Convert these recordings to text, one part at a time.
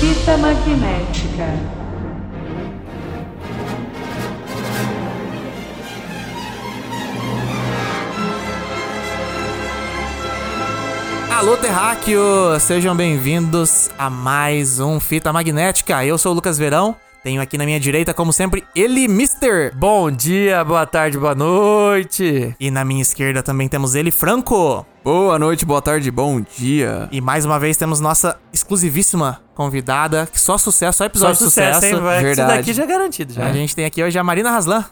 Fita magnética. Alô, terráqueos! Sejam bem-vindos a mais um Fita Magnética. Eu sou o Lucas Verão. Tenho aqui na minha direita, como sempre, ele, Mister. Bom dia, boa tarde, boa noite. E na minha esquerda também temos ele, Franco. Boa noite, boa tarde, bom dia. E mais uma vez temos nossa exclusivíssima convidada, que só sucesso, só episódio Só de sucesso. sucesso, hein? Vai, que Isso Verdade. daqui já é garantido, já. A gente tem aqui hoje a Marina Raslan.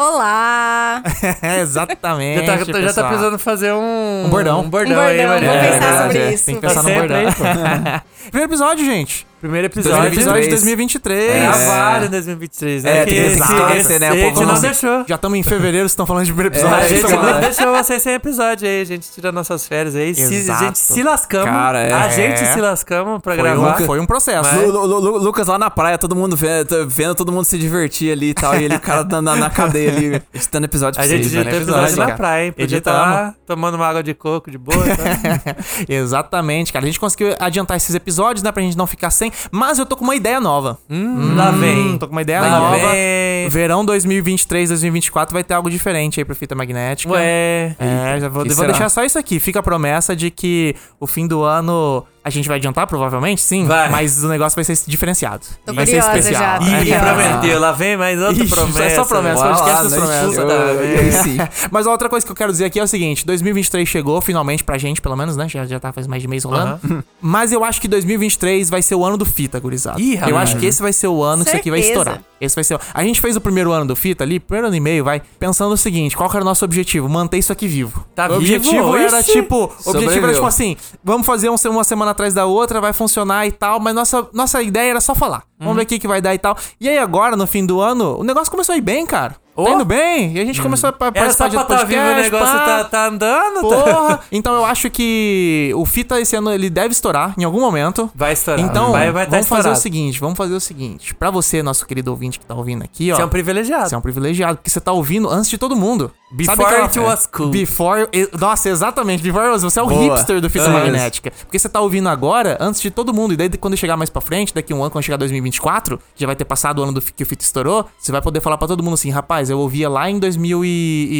Olá! É, Exatamente. Já tá, já tá precisando fazer um... Um bordão. Um bordão, Um aí, bordão, Maria. vou É, pensar verdade, sobre é. isso. Tem que Tá pensar no sempre bordão. aí, Primeiro episódio, gente. Primeiro episódio. episódio de 2023. 2023. É, É. em 2023, né? É, que esse, esse, né? O povo não não- deixou. Já estamos em fevereiro, vocês estão falando de primeiro episódio. É, a gente não deixou vocês sem episódio aí, a gente tira nossas férias aí. Se, a gente se lascamos. Cara, é. A gente É. se lascamos pra Foi gravar. um, foi um processo. Mas- Lu- Lu- Lu- Lucas lá na praia, todo mundo vendo, vendo todo mundo se divertir ali e tal. E ele, o cara na, na, na cadeia ali, editando episódio pra A gente vocês, já né? tem episódio, na praia, hein? Podia estar Editamos. lá tomando uma água de coco de boa. Tá? Exatamente, cara. A gente conseguiu adiantar esses episódios, né? Pra gente não ficar sem. Mas eu tô com uma ideia nova. Hum, lá vem. Tô com uma ideia Lá nova. vem. Verão 2023, 2024 vai ter algo diferente aí pro Fita Magnética. Ué. É, já vou, vou deixar só isso aqui. Fica a promessa de que o fim do ano a gente vai adiantar, provavelmente, sim. Vai. Mas o negócio vai ser diferenciado. Tô vai ser especial. já, tô Ih, prometeu. Lá vem mais outra Ixi, promessa. é só promessa, Uau, podcast das promessas. Eu- aí sim. Mas a outra coisa que eu quero dizer aqui é o seguinte: 2023 chegou finalmente pra gente, pelo menos, né? Já, já tá faz mais de mês rolando. Mas eu acho que 2023 vai ser o ano do Fita, gurizada. Ih, eu rapaz. acho que esse vai ser o ano que isso aqui vai Certeza. estourar. Esse vai ser. o- A gente fez o primeiro ano do Fita ali, primeiro ano e meio, vai, pensando o seguinte: qual que era o nosso objetivo? Manter isso aqui vivo. Tá o vivo? objetivo era Ixi. tipo. O objetivo era tipo assim: vamos fazer um, uma semana atrás da outra, vai funcionar e tal, mas nossa, nossa ideia era só falar. Vamos ver o que, que vai dar e tal. E aí agora, no fim do ano, o negócio começou a ir bem, cara. Oh. Tá indo bem. E a gente começou a participar de pra estar vivo o podcast, negócio pá. tá, tá andando. tá? Porra! Então eu acho que o Fita esse ano ele deve estourar em algum momento. Vai estourar. Então, vai, vai tá vamos fazer o seguinte, vamos fazer o seguinte. Pra você, nosso querido ouvinte que tá ouvindo aqui, ó. Você é um privilegiado. Você é um privilegiado, porque você tá ouvindo antes de todo mundo. Before aquela- it was cool. Before... Nossa, exatamente. Before it was... Você é o Boa. hipster do Fita É Magnética. Porque você tá ouvindo agora antes de todo mundo. E daí, quando chegar mais pra frente, daqui um ano, quando chegar 2024, já vai ter passado o ano do, que o Fita estourou, você vai poder falar pra todo mundo assim, rapaz, eu ouvia lá em 2000 e...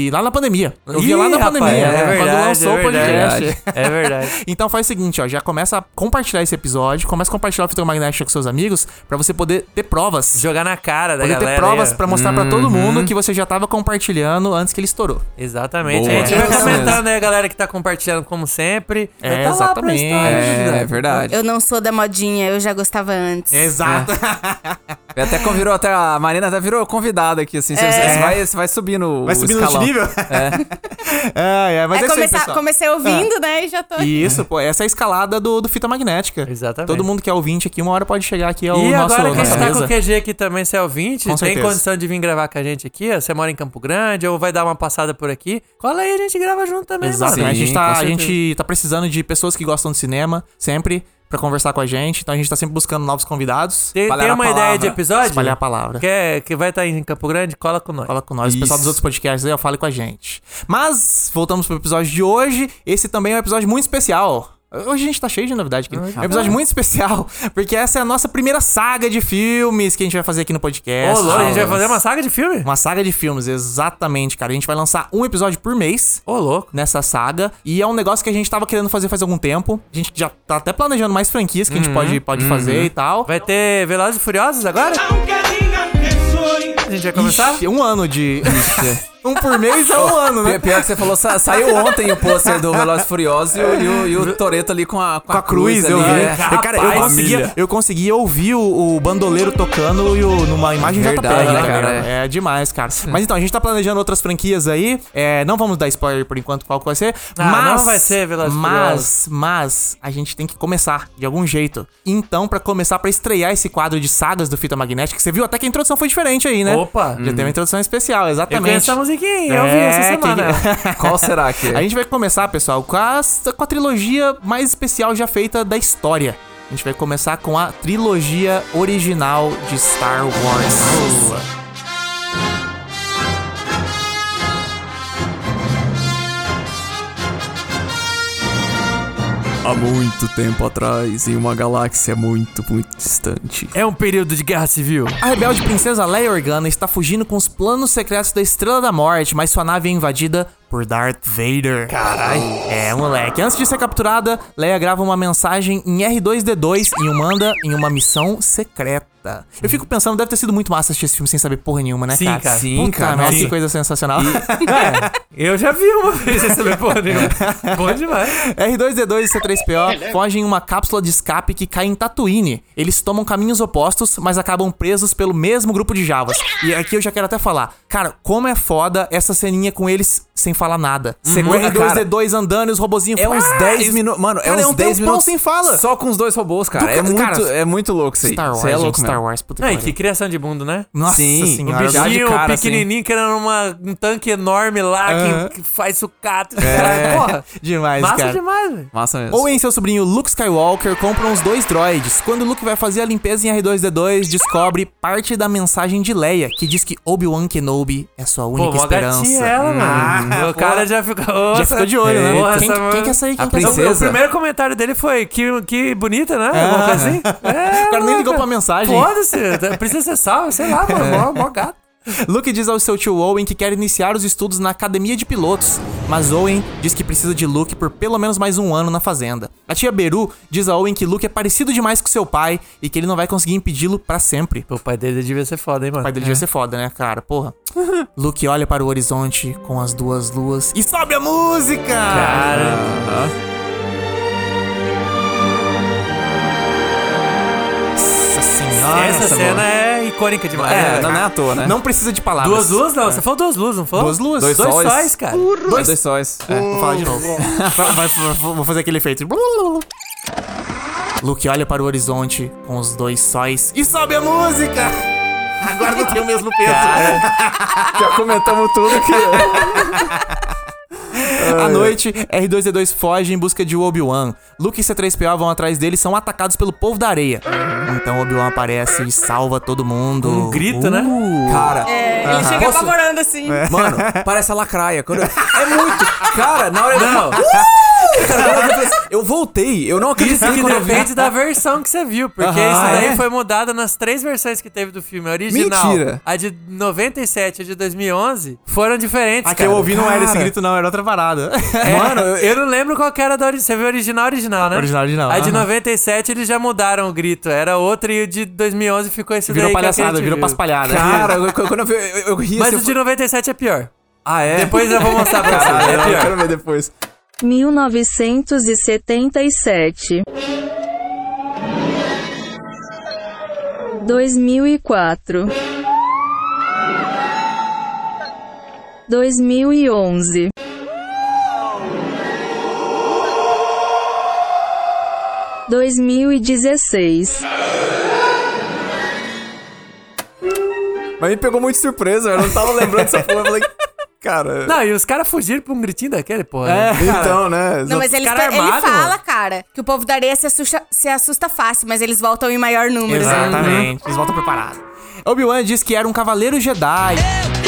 e lá na pandemia. Eu ouvia Ih, lá na rapaz, pandemia, é né? quando lançou é o podcast. É verdade. Então faz o seguinte, ó, já começa a compartilhar esse episódio, começa a compartilhar o Fita Magnética com seus amigos, pra você poder ter provas. Jogar na cara da Poder galera. ter provas aí, ó. pra mostrar pra todo mundo que você já tava compartilhando antes que ele estourou. Exatamente. Boa. A gente vai comentando aí a galera que tá compartilhando como sempre. É, Tá lá pra exatamente. história, É, né? verdade. Eu não sou da modinha, eu já gostava antes. Exato. Até virou, até a Marina até virou convidada aqui, assim. Você, É. você vai, você vai subindo Vai o subindo escalão. no nível? É, é, mas É é isso aí, comecei ouvindo, né? E já tô. Isso, pô, essa é a escalada do, do Fita Magnética. Exatamente. Todo mundo que é ouvinte aqui, uma hora pode chegar aqui ao E nosso, agora que a gente tá com o QG aqui também, se é ouvinte, Com tem certeza. condição de vir gravar com a gente aqui, ó. Você mora em Campo Grande ou vai dar uma passada por aqui. Cola aí, a gente grava junto também, Exato, mano. a, gente Sim, tá, a gente tá precisando de pessoas que gostam de cinema, sempre, pra conversar com a gente. Então a gente tá sempre buscando novos convidados. Tem, tem uma palavra. ideia de episódio? Espalhar a palavra. Quer, que vai estar em Campo Grande? Cola com nós. Fala com nós, o pessoal dos Isso. outros podcasts aí, ó, fale com a gente. Mas, voltamos pro episódio de hoje. Esse também é um episódio muito especial. Hoje a gente tá cheio de novidade aqui. É um episódio muito especial, porque essa é a nossa primeira saga de filmes que a gente vai fazer aqui no Ô, podcast. louco, a gente vai fazer uma saga de filme? Uma saga de filmes, exatamente, cara. A gente vai lançar um episódio por mês Ô, louco. nessa saga. E é um negócio que a gente tava querendo fazer faz algum tempo. A gente já tá até planejando mais franquias que a gente pode, pode fazer e tal. Vai ter Velozes e Furiosos agora? A gente vai começar? Ixi, um ano de. um por mês é um ano, né? Pi- Pior que você falou, sa- saiu ontem o pôster do Velozes e Furiosos e o, e o, e o Toreto ali com a, com Com a cruz, eu ali, vi. é. Eu, cara, eu conseguia, eu conseguia ouvir o, o bandoleiro tocando e o, numa imagem Verdade, JPEG, né, cara, cara? É. demais, cara. Mas então, a gente tá planejando outras franquias aí. É, não vamos dar spoiler por enquanto qual que vai ser. Ah, mas, não vai ser Velozes e Mas, mas, a gente tem que começar de algum jeito. Então, pra começar, pra estrear esse quadro de sagas do Fita Magnética, você viu até que a introdução foi diferente aí, né? Opa. Já tem uma introdução especial, Eu exatamente. essa musiquinha, eu vi É, essa que- semana. Qual será que é? A gente vai começar, pessoal, com a, com a trilogia mais especial já feita da história. A gente vai começar com a trilogia original de Star Wars. Há muito tempo atrás, em uma galáxia muito, muito distante. É um período de guerra civil. A rebelde princesa Leia Organa está fugindo com os planos secretos da Estrela da Morte, mas sua nave é invadida por Darth Vader. Caralho. É, moleque. Antes de ser capturada, Leia grava uma mensagem em R2D2 e o manda em uma missão secreta. Eu fico pensando, deve ter sido muito massa assistir esse filme sem saber porra nenhuma, né, Sim, cara? cara. Sim, Puta cara. merda, Sim. que coisa sensacional. Eu já vi uma vez esse porra nenhuma. Bom demais. R2D2 e C3PO fogem em uma cápsula de escape que cai em Tatooine. Eles tomam caminhos opostos, mas acabam presos pelo mesmo grupo de Javas. E aqui eu já quero até falar, cara, como é foda essa ceninha com eles sem falar nada. Segura- o R2D2 andando e os robozinhos É uns Ah, 10 isso- minutos. Mano, é Cara, uns um 10 tempão minutos sem fala. Só com os dois robôs, cara. Do é, muito, cara, é muito louco isso aí. Star Wars, Isso aí é gente, louco Star mesmo. Wars, puta Não, que pariu. que criação de mundo, né? Nossa Sim, um Um senhora. de bichinho cara, assim. pequenininho querendo uma, um tanque enorme lá que, que faz sucata. É. Porra, Demais, massa cara. demais, velho. Massa mesmo. Owen e seu sobrinho Luke Skywalker compram os dois droids. Quando Luke vai fazer a limpeza em R2D2, descobre parte da mensagem de Leia, que diz que Obi-Wan Kenobi é sua única Pô, esperança. ela, mano. O cara já ficou... Já ficou de olho, né? Porra, quem, essa quem mano- que é aí? Quem A é aí? O princesa. primeiro comentário dele foi que, que bonita, né? Ah. Alguma coisa assim. É, O cara nem ligou cara. pra mensagem. Foda-se, precisa ser salvo, sei lá, mano. Mó, mó gato. Luke diz ao seu tio Owen que quer iniciar os estudos na academia de pilotos, mas Owen diz que precisa de Luke por pelo menos mais um ano na fazenda. A tia Beru diz a Owen que Luke é parecido demais com seu pai e que ele não vai conseguir impedi-lo pra sempre. Pô, o pai dele devia ser foda, hein, mano. O pai dele devia ser foda, né, cara? Porra. Luke olha para o horizonte com as duas luas e sobe a música! Cara, Nossa essa cena é icônica demais. É, né? não é à toa, né? Não precisa de palavras. Duas luzes? Não, você falou duas luzes, não falou? Duas luzes. Dois Dois sóis. sóis, cara. Dois, dois sóis. É. Vou falar de novo. Vou fazer aquele efeito. Luke olha para o horizonte com os dois sóis e sobe a música! Agora não tem o mesmo peso. Já comentamos tudo que. À noite, R2D2 foge em busca de Obi-Wan. Luke e C3PO vão atrás dele e são atacados pelo povo da areia. Então Obi-Wan aparece e salva todo mundo. Um grito, né? Cara, É, ele chega Posso- apavorando assim. mano, parece a lacraia. Quando- É muito. Cara, na hora Não, Cara, quando eu voltei, eu não isso acreditei que quando eu vi. depende da versão que você viu, porque Aham, isso daí é? foi mudado nas três versões que teve do filme. A original, Mentira. a de 97 e a de 2011 foram diferentes, A que cara. eu ouvi não era esse Cara. grito, não, era outra parada. É, Mano, eu- eu, não lembro qual que era da original. Você viu a original, original, né? Original, original, A de aham. 97 eles já mudaram o grito. Era outra e o de 2011 ficou esse Virou daí que que a palhaçada, gente virou viu. paspalhada. Cara, eu- quando eu vi, eu, eu ri Mas assim, o de 97 é pior. Ah, é? Depois eu vou mostrar pra você. É eu pior. quero ver depois. 1977 2004 2011 2016 Mas me pegou muito surpresa, eu não tava lembrando dessa porra. Eu falei, cara. Não, e os caras fugiram pra um gritinho daquele, porra. É. Então, né? Não, mas ele, cara ele armado, fala, mano. cara, que o povo da areia se assusta, se assusta fácil, mas eles voltam em maior número. né? Exatamente, eles voltam preparados. Obi-Wan diz que era um cavaleiro Jedi. Eu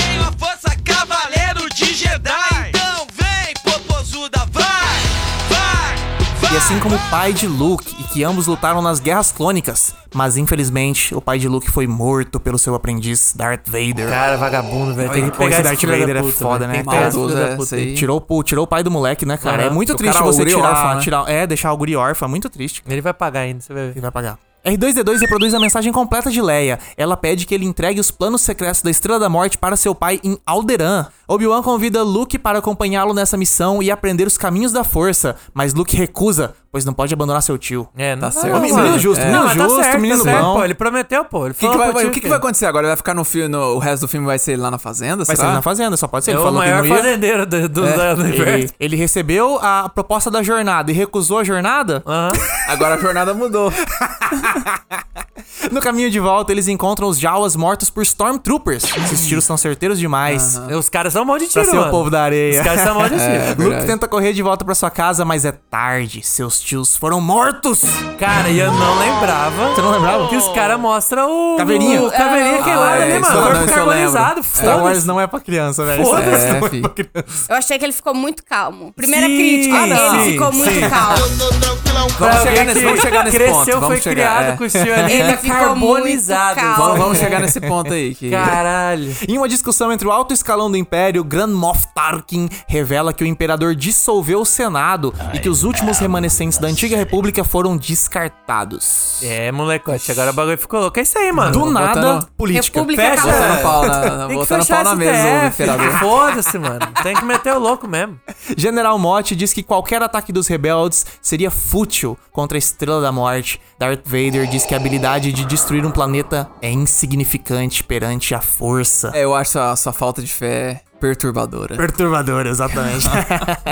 E assim como o pai de Luke, e que ambos lutaram nas guerras clônicas. Mas infelizmente, o pai de Luke foi morto pelo seu aprendiz, Darth Vader. Cara, vagabundo, velho. Tem que Pô, pegar esse Darth Vader é foda, né, da É, aí. Tirou, o- tirou o pai do moleque, né, cara? Aham. É muito O triste você tirar, órfão, né? tirar. É, deixar o guri órfão, é muito triste. Ele vai pagar ainda, você vai ver. Ele vai pagar. R2D2 reproduz a mensagem completa de Leia. Ela pede que ele entregue os planos secretos da Estrela da Morte para seu pai em Alderaan. Obi-Wan convida Luke para acompanhá-lo nessa missão e aprender os caminhos da força, mas Luke recusa, pois não pode abandonar seu tio. É, não Tá certo. não, Menino mano. justo, É. menino Não, mas tá justo, certo, menino tá certo, bom. pô. Ele prometeu, pô. Ele O que, que falou vai, o que, que vai acontecer agora? Ele vai ficar no filme, no, o resto do filme vai ser lá na fazenda? Vai ser será? ele na fazenda, só pode ser. É Ele o falou que maior não ia. fazendeiro do, do, É, da- do ele, universo. ele recebeu a proposta da jornada e recusou a jornada? Aham. Agora a jornada mudou. No caminho de volta, eles encontram os Jawas mortos por Stormtroopers. Esses tiros são certeiros demais. Os caras são mão de Pra tiro, ser mano. o povo da areia. Os caras são mão de tiro. É, Luke tenta correr de volta pra sua casa, mas é tarde. Seus tios foram mortos. Cara, e eu não lembrava. Você não lembrava? Que os caras mostram o. Caveirinha. O caveirinha queimado Ah, ali, isso mano. eu- Corpo eu carbonizado. Star Wars não é pra criança, velho. Foda-se. É, fi. Eu achei que ele ficou muito calmo. Primeira Sim. crítica, Ah, não. ele Sim, ficou muito sim. calmo. Pra Vamos chegar nesse, vamos chegar nesse cresceu, ponto. Vamos foi criado é. com o estilo ali, Ele ficou carbonizado. Vamos, vamos chegar nesse ponto aí. Que... Caralho. Em uma discussão entre o alto escalão do Império, Grand Moff Tarkin revela que o Imperador dissolveu o Senado e que os últimos remanescentes da Antiga República foram descartados. É, molecote, agora o bagulho ficou louco. É isso aí, mano. Do nada, botando- política. República Fecha. Botando pau na, botando fechar pau na mesa, imperador. Foda-se, mano. Tem que meter o louco mesmo. General Mott diz que qualquer ataque dos rebeldes seria fútil contra a Estrela da Morte. Darth Vader diz que a habilidade de destruir um planeta é insignificante perante a força. É, eu acho a sua falta de fé perturbadora. Perturbador, exatamente.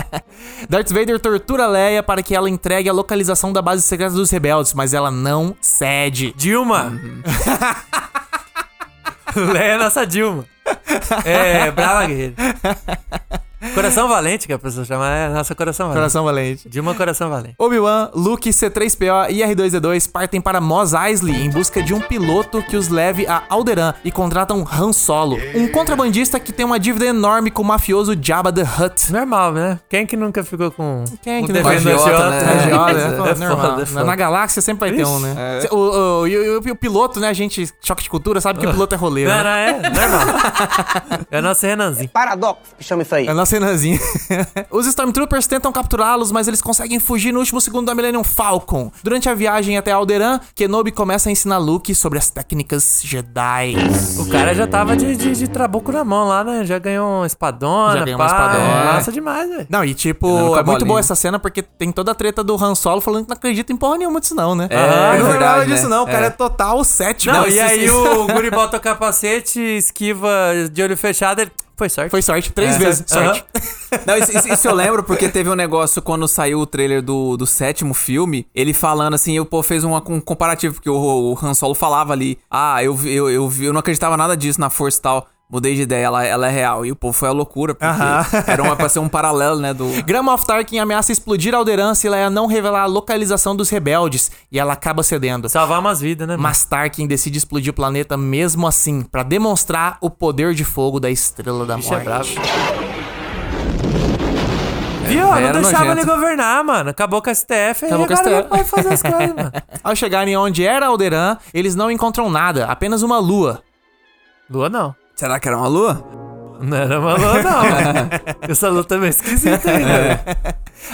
Darth Vader tortura Leia para que ela entregue a localização da base secreta dos rebeldes, mas ela não cede. Dilma. Leia é nossa Dilma. É, brava guerreira. Coração Valente, que a pessoa chama, é nossa Coração Valente. Coração valente. Dilma Coração Valente. Obi-Wan, Luke, C3PO e R2-D2 partem para Mos Eisley em busca de um piloto que os leve a Alderaan e contratam Han Solo, um contrabandista que tem uma dívida enorme com o mafioso Jabba the Hutt. Normal, né? Quem que nunca ficou com Quem é um que nunca- Agiota, outro? né? Agiota, É, é, é normal. foda, Na- galáxia sempre vai ter um, né? O, o, e o- o piloto, né? A gente, choque de cultura, sabe que o piloto é roleiro. Não, né? não, é normal. É nosso Renanzinho. Paradoxo, que chama isso aí. É nossa Renanzinha. Os Stormtroopers tentam capturá-los, mas eles conseguem fugir no último segundo da Millennium Falcon. Durante a viagem até Alderaan, Kenobi começa a ensinar Luke sobre as técnicas Jedi. O cara já tava de, de, de trabuco na mão lá, né? Já ganhou uma espadona, Já ganhou uma pá. espadona. Massa demais, velho. Não, e tipo, é muito bolinha. boa essa cena porque tem toda a treta do Han Solo falando que não acredita em porra nenhuma disso não, né? É, é não lembrava verdade, disso né? não, o cara é, É. total cético. Não, Não, e aí o Guri bota o capacete, esquiva de olho fechado, ele... Foi sorte. Foi sorte, três É. vezes, sorte. Não, isso, isso- isso eu lembro porque teve um negócio quando saiu o trailer do, do sétimo filme, ele falando assim, e o povo fez um, um comparativo, porque o, o Han Solo falava ali, ah, eu, eu, eu, eu não acreditava nada disso na força e tal. Mudei de ideia, ela, ela é real. E o povo foi a loucura, porque Aham. era uma, pra ser um paralelo, né, do... Grand Moff Tarkin ameaça explodir Alderaan se Leia não revelar a localização dos rebeldes, e ela acaba cedendo. Salvar umas vidas, né? mano? Mas Tarkin decide explodir o planeta mesmo assim, pra demonstrar o poder de fogo da Estrela da Bicho é Morte. bravo. Viu? Não era deixava nojento. ele governar, mano. Acabou com a STF Acabou e com a agora STF. não pode fazer as coisas, mano. Ao chegarem onde era Alderaan, eles não encontram nada, apenas uma lua. Lua não. Será que era uma lua? Não era uma lua, não. mano. Essa luta é meio esquisita aí, né?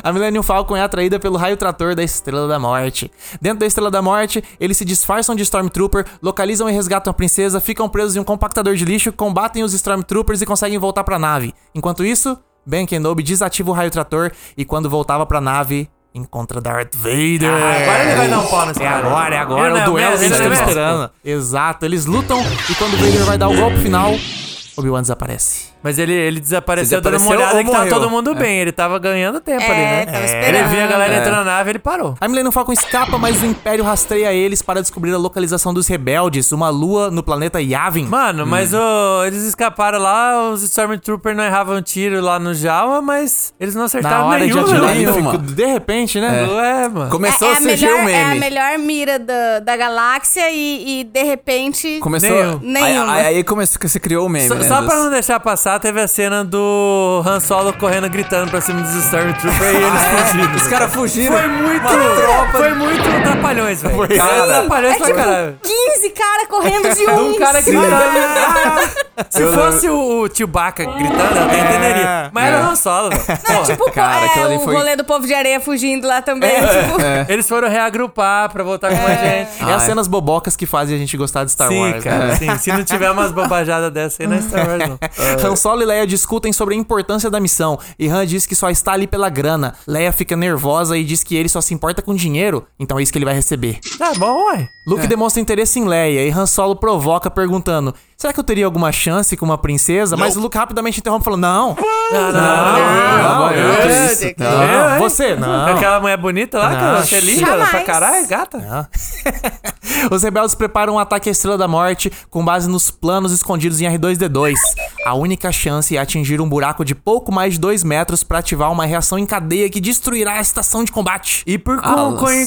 A Millennium Falcon é atraída pelo raio trator da Estrela da Morte. Dentro da Estrela da Morte, eles se disfarçam de Stormtrooper, localizam e resgatam a princesa, ficam presos em um compactador de lixo, combatem os Stormtroopers e conseguem voltar pra nave. Enquanto isso, Ben Kenobi desativa o raio trator e quando voltava pra nave, encontra Darth Vader. Agora ele vai dar um pau nesse É cara. agora, é agora, Ele não o é duelo que mestre, a gente ele estava não é mestre. esperando. Exato, eles lutam e quando o Vader vai dar o golpe final, Obi-Wan desaparece. Mas ele, ele desapareceu, dando uma olhada que tava todo mundo bem. Ele tava ganhando tempo ali, É, né? tava Ele esperando. via a galera É. entrando na nave ele parou. A Millennium Falcon escapa, mas o Império rastreia eles para descobrir a localização dos rebeldes, uma lua no planeta Yavin. Mano, mas Hum. o, eles escaparam lá, os Stormtroopers não erravam tiro lá no Jawa, mas eles não Na acertaram hora de nenhum, atirar, ele nenhuma. ficou- de repente, né? Ué, mano. Começou é, a a surgir melhor, o é a meme. melhor mira da, da galáxia e, e, de repente. Começou... Nenhum. Nenhuma. Aí, aí, aí começou, que você criou o meme, Só, né? só dos- pra não deixar passar, teve a cena do Han Solo correndo, gritando pra cima dos Stormtroopers e eles fugindo. Os caras fugiram. Foi muito, foi muito trapalhões, velho. Foi. Cara, trapalhões É pra tipo caralho. 15 caras correndo de um. um cara gritando. Ah! Se fosse o, o Chewbacca gritando, eu até entenderia. Mas era o Han Solo, velho. Não, tipo Cara, é, o foi- rolê do povo de areia fugindo lá também. tipo, Eles foram reagrupar pra voltar com a gente. É as cenas bobocas que fazem a gente gostar de Star sim, Wars. né? cara, sim. Se não tiver umas bobajadas dessa aí, não é Star Wars, não. Han Solo e Leia discutem sobre a importância da missão e Han diz que só está ali pela grana. Leia fica nervosa e diz que ele só se importa com dinheiro, então é isso que ele vai receber. Tá bom, ué. Luke demonstra interesse em Leia e Han Solo provoca perguntando: Será que eu teria alguma chance com uma princesa? Mas o Luke rapidamente interrompe falando: Não, Não, não, não, eu- eu- isso? eu- Não, eu- você, não. Aquela mulher bonita lá, Não. que você é linda Jamais. pra caralho, gata. Os rebeldes preparam um ataque à Estrela da Morte com base nos planos escondidos em R2D2. A única chance é atingir um buraco de pouco mais de 2 metros para ativar uma reação em cadeia que destruirá a estação de combate. E por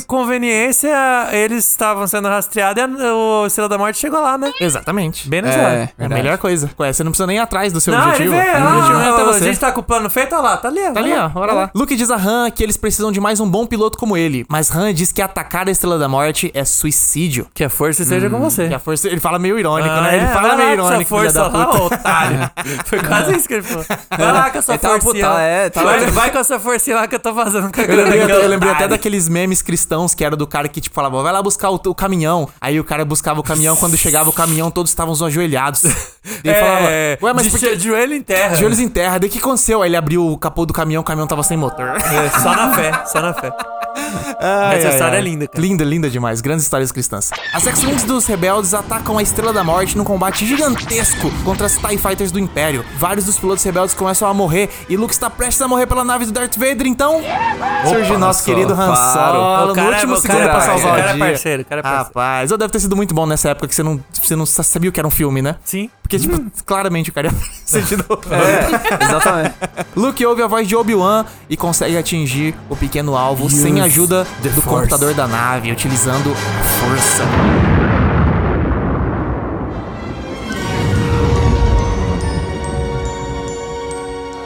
conveniência, eles estavam sendo rastreados e a, o Estrela da Morte chegou lá, né? Exatamente. Bem nessa É. É a melhor coisa. Ué, você não precisa nem ir atrás do seu Não, objetivo. ele veio. O objetivo é Ah, até a você. gente tá com o plano feito, olha lá, tá ali. Tá ali, ó, bora lá. Luke diz a Han que eles precisam de mais um bom piloto como ele, mas Han diz que atacar a Estrela da Morte é suicídio. Que a força esteja com você. Que a força, ele fala meio irônico, Ah, né? Ele é? fala meio lá com essa irônico, força da lá, puta. ô, otário. Foi quase isso que ele falou. Vai lá com essa Ele tava forcinha. lá. é, tava- vai, vai com essa forcinha lá que eu tô fazendo com a Eu lembrei, grana. até, eu lembrei até daqueles memes cristãos que era do cara que, tipo, falava, vai lá buscar o, o caminhão. Aí o cara buscava o caminhão, quando chegava o caminhão, todos estavam ajoelhados. Ele falava, É, ué, mas de por que... de joelho em terra. Joelhos em terra, daí o que aconteceu? Aí ele abriu o capô do caminhão, o caminhão tava sem motor. É, só na fé, só na fé. Ai, Essa ai, história ai. é linda, cara. Linda, linda demais. Grandes histórias cristãs. As X-Wings dos rebeldes atacam a Estrela da Morte num combate gigantesco contra as TIE Fighters do Império. Vários dos pilotos rebeldes começam a morrer e Luke está prestes a morrer pela nave do Darth Vader, então... surge nosso só, querido Han. Solo O cara no é- último o segundo cara é pra salvar o o cara é dia. parceiro, o cara é parceiro. Rapaz, ou deve ter sido muito bom nessa época que você não, você não sa- sabia o que era um filme, né? Sim. Porque, tipo, claramente o cara ia aparecer de novo. É, exatamente. Luke ouve a voz de Obi-Wan e consegue atingir o pequeno alvo sem a ajuda do computador da nave, utilizando a força.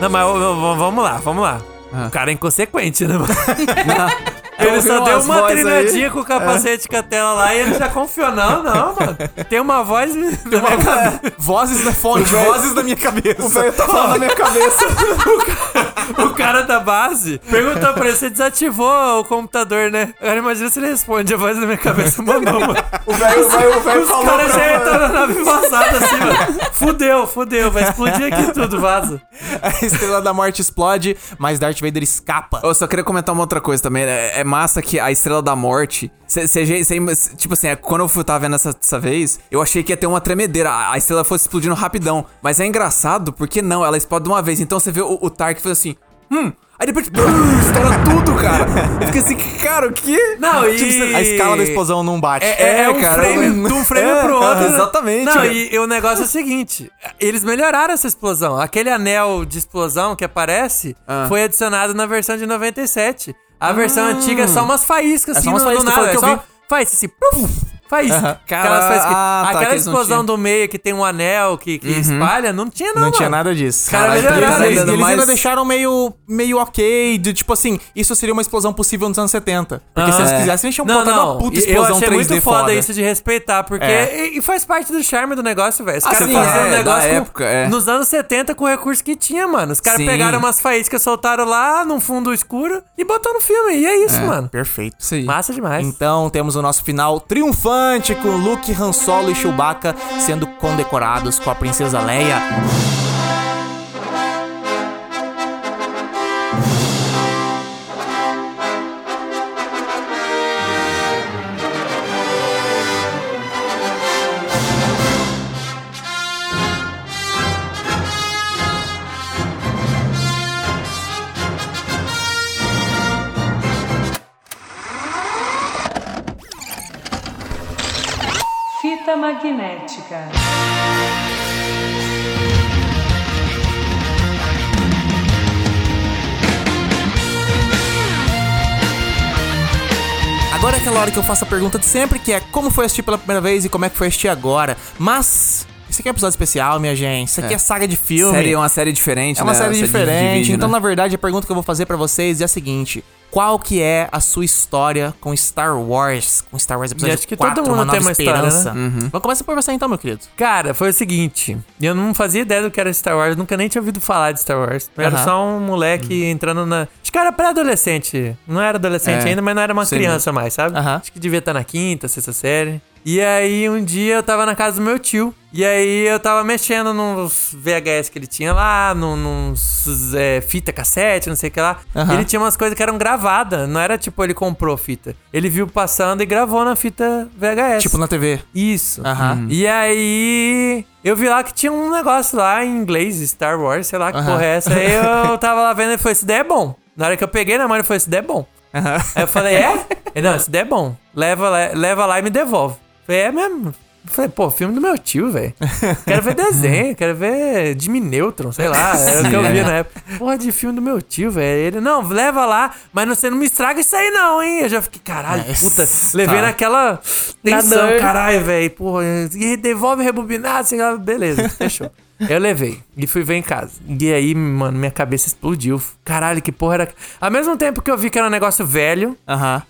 Não, mas vamos lá, vamos lá. O cara é inconsequente, né? Ele só deu uma vozes treinadinha com o capacete com a tela lá e ele já confiou. Não, não, mano. Tem uma voz na minha cabeça. Vozes na fonte, vozes na minha cabeça. tá falando na minha cabeça. O cara da base perguntou pra ele se desativou o computador, né? Agora imagina se ele responde a voz da minha cabeça. Mandou, mano. O velho o velho Os falou caras já entram na nave vazada assim, mano. Fudeu, fudeu. Vai explodir aqui tudo, vaza. A Estrela da Morte explode, mas Darth Vader escapa. Eu só queria comentar uma outra coisa também. É, é massa que a Estrela da Morte. cê- cê- cê- tipo assim, é, quando eu fui, tava vendo essa, dessa vez, eu achei que ia ter uma tremedeira. A, a estrela fosse explodindo rapidão. Mas é engraçado porque não, ela explode de uma vez. Então você vê o, o Tark fez assim. Hum. Aí depois. brrr, estoura tudo, cara. Eu fiquei assim, cara, o quê? Não, e... Tipo, a escala da explosão não bate. É, é um cara, frame, eu- de um frame É, pro outro. exatamente, Não, e, e o negócio é o seguinte: eles melhoraram essa explosão. Aquele anel de explosão que aparece Ah. foi adicionado na versão de 97. A versão antiga é só umas faíscas, É assim, só umas no, no faíscas, foi nada. É só vi. faz assim, puf, faísca. Aham. Aquelas faíscas. Ah, tá, Aquela explosão do meio que tem um anel que, que espalha, não tinha não, Não tinha mano. nada disso. Os caras Caralho, Eles, Cara, ainda eles ainda mais- deixaram meio, meio ok, de, tipo assim, isso seria uma explosão possível nos anos 70. Porque se Aham. eles É. quisessem, eles tinham Não, botado não. uma puta explosão eu achei 3D muito foda, foda. isso de respeitar, porque. É. E, e faz parte do charme do negócio, velho. Os Ah, caras sim, faziam é, um negócio com- época, é. nos anos 70 com o recurso que tinha, mano. Os caras Sim. pegaram umas faíscas, soltaram lá num fundo escuro e botou no filme. E é isso, mano. Perfeito. Isso aí. Massa demais. Então temos o nosso final triunfante com Luke, Han Solo e Chewbacca sendo condecorados com a princesa Leia. Aquela hora que eu faço a pergunta de sempre, que é como foi assistir pela primeira vez e como é que foi assistir agora. Mas, isso aqui é um episódio especial, minha gente. Isso aqui é, saga de filme. Série, é uma série diferente, É uma né? série de diferente, vídeo, então né? na verdade a pergunta que eu vou fazer pra vocês é a seguinte: qual que é a sua história com Star Wars, com Star Wars episódio acho que 4, todo mundo uma tem uma história, né? esperança? Vamos começar por você então, meu querido. Cara, foi o seguinte. Eu não fazia ideia do que era Star Wars, nunca nem tinha ouvido falar de Star Wars. Eu era Aham. só um moleque entrando na. Acho que era pré-adolescente. Não era adolescente É, ainda, mas não era uma sei criança mais, sabe? Acho que devia estar na quinta, sexta série. E aí um dia eu tava na casa do meu tio. E aí eu tava mexendo nos VHS que ele tinha lá, num- nos é, fita cassete, não sei o que lá. Aham. Ele tinha umas coisas que eram gravadas. Não era tipo ele comprou fita. Ele viu passando e gravou na fita VHS. Tipo na TV. Isso. Aham. E aí, eu vi lá que tinha um negócio lá em inglês, Star Wars, sei lá que Aham. porra é essa. Aí eu tava lá vendo e falei, esse ideia é bom. Na hora que eu peguei na mão, ele falou, esse ideia é bom. Aí eu falei, é? Ele, não, esse ideia é bom. Leva, leva lá e me devolve. Falei, é mesmo? Falei, pô, filme do meu tio, velho. Quero ver desenho, quero ver Jimmy Neutron, sei lá. Era o que eu via na época. Porra, de filme do meu tio, velho. Ele, não, leva lá, mas não, você não me estraga isso aí, não, hein? Eu já fiquei, caralho, É, puta. Levei tá. naquela tensão, caralho, velho. Porra, e devolve rebobinado, sei lá. Beleza, fechou. Eu levei e fui ver em casa. E aí, mano, minha cabeça explodiu. Caralho, que porra era. Ao mesmo tempo que eu vi que era um negócio velho, Aham.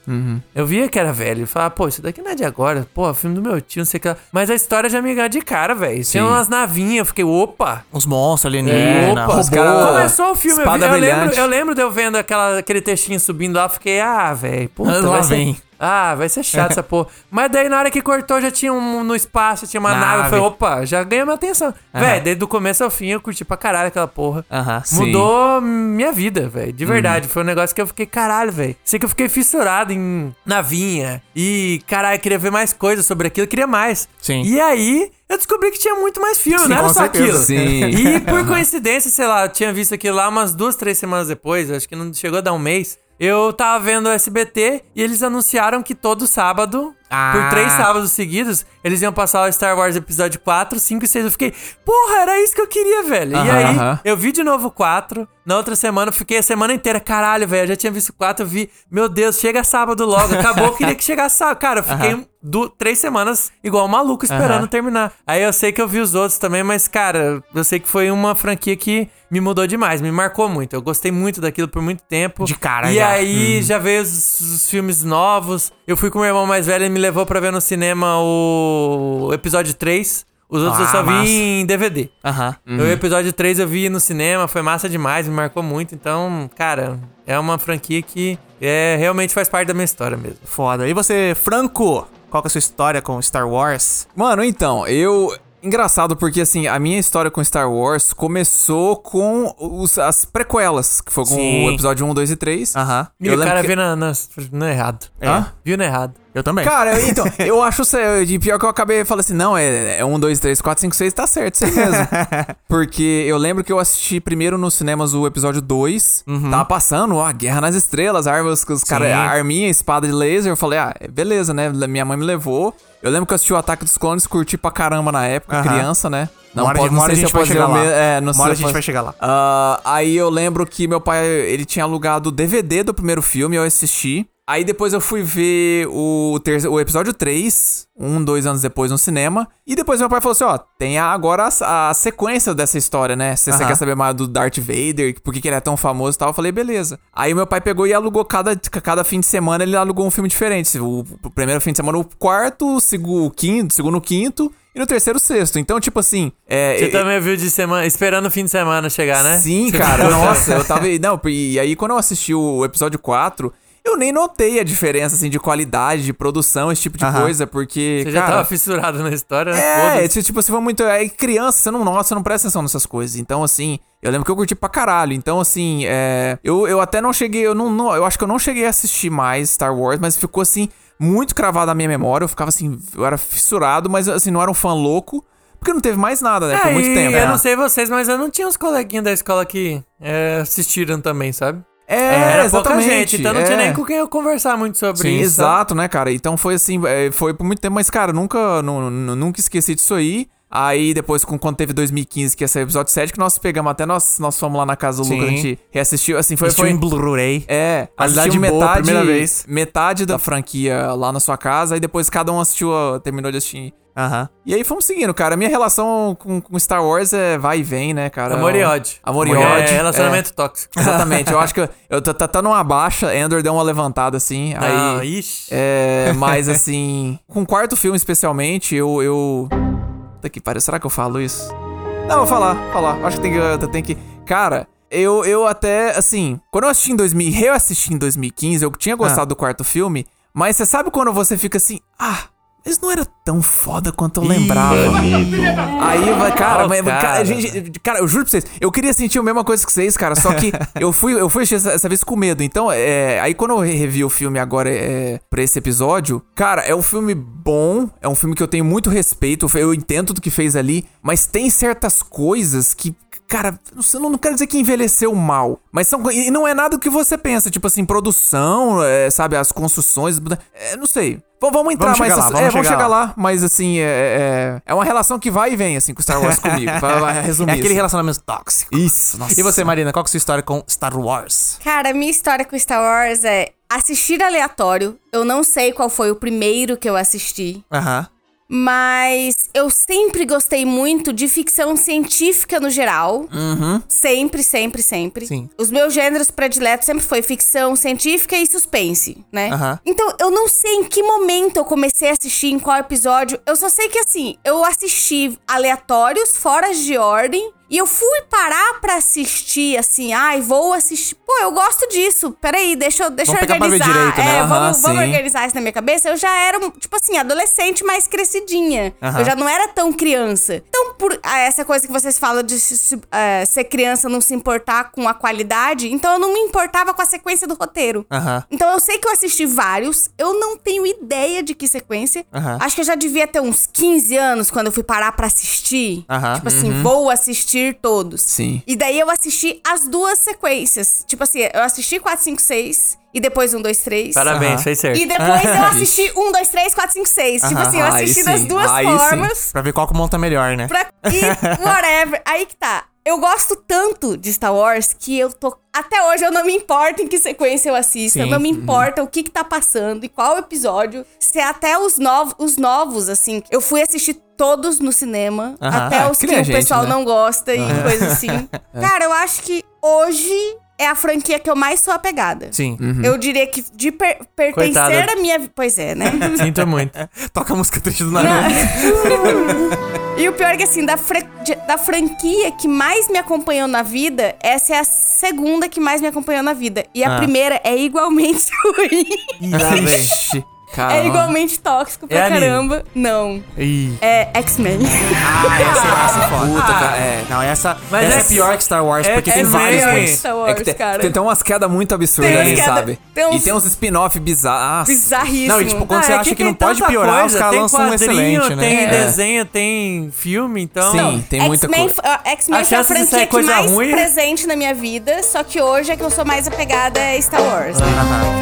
eu via que era velho. Eu falava, pô, isso daqui não é de agora. Pô, filme do meu tio, não sei o que lá. Mas a história já me ganhou de cara, velho. Tinha umas navinhas, eu fiquei, opa. Os monstros alienígenas, Opa, robô. os cara- Começou o filme, eu, vi- Espada eu lembro, eu lembro de eu vendo aquela, aquele textinho subindo lá, fiquei, ah, velho, puta, Ah, lá vai ser, vem. Ah, vai ser chato essa porra. Mas daí na hora que cortou já tinha um no espaço, tinha uma nave, Nave. eu falei, opa, já ganhou minha atenção. Velho, desde o começo ao fim eu curti pra caralho aquela porra. Aham. Sim. Mudou minha vida, velho. De verdade. Foi um negócio que eu fiquei, caralho, velho. Sei que eu fiquei fissurado em navinha. E, caralho, eu queria ver mais coisas sobre aquilo, eu queria mais. Sim. E aí, eu descobri que tinha muito mais filme, Sim, não era só aquilo. Sim. E por coincidência, sei lá, eu tinha visto aquilo lá umas duas, três semanas depois, acho que não chegou a dar um mês. Eu tava vendo o SBT e eles anunciaram que todo sábado, Ah. por três sábados seguidos, eles iam passar o Star Wars Episódio 4, 5 e 6. Eu fiquei, porra, era isso que eu queria, velho. e Aham, aí, aham. eu vi de novo o 4. Na outra semana, eu fiquei a semana inteira, caralho, velho. Eu já tinha visto o 4, eu vi, meu Deus, chega sábado logo. Acabou, eu queria que chegasse sábado. Cara, eu fiquei du- três semanas igual um maluco esperando Aham. terminar. Aí eu sei que eu vi os outros também, mas, cara, eu sei que foi uma franquia que me mudou demais, me marcou muito. Eu gostei muito daquilo por muito tempo. De cara E já. aí já veio os, os filmes novos. Eu fui com meu irmão mais velho, ele me levou pra ver no cinema o episódio 3. Os outros eu Ah, só vi massa. em DVD. Aham. O episódio 3 eu vi no cinema, foi massa demais, me marcou muito. Então, cara, é uma franquia que é, realmente faz parte da minha história mesmo. Foda. E você, Franco? Qual que é a sua história com Star Wars? Mano, então, eu. Engraçado porque, assim, a minha história com Star Wars começou com os- as prequelas, que foi com Sim. o episódio 1, 2 e 3. Aham. E Eu o lembro cara que- viu na, na- no errado. Hã? Viu no errado. Eu também. Cara, eu- então, eu acho de pior que eu acabei falando assim, não, é, é 1, 2, 3, 4, 5, 6, tá certo, isso aí mesmo. Porque eu lembro que eu assisti primeiro nos cinemas o episódio 2, tava passando, ó, Guerra nas Estrelas, armas, os caras, a arminha, espada de laser, eu falei, ah, beleza, né, minha mãe me levou. Eu lembro que eu assisti o Ataque dos Clones, curti pra caramba na época, Aham. criança, né. Uma hora- pode- uma hora a sei gente se eu vai posso chegar lá. É, não Uma sei hora a se gente vai chegar lá. Ah, aí eu lembro que meu pai, ele tinha alugado o DVD do primeiro filme, eu assisti. Aí depois eu fui ver o, o episódio 3, um, dois anos depois no cinema. E depois meu pai falou assim, ó, tem agora a, a sequência dessa história, né? Se você Aham. quer saber mais do Darth Vader, por que que ele é tão famoso e tal, eu falei, beleza. Aí meu pai pegou e alugou cada, cada fim de semana, ele alugou um filme diferente. O, o primeiro fim de semana o quarto, o segundo o quinto, segundo o quinto, e no terceiro sexto. Então, tipo assim... É, Você também viu de semana, esperando o fim de semana chegar, né? Sim, Você cara. Nossa, eu tava. Não, e aí quando eu assisti o episódio 4, eu nem notei a diferença, assim, de qualidade, de produção, esse tipo de Aham. coisa, porque. Você já cara, tava fissurado na história, né? É, Foda-se. tipo, se for muito. Aí criança, você não nota, você não presta atenção nessas coisas. Então, assim, eu lembro que eu curti pra caralho. Então, assim, é. Eu, eu até não cheguei. Eu não, não- Eu acho que eu não cheguei a assistir mais Star Wars, mas ficou assim, muito cravado na minha memória. Eu ficava assim, eu era fissurado, mas assim, não era um fã louco. Porque não teve mais nada, né? Por É, muito e tempo. Eu né? não sei vocês, mas eu não tinha uns coleguinhas da escola que é, assistiram também, sabe? É, Era pouca exatamente. gente, então não tinha é. nem com quem eu conversar muito sobre Sim, isso. exato, né, cara? Então foi assim, é, foi por muito tempo, mas, cara, nunca, nu- nu- nunca esqueci disso aí. Aí depois, com, quando teve 2015, que ia sair o episódio 7, que nós pegamos até, nós, nós fomos lá na casa do Sim. Lucas, a gente reassistiu, assim, foi... Assistiu foi em Blu-ray. é, assistiu boa, metade, primeira vez. metade da franquia lá na sua casa, aí depois cada um assistiu, terminou de assistir. Aham. E aí fomos seguindo, cara. A minha relação com, com Star Wars é vai e vem, né, cara? Amor e ódio. Amor e É, ódio. relacionamento tóxico. É, exatamente. Eu acho que eu, eu tá, tá, tá numa baixa, Endor deu uma levantada assim. Não, aí, ixi. é, mas assim, com o quarto filme especialmente, eu. eu... Puta que pariu, será que eu falo isso? Não, vou falar, falar. Acho que tem que. tenho que. Cara, eu, eu até, assim, quando eu assisti em 2000, reassisti em 2015, eu tinha gostado do quarto filme, mas você sabe quando você fica assim, ah. Mas não era tão foda quanto eu lembrava. Aí, vai, cara, mas, cara. cara, gente, cara, eu juro pra vocês, eu queria sentir a mesma coisa que vocês, cara, só que eu fui, eu fui essa, essa vez com medo. Então, é, aí quando eu revi o filme agora é, pra esse episódio, cara, é um filme bom, é um filme que eu tenho muito respeito, eu entendo tudo que fez ali, mas tem certas coisas que, cara, não, não quero dizer que envelheceu mal, mas são, e não é nada do que você pensa, tipo assim, produção, é, sabe, as construções, é, não sei. Pô, vamos entrar Vamos mais. lá, é, vamos vamos chegar chegar lá. Mas assim, é, é, é uma relação que vai e vem, assim, com Star Wars comigo. Vai, vai resumir. É aquele assim. relacionamento tóxico. Isso, nossa. E você, Marina, qual que é a sua história com Star Wars? Cara, minha história com Star Wars é assistir aleatório. Eu não sei qual foi o primeiro que eu assisti. Aham. Mas eu sempre gostei muito de ficção científica no geral. Sempre, sempre, sempre. Sim. Os meus gêneros prediletos sempre foi ficção científica e suspense, né? Aham. Então, eu não sei em que momento eu comecei a assistir, em qual episódio. Eu só sei que, assim, eu assisti aleatórios, fora de ordem. E eu fui parar pra assistir, assim, ai, vou assistir. Pô, eu gosto disso. Peraí, deixa eu, deixa eu Vamos ver organizar. direito, né? É, Aham, vamos, vamos organizar isso na minha cabeça. Eu já era, tipo assim, adolescente mais crescidinha. Aham. Eu já não era tão criança. Então, por ah, essa coisa que vocês falam de eh, ser criança não se importar com a qualidade, então eu não me importava com a sequência do roteiro. Então eu sei que eu assisti vários, eu não tenho ideia de que sequência. Acho que eu já devia ter uns 15 anos quando eu fui parar pra assistir. Tipo assim, vou assistir todos. Sim. E daí eu assisti as duas sequências. Tipo assim, eu assisti 4, 5, 6 e depois 1, 2, 3. Parabéns, Aham. fez certo. E depois eu assisti 1, 2, 3, 4, 5, 6. Tipo assim, eu Aí assisti sim, das duas aí sim. formas. Pra ver qual que monta melhor, né? Pra... E whatever. Aí que tá. Eu gosto tanto de Star Wars que eu tô. Até hoje eu não me importo em que sequência eu assisto. Sim. Eu não me importa o que que tá passando e qual episódio. Se é até os novos, os novos, assim. Eu fui assistir todos no cinema. Aham. Até Ah, os que que, o gente, pessoal né? não gosta e coisa assim. Cara, eu acho que hoje é a franquia que eu mais sou apegada. Sim. Eu diria que de per- pertencer Coitada. à minha. Pois é, né? Sinto muito. Toca a música triste do Naruto. E o pior é que, assim, da, da franquia que mais me acompanhou na vida, essa é a segunda que mais me acompanhou na vida. E a Ah. primeira é igualmente ruim. Ixi, cara. é igualmente tóxico pra É anime. caramba. Não. Ih. É X-Men. Ah, essa, essa é foda. Puta, cara, é. Não, essa, Mas essa é, é- pior que Star Wars, é- porque é tem vários É ruins. Star É Wars, que tem, cara. tem, tem umas quedas muito absurdas ali, queda- sabe? tem uns- E tem uns spin-off bizarros. Bizarríssimo. Não, e tipo, quando Ah, você é acha que, não pode piorar, coisa, os caras tem lançam um excelente, né? Tem É. desenho, tem filme, então. Sim, tem muita X-Men, coisa. ah, X-Men A foi a franquia que mais ruim- presente na minha vida, só que hoje é que eu sou mais apegada é Star Wars.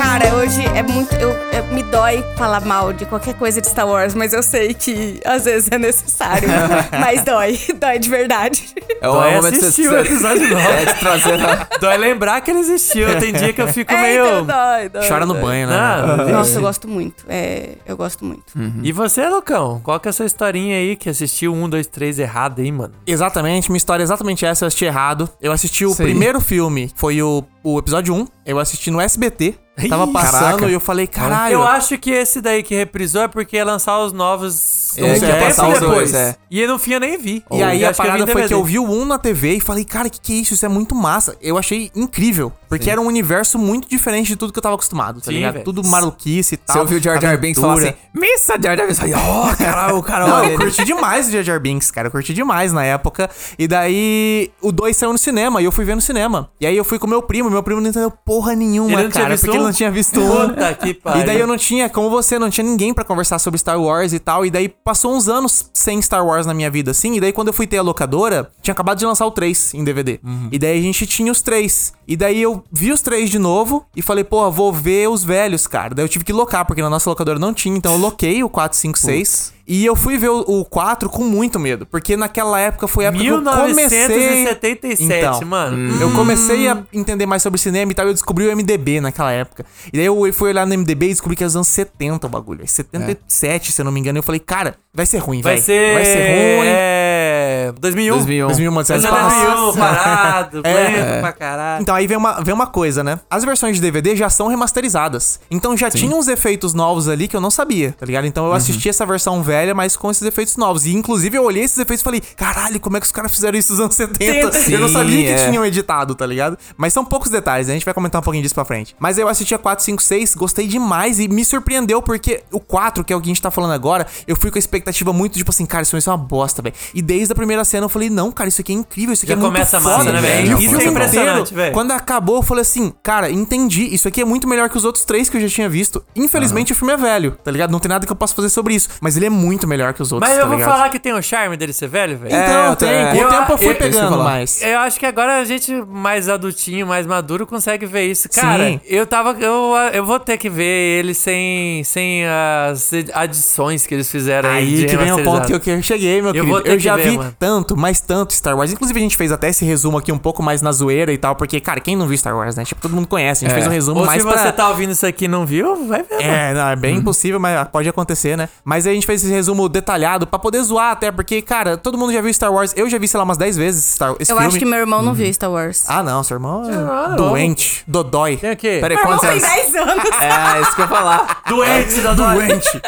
Cara, hoje é muito. Eu- me dói falar mal de qualquer coisa de Star Wars, mas eu sei que às vezes é necessário. mas dói, dói de verdade. É o Dói momento de assistir o episódio novo. É de trazer. Dói lembrar que ele existiu. Tem dia que eu fico É, meio. então dói, dói. Chora no dói. banho, né? Ah, Nossa, eu gosto muito. É, eu gosto muito. E você, Lucão? Qual que é a sua historinha aí que assistiu um, dois, três errado aí, mano? Exatamente, minha história é exatamente essa, eu assisti errado. Eu assisti o aí. primeiro filme, foi o, o episódio 1, eu assisti no SBT, tava passando caraca. e eu falei, caralho. Eu acho que esse daí que reprisou é porque ia lançar os novos. É, um que ia tempo passar os depois. dois, é. E no fim eu nem vi. E aí Eu a que eu parada em foi que eu vi o 1 na TV e falei, cara, que que é isso? Isso é muito massa. Eu achei incrível, porque era um universo muito diferente de tudo que eu tava acostumado, tá Sim, ligado? Tudo maluquice e tal. Você ouviu o Jar Jar Binks falar assim. Missa Jar Jar Binks. Aí, Ó, caralho, o cara... Não, eu curti demais o Jar Jar Binks, cara. Eu curti demais na época. E daí o 2 saiu no cinema e eu fui ver no cinema. E aí eu fui com meu primo, meu primo não entendeu porra nenhuma, Ele não tinha cara, visto porque ele não tinha visto um. Puta que pariu. E daí eu não tinha, como você, não tinha ninguém pra conversar sobre Star Wars e tal. E daí passou uns anos sem Star Wars na minha vida, assim. E daí quando eu fui ter a locadora, tinha acabado de lançar o 3 em DVD. Uhum. E daí a gente tinha os três. E daí eu vi os três de novo e falei, porra, vou ver os velhos, cara. Daí eu tive que locar, porque na nossa locadora não tinha. Então eu loquei o 4, 5, 6. E eu fui ver o, o 4 com muito medo. Porque naquela época foi a época que eu comecei... 1977, mano. Eu comecei a entender mais sobre cinema e tal, e eu descobri o MDB naquela época. E daí eu fui olhar no MDB e descobri que era os anos 70 o bagulho. É 77, se eu não me engano. E eu falei, cara, vai ser ruim, Vai velho. ser. Vai ser ruim. É. 2001. 2001. 2001, Vai ser Espaço. 2001, parado, É. lento pra caralho. Então aí vem uma, vem uma coisa, né? As versões de DVD já são remasterizadas. Então já tinha uns efeitos novos ali que eu não sabia, tá ligado? Então eu assisti essa versão velha, mas com esses efeitos novos. E inclusive eu olhei esses efeitos e falei, caralho, como é que os caras fizeram isso nos anos 70? Sim, eu não sabia que é. tinham editado, tá ligado? Mas são poucos detalhes, a gente vai comentar um pouquinho disso pra frente. Mas eu assisti a 4, 5, 6, gostei demais e me surpreendeu porque o 4, que é o que a gente tá falando agora, eu fui com a expectativa muito, tipo assim, cara, isso ser uma bosta, velho. E desde a primeira cena, eu falei, não, cara, isso aqui é incrível, isso aqui Já é muito começa foda, massa, né, velho? E o Isso é impressionante, velho. quando acabou, eu falei assim, cara, entendi, isso aqui é muito melhor que os outros três que eu já tinha visto. Infelizmente, o filme é velho, tá ligado? Não tem nada que eu possa fazer sobre isso, mas ele é muito melhor que os outros, Mas tá eu vou ligado? falar que tem o charme dele ser velho, velho. Então, É, tem. é. Com o Eu- tempo eu fui eu- eu pegando falar. mais. Eu acho que agora a gente mais adultinho, mais maduro, consegue ver isso. Cara, Sim. eu tava. Eu, eu vou ter que ver ele sem, sem as adições que eles fizeram aí. Aí que vem o ponto que eu eu cheguei, meu Eu querido. Eu já ver, vi mano. Tanto, mas tanto Star Wars. Inclusive, a gente fez até esse resumo aqui um pouco mais na zoeira e tal, porque, cara, quem não viu Star Wars, né? Tipo, todo mundo conhece. A gente fez um resumo Ou mais se pra... você tá ouvindo isso aqui e não viu, vai ver. mano. É, não, é bem impossível, mas pode acontecer, né? Mas aí a gente fez esse resumo detalhado pra poder zoar até, porque, cara, todo mundo já viu Star Wars. Eu já vi, sei lá, umas 10 vezes Star, esse Eu filme. acho que meu irmão não viu Star Wars. Ah, não, seu irmão é não. doente, dodói. Tem o quê? Peraí, meu irmão quantos tem anos? 10 anos. É, isso que eu ia falar. Doente da doente.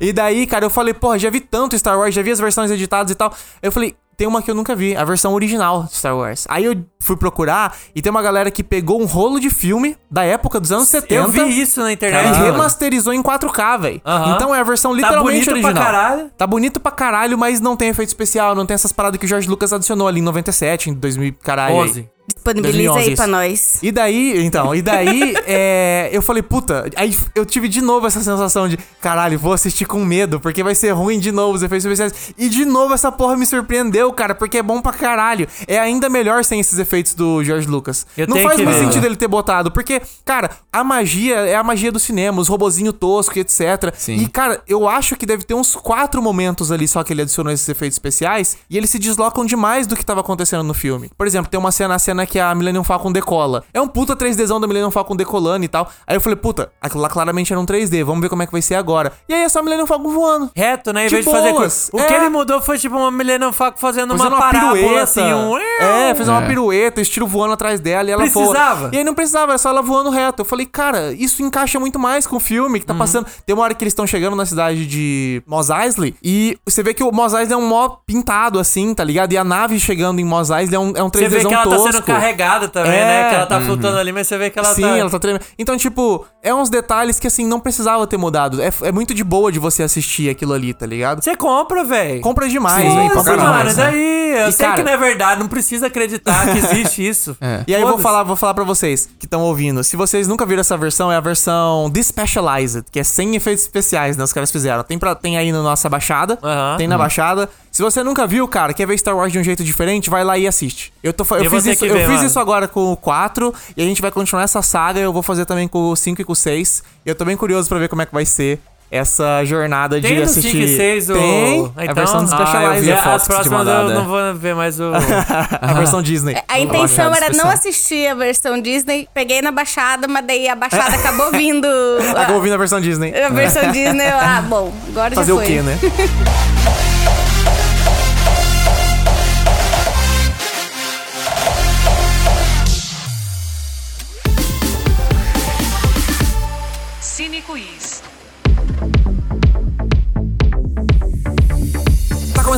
E daí, cara, eu falei, porra, já vi tanto Star Wars, já vi as versões editadas e tal. Eu falei, tem uma que eu nunca vi, a versão original de Star Wars. Aí eu fui procurar e tem uma galera que pegou um rolo de filme da época dos anos 70 Eu vi isso na e internet. remasterizou em 4K, velho. Aham. Então é a versão Tá literalmente bonito pra caralho. Tá bonito pra caralho, mas não tem efeito especial, não tem essas paradas que o George Lucas adicionou ali em 97, em 2000, caralho. aí. 11. Disponibiliza 2011 aí pra isso. nós. E daí, então, e daí, é, eu falei, puta, aí eu tive de novo essa sensação de, caralho, vou assistir com medo, porque vai ser ruim de novo os efeitos especiais. E de novo essa porra me surpreendeu, cara, porque é bom pra caralho. É ainda melhor sem esses efeitos do George Lucas. Eu Não faz mais ver. sentido ele ter botado, porque, cara, a magia é a magia do cinema, os robozinho tosco e etc. Sim. E, cara, eu acho que deve ter uns quatro momentos ali só que ele adicionou esses efeitos especiais e eles se deslocam demais do que tava acontecendo no filme. Por exemplo, tem uma cena, a cena que a Millennium Falcon decola. É um puta 3Dzão da Millennium Falcon decolando e tal. Aí eu falei, puta, aquilo lá claramente era um 3D, vamos ver como é que vai ser agora. E aí é só a Millennium Falcon voando. Reto, né? Em De vez de fazer boas. O É. que ele mudou foi tipo uma Millennium Falcon fazendo, Fazendo uma parábola assim, um. É, fez uma pirueta, estilo voando atrás dela e ela Precisava? voa. E aí não precisava, era só ela voando reto. Eu falei, cara, isso encaixa muito mais com o filme que tá passando. Tem uma hora que eles estão chegando na cidade de Mos Eisley e você vê que o Mos Eisley é um mó pintado assim, tá ligado? E a nave chegando em Mos Eisley é um, é um 3Dzão Você vê que ela tosco. tá sendo carregada também, É. né? Que ela tá flutuando ali, mas você vê que ela Sim, tá. ela tá tremendo. Então, tipo, é uns detalhes que, assim, não precisava ter mudado. É, é muito de boa de você assistir aquilo ali, tá ligado? Você compra, velho. Compra demais, Sim, velho. Compra caralho, mano. demais. Daí, eu E, sei cara- que não é verdade, não precisa acreditar que existe isso. É. E aí eu vou falar, vou falar para vocês que estão ouvindo. Se vocês nunca viram essa versão, é a versão Despecialized, que é sem efeitos especiais, né? Os caras fizeram. Tem, pra, tem aí na nossa baixada. Tem na baixada. Se você nunca viu, cara, quer ver Star Wars de um jeito diferente, vai lá e assiste. Eu, tô, eu, Eu fiz, isso, que eu ver, fiz isso agora com o 4 e a gente vai continuar essa saga. Eu vou fazer também com o 5 e com o 6. E eu tô bem curioso pra ver como é que vai ser essa jornada Tem de no assistir. 5 e 6 o. Tem a Então, versão ah, eu a As próximas eu não vou ver mais o. a versão Disney. A intenção Baixada era não assistir a versão Disney. Peguei na baixada, mas daí a baixada acabou vindo. Acabou ouvindo a versão Disney. A versão Disney, ah, bom, agora Fazer já o foi. quê, né?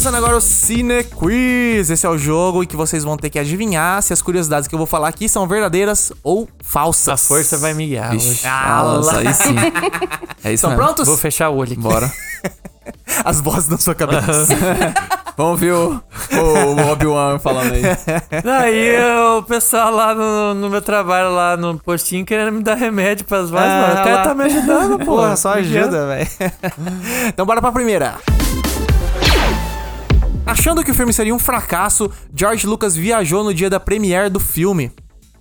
Começando agora o Cine Quiz. Esse é o jogo em que vocês vão ter que adivinhar se as curiosidades que eu vou falar aqui são verdadeiras ou falsas. A força vai me guiar Vixe, hoje. Ah, nossa, aí sim. É isso Estão mesmo. prontos? Vou fechar o olho aqui. Bora. As vozes na sua cabeça. Vamos ver o, o Obi-Wan falando aí. Daí o pessoal lá no, no meu trabalho, lá no postinho, querendo me dar remédio pras vozes, Ah, mano. O cara lá. tá me ajudando, pô. Porra, só ajuda, velho. então bora pra primeira. Achando que o filme seria um fracasso, George Lucas viajou no dia da premiere do filme.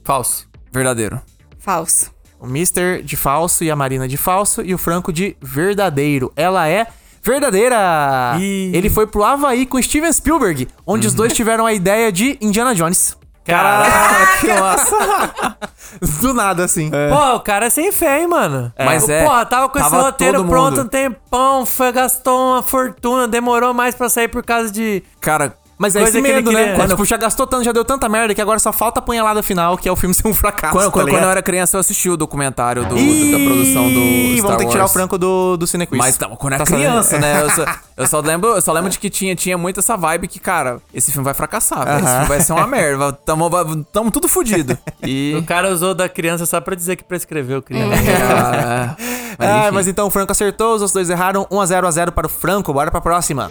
Falso. Verdadeiro. Falso. O Mister de falso e a Marina de falso e o Franco de verdadeiro. Ela é verdadeira! Ih. Ele foi pro Havaí com Steven Spielberg, onde os dois tiveram a ideia de Indiana Jones. Caraca, que massa! Do nada, assim. Pô, o cara é sem fé, hein, mano. Mas é, Porra, tava com esse tava roteiro todo pronto mundo. um tempão, foi, gastou uma fortuna, demorou mais pra sair por causa de... Cara, Mas é Coisa esse que ele medo, né? queria. Quando, tipo, já gastou tanto, já deu tanta merda que agora só falta a punhalada final, que é o filme ser um fracasso. quando, tá quando- quando ligado? eu era criança, eu assisti o documentário do, Ih, da produção do Star Vamos ter que tirar o Wars. Franco do, do Cinequiz. Mas tamo, quando era Tá sabendo? criança, né? Eu só, eu só lembro, eu só lembro de que tinha, tinha muito essa vibe que, cara, esse filme vai fracassar, velho. Esse filme vai ser uma merda. Tamo, tamo tudo fudido. O E. cara usou da criança só pra dizer que prescreveu criança. Ah, mas Ah, enfim. mas então o Franco acertou, os outros dois erraram. 1x0 a 0 para o Franco. Bora pra próxima.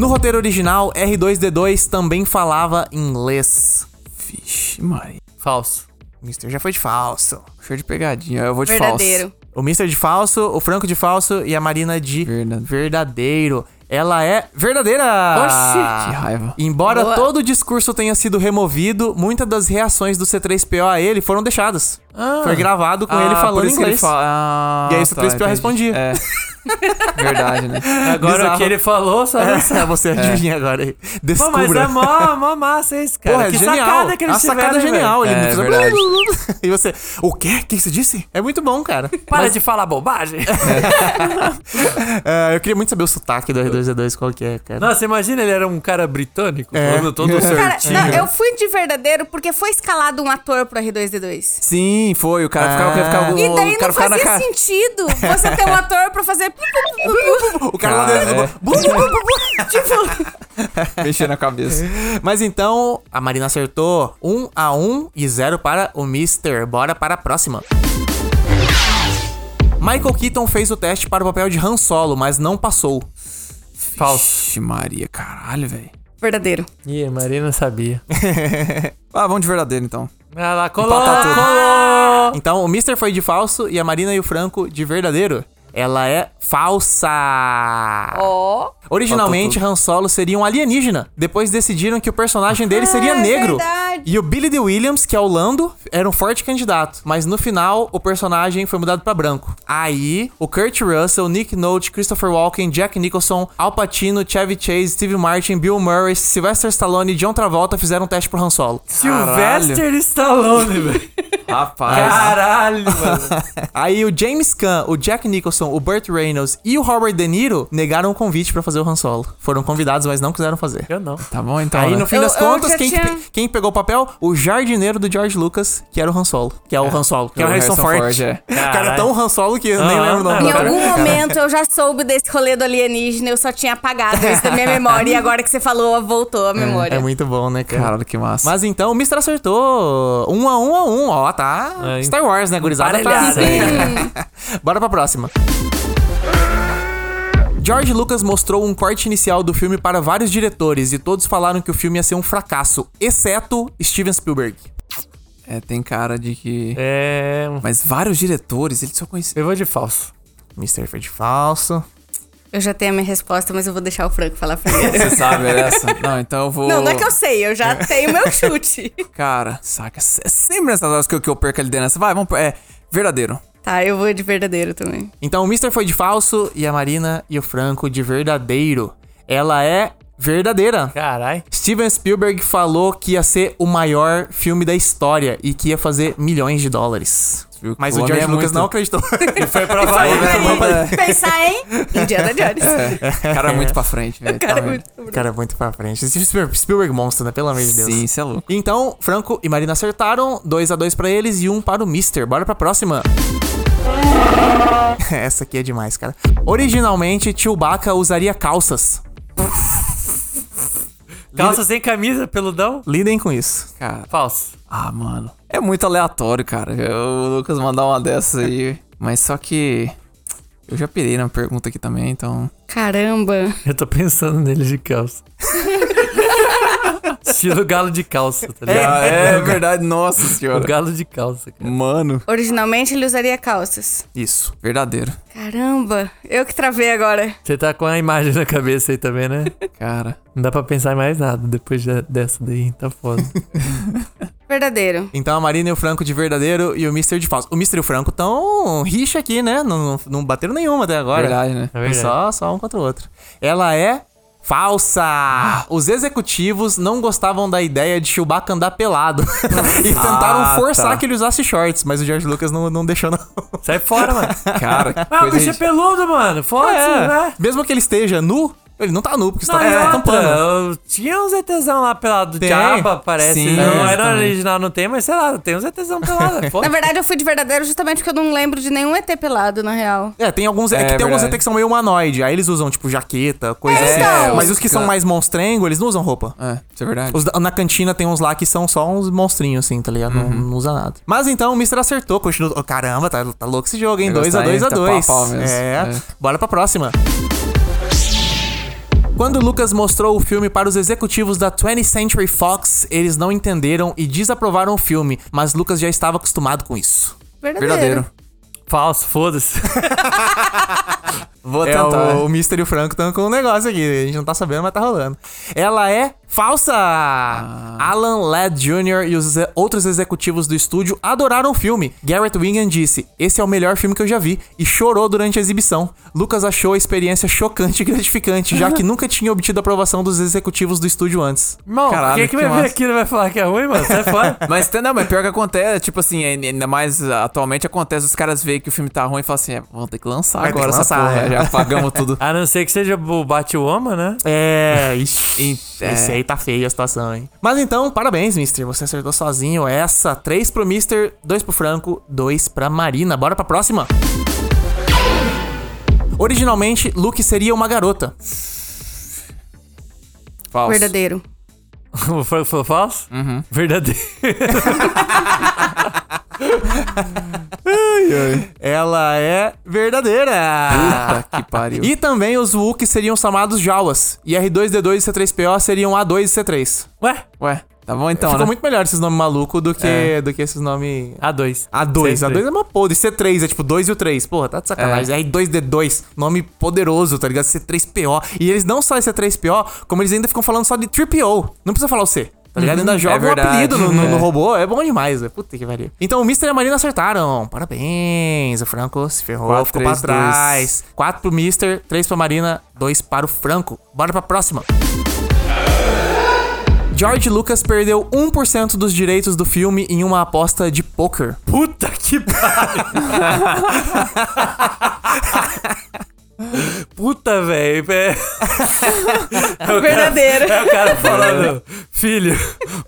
No roteiro original, R2D2 também falava inglês. Vixe, Maria. Falso. O Mister já foi de falso. Cheio de pegadinha. Eu vou de Verdadeiro. O Mister de falso, o Franco de falso e a Marina de Verdade- verdadeiro. Ela é verdadeira! Oxi, Que raiva. Embora Boa. todo o discurso tenha sido removido, muitas das reações do C3PO a ele foram deixadas. Ah. Foi gravado com Ah, ele por falando que ele inglês. fala- Ah, E aí o C3PO entendi. respondia. É. Verdade, né? Agora Bizarro. o que ele falou, só. É, você adivinha agora aí. Pô, mas Descubra. é mó, mó massa esse cara. Porra, é que genial. sacada que a eles sacada tiveram, genial. velho. Ele É, verdade. E você, o quê? O que você disse? É muito bom, cara. Para de falar bobagem. É, eu queria muito saber o sotaque do R2D2, qual que é, cara. Nossa, imagina, ele era um cara britânico, É. falando todo Cara, certinho. não, eu fui de verdadeiro porque foi escalado um ator pro R2D2. Sim, foi. O cara Ah. ficava, ficava, E daí o cara não fazia cara. sentido você ter um ator pra fazer. O cara lá dentro. é. Tipo, Mexer na cabeça. Mas então, a Marina acertou 1 a 1 e 0 para o Mister. Bora para a próxima. Michael Keaton fez o teste para o papel de Han Solo, mas não passou. Falso. Vixe, Maria, caralho, velho. verdadeiro. Ih, a Marina sabia. Ah, vamos de verdadeiro então. Lá, colou, colou. Então, o Mister foi de falso e a Marina e o Franco de verdadeiro. Ela é falsa. Ó. Originalmente, Han Solo seria um alienígena. Depois decidiram que o personagem dele seria Ah, é negro. verdade. E o Billy D. Williams, que é o Lando, era um forte candidato. Mas no final, o personagem foi mudado pra branco. Aí, o Kurt Russell, Nick Nolte, Christopher Walken, Jack Nicholson, Al Pacino, Chevy Chase, Steve Martin, Bill Murray, Sylvester Stallone e John Travolta fizeram um teste pro Han Solo. Sylvester Stallone, velho. Rapaz. Caralho, mano. Aí o James Caan, o Jack Nicholson, o Burt Reynolds e o Robert De Niro negaram o convite pra fazer o Han Solo. Foram convidados, mas não quiseram fazer. Eu não. Tá bom então. Aí, né? no fim Eu- das eu contas, quem, tinha- quem pegou o papel? O jardineiro do George Lucas, que era o Han Solo. Que é o Han Solo. Que é o o Harrison, Harrison Ford. Ford, é. O cara é tão Han Solo que eu nem Ah, lembro o nome é. Em cara. algum momento eu já soube desse rolê do alienígena, eu só tinha apagado isso da minha memória. E agora que você falou, voltou a memória. É muito bom, né, cara? Caralho, que massa. Mas então o Mister acertou. Um a um a um. Ó, tá. Aí. Star Wars, né, gurizada? Tá. Bora pra próxima. George Lucas mostrou um corte inicial do filme para vários diretores e todos falaram que o filme ia ser um fracasso, exceto Steven Spielberg. É, tem cara de que. É. Mas vários diretores, ele só conhecia. Eu vou de falso. Mr. foi de falso. Eu já tenho a minha resposta, mas eu vou deixar o Franco falar primeiro. Você sabe essa? Não, então eu vou. Não, não é que eu sei, eu já tenho meu chute. Cara, saca. É sempre nessas horas que eu, que eu perco a liderança. Vai, vamos. É, verdadeiro. Tá, eu vou de verdadeiro também. Então o Mr. foi de falso e a Marina e o Franco de verdadeiro. Ela é verdadeira. Caralho. Steven Spielberg falou que ia ser o maior filme da história e que ia fazer milhões de dólares. Mas o o George é Lucas muito- não acreditou. Foi pra Havaí. Aí, pensar em Indiana Jones. O cara é muito pra frente, velho. Cara, Tá é muito O cara é muito pra frente. Esse Spielberg, Spielberg monstro, né? Pelo amor de Deus. Sim, isso é louco. Então, Franco e Marina acertaram. 2 a 2 pra eles e um para o Mister. Bora pra próxima. Essa aqui é demais, cara. Originalmente, Chewbacca usaria calças. Calça sem camisa, peludão? Lidem com isso. Cara, Falso. ah, mano. É muito aleatório, cara. O Lucas mandar uma dessas aí. Mas só que. Eu já pirei na pergunta aqui também, então. Caramba. Eu tô pensando nele de calça. Estilo galo de calça, tá ligado? Ah, é verdade, nossa O senhora. galo de calça, cara. Mano, Originalmente ele usaria calças. Isso. verdadeiro. Caramba. Eu que travei agora. Você tá com a imagem na cabeça aí também, né? Cara. Não dá pra pensar em mais nada depois de- dessa daí. Tá foda. Verdadeiro. Então a Marina e o Franco de verdadeiro e o Mister de falso. O Mister e o Franco tão rixa aqui, né? Não, não, não bateram nenhuma até agora. Verdade, né? É verdade. só, só um contra o outro. Ela é falsa. Os executivos não gostavam da ideia de Chewbacca andar pelado. e tentaram Ah, forçar tá. que ele usasse shorts, mas o George Lucas não, não deixou, não. Sai fora, mano. Cara, que Ah, o bicho é peludo, mano. Foda-se, né? Mesmo que ele esteja nu, ele não tá nu, porque você Não, tá, eu- tinha uns ETzão lá pelado do. Diaba, parece. Sim, não é, era também. original, não tem, mas sei lá, tem uns ETzão pelado. é Na verdade, eu fui de verdadeiro justamente porque eu não lembro de nenhum ET pelado, na real. É, tem alguns. É, É que tem alguns. ET que são meio humanoide. Aí eles usam, tipo, jaqueta, coisa É, assim. então. Mas os que são mais monstrengo, eles não usam roupa. É, isso é verdade. Os na cantina tem uns lá que são só uns monstrinhos, assim, tá ligado? Não, Uhum. não usa nada. Mas então o Mister acertou, continua. oh, caramba, tá, tá louco esse jogo, hein? Vai 2 a gostar, 2 hein? a Tá 2 pau a pau mesmo. É. É. Bora pra próxima. Quando Lucas mostrou o filme para os executivos da 20th Century Fox, eles não entenderam e desaprovaram o filme, mas Lucas já estava acostumado com isso. Verdadeiro. Verdadeiro. Falso, foda-se. Vou É, tentar. o, o Mister e o Franco estão com um negócio aqui. A gente não tá sabendo, mas tá rolando. Ela é falsa! Alan Ladd Jr. e os outros executivos do estúdio adoraram o filme. Garrett Wingan disse: Esse é o melhor filme que eu já vi. E chorou durante a exibição. Lucas achou a experiência chocante e gratificante, já que nunca tinha obtido a aprovação dos executivos do estúdio antes. Caralho, quem que, que vai ver massa. aquilo e vai falar que é ruim, mano? Sai fora. Mas não, mas pior que acontece, tipo assim, ainda mais atualmente acontece, os caras veem que o filme tá ruim e falam assim, é, vamos ter que lançar Vai agora que essa lançar, porra, é. já pagamos tudo. A não ser que seja o Batwoman, né? É, ixi. É. Esse aí tá feio a situação, hein? Mas então, parabéns, Mister. Você acertou sozinho essa. Três pro Mister, dois pro Franco, dois pra Marina. Bora pra próxima. Originalmente, Luke seria uma garota. Falso. Verdadeiro. O Franco falou falso? Uhum. Verdadeiro. Ela é verdadeira. Puta que pariu. E também os Wookiee seriam chamados Jawas. E R2D2 e C3PO seriam A2 e C3. Ué? Ué, tá bom então, Ficou né? muito melhor esses nomes malucos do que, É. do que esses nomes A2. A2, C3. A2 é uma podre. C3 é tipo 2 e o 3. Porra, tá de sacanagem. R2D2, nome poderoso, tá ligado? C3PO. E eles não só é C3PO, como eles ainda ficam falando só de 3PO. Não precisa falar o C. Tá ligado? Ainda joga é um verdade, apelido no, no- no é. robô. É bom demais, velho. Puta que pariu. Então o Mr. e a Marina acertaram. Parabéns. O Franco se ferrou, Quatro, ficou três, pra trás. 4 pro Mr., 3 pra Marina, 2 para o Franco. Bora pra próxima. George Lucas perdeu 1% dos direitos do filme em uma aposta de poker. Puta que pariu. Puta, velho. É... É o Verdadeiro. Cara, é o cara falando, filho,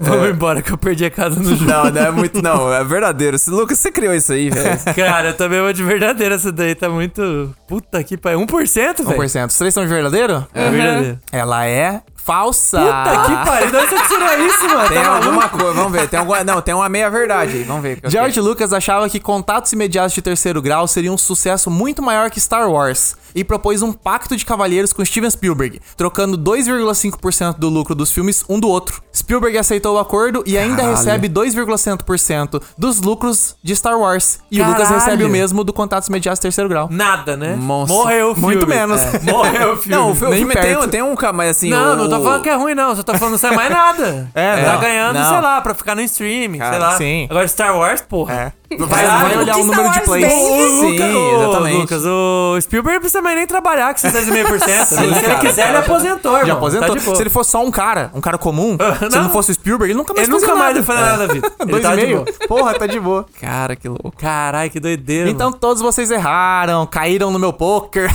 vamos embora que eu perdi a casa no jogo. Não, não é muito, não, é verdadeiro. Lucas, você criou isso aí, velho. Cara, eu também vou de verdadeira essa daí, tá muito... Puta que pariu. 1%, velho? 1%. Os três são de verdadeiro? É verdadeiro. Ela é falsa. Puta que pariu. De onde você tirou isso, mano? Tem Tá alguma coisa, vamos ver. Tem alguma, não, tem uma meia verdade aí, vamos ver. George Lucas achava que Contatos Imediatos de Terceiro Grau seria um sucesso muito maior que Star Wars e propôs um pacto de cavalheiros com Steven Spielberg, trocando 2,5% do lucro dos filmes um do outro. Spielberg aceitou o acordo e ainda Caralho. recebe 2,5% dos lucros de Star Wars. E o Lucas Caralho. recebe o mesmo do Contatos Imediatos de Terceiro Grau. Nada, né? Monstro. Morreu o filme. Muito menos. É, Morreu o filme. Não, o fi- o filme tem, tem um, mas assim... Não, o- não tô falando que é ruim, não. Só tô falando que não sai mais nada. É, Tá não, ganhando, não. sei lá, pra ficar no streaming, sei lá. sim. Agora Star Wars, porra. É. Vai lá, vai olhar o número de plays. Sim, Lucas, ô, exatamente. Lucas, o Spielberg não precisa mais nem trabalhar com esses 10,5%. Se ele cara. quiser, ele aposentou, irmão. Já aposentou. Tá de boa. se ele fosse só um cara, um cara comum, se Não. não fosse o Spielberg, ele nunca mais Ele nunca mais nada. vai fazer nada da vida. Ele Dois tá e de meio? boa. Porra, tá de boa. Cara, que louco. Caralho, que doideira. Então mano. todos vocês erraram, caíram no meu poker.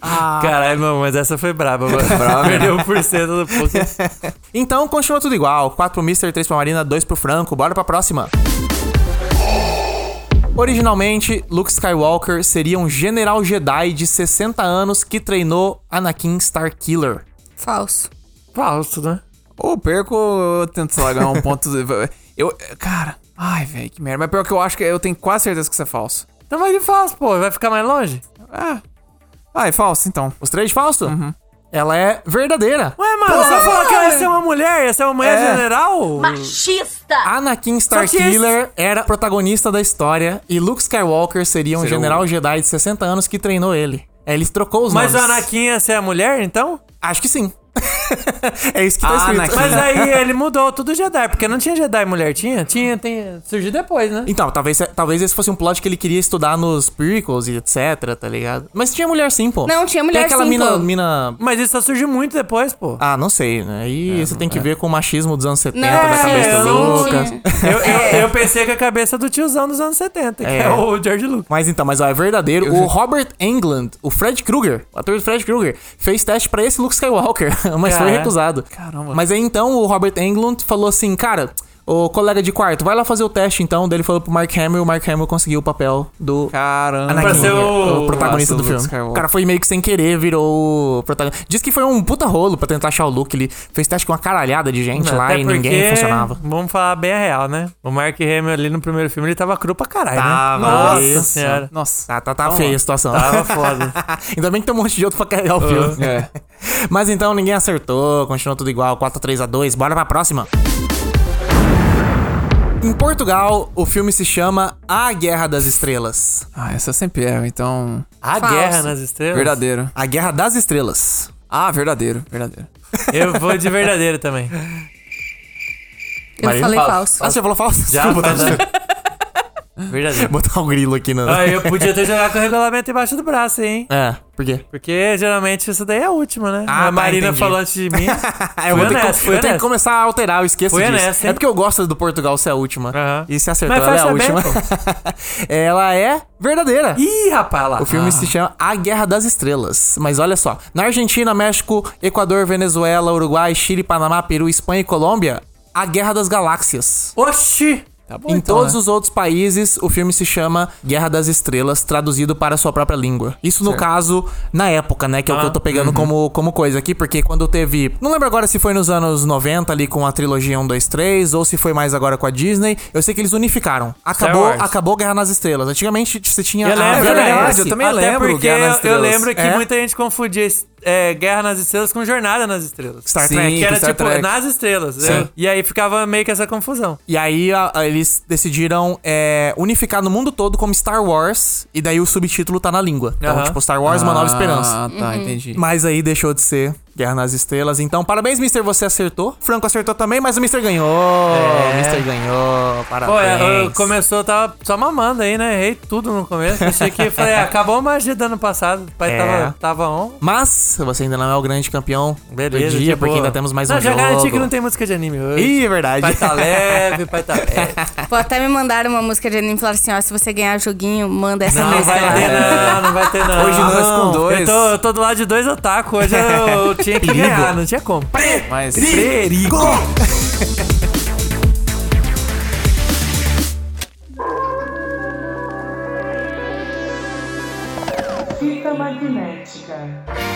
Caralho, mano, mas essa foi braba, mano. Perdeu 1% do pouco. então continua tudo igual. 4 pro Mr., 3 pra Marina, 2 pro Franco. Bora pra próxima. Originalmente, Luke Skywalker seria um general Jedi de 60 anos que treinou Anakin Starkiller. Falso. Falso, né? Ou perco, eu tento largar um ponto... Eu, cara... Ai, velho, que merda. Mas pior que eu acho que eu tenho quase certeza que isso é falso. Então vai de falso, pô. Vai ficar mais longe? Ah, ah é falso então. Os três de Fausto? Ela é verdadeira. Ué, mano, você falou que ela ia ser uma mulher, ia ser uma mulher É. general? Anakin Só que Starkiller era protagonista da história e Luke Skywalker seria um Seria general o- Jedi de 60 anos que treinou ele. É, ele trocou os Mas o nomes. Anakin ia ser a mulher, então? Acho que sim. É isso que tá Ah, escrito. Anakin. Mas aí ele mudou tudo Jedi, porque não tinha Jedi mulher, tinha? Tinha, tem, surgiu depois, né? Então, talvez, talvez esse fosse um plot que ele queria estudar nos prequels e etc, tá ligado? Mas tinha mulher sim, pô. Não, tinha mulher Tem aquela sim, mina, pô. mina... Mas isso só surgiu muito depois, pô. Ah, não sei, né? Aí você tem que ver com o machismo dos anos 70 Não, da cabeça eu do Lucas. Eu, eu, eu pensei que a cabeça do tiozão dos anos 70, que é, É. o George Lucas. Mas então, mas ó, é verdadeiro. O Robert Englund, o Fred Krueger, o ator do Fred Krueger, fez teste pra esse Luke Skywalker, mas foi recusado. Caramba. Mas aí então o Robert Englund falou assim, cara, o colega de quarto, vai lá fazer o teste então. Daí ele falou pro Mark Hamill, o Mark Hamill conseguiu o papel do Caramba. Anakin, Pra ser o- o protagonista Nossa, do filme. Skywalker. O cara foi meio que sem querer, virou o protagonista. Diz que foi um puta rolo pra tentar achar o Luke. Ele fez teste com uma caralhada de gente lá Até e ninguém funcionava. Vamos falar bem a real, né? O Mark Hamill ali no primeiro filme, ele tava cru pra caralho, Tava. né? Nossa Isso. senhora. Nossa. Tá, tá, tá feia a situação. Tava foda. Ainda bem que tem um monte de outro pra carregar o filme. É. Mas então ninguém acertou, continuou tudo igual, 4 3 a 2 Bora pra próxima. Em Portugal, o filme se chama A Guerra das Estrelas. Ah, essa sempre é, então. A Falso. Guerra nas Estrelas? Verdadeiro. A Guerra das Estrelas. Ah, verdadeiro, verdadeiro. Eu vou de verdadeiro também. Eu falei Falso. falso. Ah, você falou falso? Já, Desculpa, tá- Verdadeiro. Botar um grilo aqui no. Ah, eu podia ter jogado com o regulamento embaixo do braço, hein? É, por quê? Porque geralmente isso daí é a última, né? Ah, a Marina tá, entendi. falou antes de mim. eu vou ter, que- honesto, eu tenho que honesto. começar a alterar, eu esqueço Fui disso. honesto, é porque eu gosto do Portugal ser a última. E se acertou, ela é a última. ela é verdadeira. Ih, rapaz, lá. O filme Ah. se chama A Guerra das Estrelas. Mas olha só: na Argentina, México, Equador, Venezuela, Uruguai, Chile, Panamá, Peru, Espanha e Colômbia, A Guerra das Galáxias. Oxi! Tá bom, em então, todos né? os outros países, o filme se chama Guerra das Estrelas, traduzido para a sua própria língua. Isso no caso, na época, né? Que é o que Ah, eu tô pegando como, como coisa aqui, porque quando teve. Não lembro agora se foi nos anos 90 ali com a trilogia 1, 2, 3, ou se foi mais agora com a Disney. Eu sei que eles unificaram. Acabou, acabou Guerra nas Estrelas. Antigamente você tinha. Eu a lembro, VHS. verdade, eu também Até lembro porque eu- eu lembro que É? muita gente confundia é, Guerra nas Estrelas com Jornada nas Estrelas. Star Sim. Trek. que era Star tipo, Trek. nas estrelas. Né? E aí ficava meio que essa confusão. E aí a- a- eles decidiram é, unificar no mundo todo como Star Wars, e daí o subtítulo tá na língua. Então, Aham. tipo, Star Wars, Uma Nova Esperança. Ah, tá, entendi. Mas aí deixou de ser Guerra nas Estrelas. Então, parabéns, Mister, você acertou. Franco acertou também, mas o Mister ganhou. É. Mister ganhou. Parabéns. Pô, é, eu- começou, tava só mamando aí, né? Errei tudo no começo. Achei que falei, ah, acabou a magia do ano passado. O pai É. tava, tava on. Mas você ainda não é o grande campeão Beleza. do dia, porque boa. ainda temos mais não, um já jogo. garanti que não tem música de anime hoje. Ih, é verdade. Pai tá leve, pai tá leve. Pô, até me mandaram uma música de anime e falaram assim: ó, se você ganhar joguinho, manda essa Não, música. vai ter não, não vai ter não. Hoje nós com dois. Eu tô, eu tô do lado de dois otaku, hoje eu, eu tinha que ganhar, não tinha como. Mas. Perigo. Fita magnética.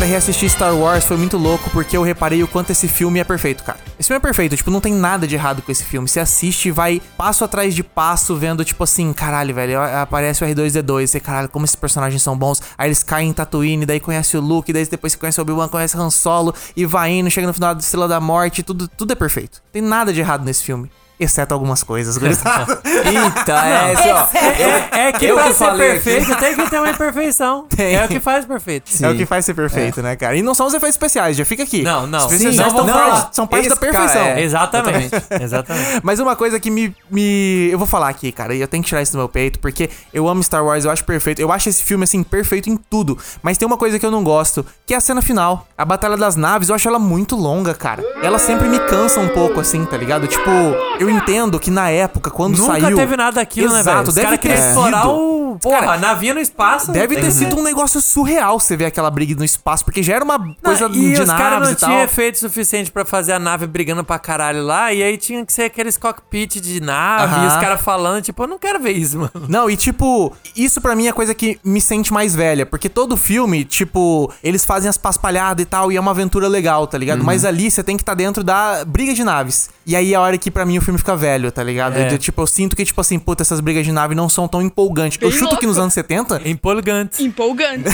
Cara, reassistir Star Wars foi muito louco porque eu reparei o quanto esse filme é perfeito, cara. Esse filme é perfeito, tipo, não tem nada de errado com esse filme. Você assiste e vai passo atrás de passo, vendo, tipo assim, caralho, velho, aparece o R2D2, você, caralho, como esses personagens são bons. Aí eles caem em Tatooine, daí conhece o Luke, daí depois você conhece o Obi-Wan, conhece Han Solo, e vai indo, chega no final da Estrela da Morte, tudo, tudo é perfeito. Não tem nada de errado nesse filme. Exceto algumas coisas, gurizada. Eita, é esse, ó. É, é que Eu pra que ser perfeito tem que ter uma imperfeição. Tem. É o que faz perfeito. É o que faz ser perfeito, né, cara? E não são os efeitos especiais, já fica aqui. Não, não. Os efeitos Sim, não, parte, são parte da Esse cara perfeição. é- Exatamente. Exatamente. Mas uma coisa que me, me. Eu vou falar aqui, cara, e eu tenho que tirar isso do meu peito, porque eu amo Star Wars, eu acho perfeito. Eu acho esse filme, assim, perfeito em tudo. Mas tem uma coisa que eu não gosto, que é a cena final. A Batalha das Naves, eu acho ela muito longa, cara. Ela sempre me cansa um pouco, assim, tá ligado? Tipo, eu entendo que na época, quando Nunca saiu. teve nada daquilo, né, velho? Exato, Os deve caras ter queriam explorar o... Porra, Cara, no espaço. Deve tem ter sido um negócio surreal você ver aquela briga no espaço, porque já era uma coisa Não, e de os naves não e tal. tinham efeito suficiente pra fazer a nave brigando pra caralho lá, e aí tinha que ser aqueles cockpit de nave, Aham. e os caras falando, tipo, eu não quero ver isso, mano. Não, e tipo, isso pra mim é coisa que me sente mais velha, porque todo filme, tipo, eles fazem as paspalhadas e tal, e é uma aventura legal, tá ligado? Mas ali você tem que estar dentro da briga de naves. E aí é a hora que pra mim o filme fica velho, tá ligado? É. Eu, tipo, eu sinto que, tipo assim, puta, essas brigas de nave não são tão empolgantes. Eu chuto que nos anos 70 Empolgante. Empolgante.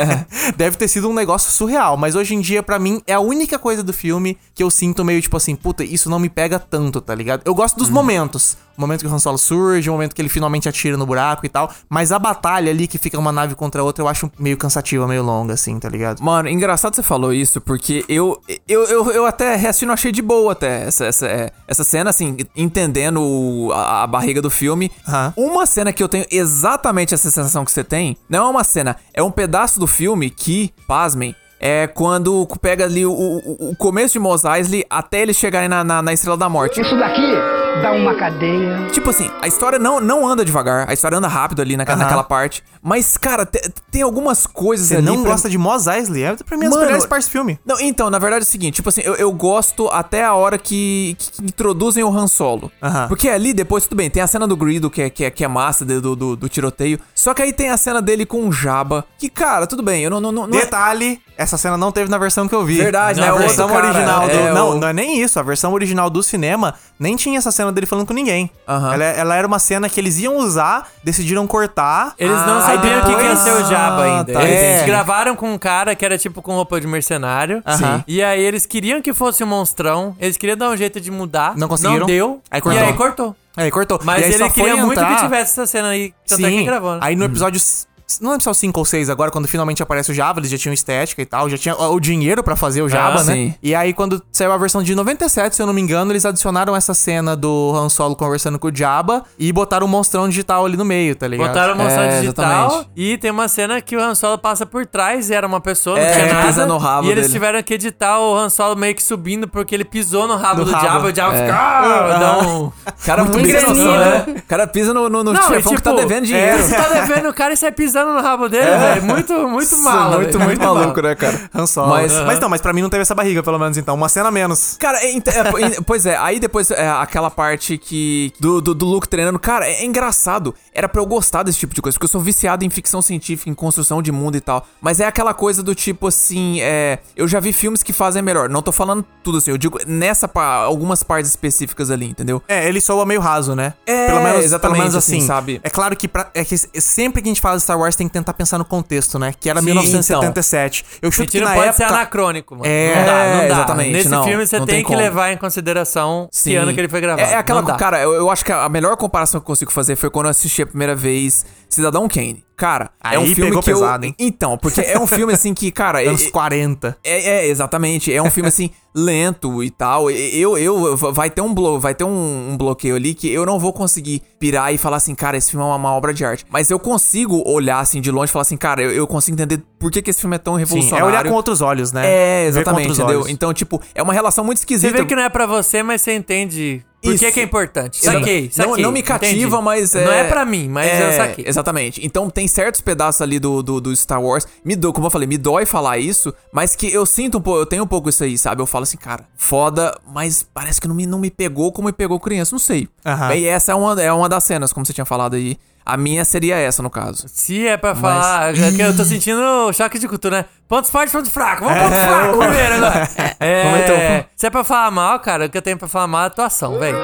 deve ter sido um negócio surreal, mas hoje em dia, pra mim, é a única coisa do filme que eu sinto meio tipo assim, puta, isso não me pega tanto, tá ligado? Eu gosto dos momentos. O momento que o Han Solo surge, o momento que ele finalmente atira no buraco e tal. Mas a batalha ali, que fica uma nave contra a outra, eu acho meio cansativa, meio longa, assim, tá ligado? Mano, engraçado você falou isso, porque eu, eu, eu, eu até reassino, achei de boa até essa, essa, é, essa cena, assim, entendendo o- a, a barriga do filme. Aham. Uma cena que eu tenho exatamente essa sensação que você tem, não é uma cena, é um pedaço do filme que, pasmem, é quando pega ali o, o, o começo de Mos Eisley até eles chegarem na, na, na Estrela da Morte. Isso daqui dá uma cadeia. Tipo assim, a história não, não anda devagar, a história anda rápido ali naquela, Aham. naquela parte. Mas, cara, te- tem algumas coisas Você ali. não pra- gosta de Mos Eisley? É pra mim as melhores partes do filme. Não, então, na verdade é o seguinte, tipo assim, eu, eu gosto até a hora que, que introduzem o Han Solo. Porque ali depois, tudo bem, tem a cena do Greedo, que é, que é, que é massa, do, do, do- do tiroteio. Só que aí tem a cena dele com o Jabba, que, cara, tudo bem, eu não... não, não não é- Detalhe, essa cena não teve na versão que eu vi. Verdade, na né? O versão outro cara, original do. é, não, o- não é nem isso. A versão original do cinema nem tinha essa cena dele falando com ninguém. Aham. Ela, ela era uma cena que eles iam usar, decidiram cortar. Eles não Ah, sabiam o que, que ia depois- ser o Jabba ainda. tá, eles é. gravaram com um cara que era tipo com roupa de mercenário. Aham. E aí eles queriam que fosse um monstrão. Eles queriam dar um jeito de mudar. Não conseguiram. Não deu. Aí cortou. E aí cortou. Aí cortou. Mas aí ele queria muito entrar- que tivesse essa cena aí. Tanto é que Sim. gravou. né? Aí no episódio. s- Não lembro se é o 5 ou 6 agora, quando finalmente aparece o Java, eles já tinham estética e tal, já tinha o dinheiro pra fazer o Java, Ah, né? sim. E aí, quando saiu a versão de 97, se eu não me engano, eles adicionaram essa cena do Han Solo conversando com o Jabba e botaram um monstrão digital ali no meio, tá ligado? Botaram o monstrão É, digital exatamente. e tem uma cena que o Han Solo passa por trás e era uma pessoa, não É, tinha nada. pisando no rabo e eles dele. tiveram que editar o Han Solo meio que subindo porque ele pisou no rabo No do rabo. Jabba. O Jabba É. fica... "Ah", dá um- O cara muito noção, granido. né? O cara pisa no, no, no Não, chefão e, que tá tipo, devendo dinheiro. É, você tá devendo o cara e sai pisando no rabo dele, velho. Muito, muito mal. muito, muito maluco, né, cara? Han Solo. Mas- Mas, não, mas pra mim não teve essa barriga, pelo menos, então. Uma cena menos. Cara, é, é, pois é, aí depois é, aquela parte que. Do, do, do Luke treinando. Cara, é, é engraçado. Era pra eu gostar desse tipo de coisa, porque eu sou viciado em ficção científica, em construção de mundo e tal. Mas é aquela coisa do tipo assim. É, eu já vi filmes que fazem melhor. Não tô falando tudo assim, eu digo nessa pa- algumas partes específicas ali, entendeu? É, ele soa meio raso, né? É, pelo menos, exatamente, pelo menos assim, assim, sabe? É claro que, pra- é que sempre que a gente fala de Star Wars tem que tentar pensar no contexto, né? Que era Sim, 1977. Eu A chuto que na pode época... ser anacrônico, mano. É, não dá, não dá. exatamente, Nesse não, filme você tem, tem que como. levar em consideração que ano que ele foi gravado. É, é aquela cara, eu, eu acho que a melhor comparação que eu consigo fazer foi quando eu assisti a primeira vez Cidadão Kane. Cara, é um Aí filme pegou que pesado, eu hein? Então, porque é um filme assim que, cara, é, Anos 40. é, é, exatamente, é um filme assim lento e tal. Eu eu vai ter um blo, vai ter um, um bloqueio ali que eu não vou conseguir pirar e falar assim, cara, esse filme é uma, uma obra de arte. Mas eu consigo olhar assim de longe e falar assim, cara, eu, eu consigo entender por que, que esse filme é tão Sim, é revolucionário. olhar com outros olhos, né? É, exatamente, entendeu? olhos. Então, tipo, é uma relação muito Você esquisita. vê que não é pra você, mas você entende por que, Isso. que é importante. Não- Saquei, não, saquei. não me cativa, entendi. mas é. Não é pra mim, mas eu é, saquei. Exatamente. Então tem certos pedaços ali do, do, do Star Wars. Me dou, como eu falei, me dói falar isso, mas que eu sinto um pouco, eu tenho um pouco isso aí, sabe? Eu falo assim, cara, foda, mas parece que não me, não me pegou como me pegou criança, não sei. Aham. E essa é uma, é uma das cenas, como você tinha falado aí. A minha seria essa, no caso. Se é pra falar. é que eu tô sentindo choque de cultura, né? Pontos fortes, pontos fracos. Vamos pontos fracos primeiro agora. É, se é pra falar mal, cara, o que eu tenho pra falar mal é atuação, velho.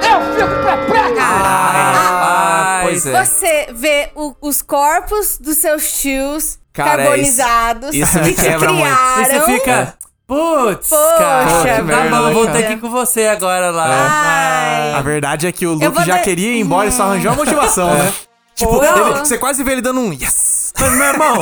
Ah, pois é. Você vê o- os corpos dos seus tios Cara, carbonizados isso- isso que te quebra muito. Criaram. você fica. Putz, Poxa, cara. Tá merda, bom, vou ter que ir com você agora lá. Ai. A verdade é que o Luke já queria ir embora e só arranjou a motivação, né? Tipo, ele- você quase vê ele dando um yes. Mas, meu irmão,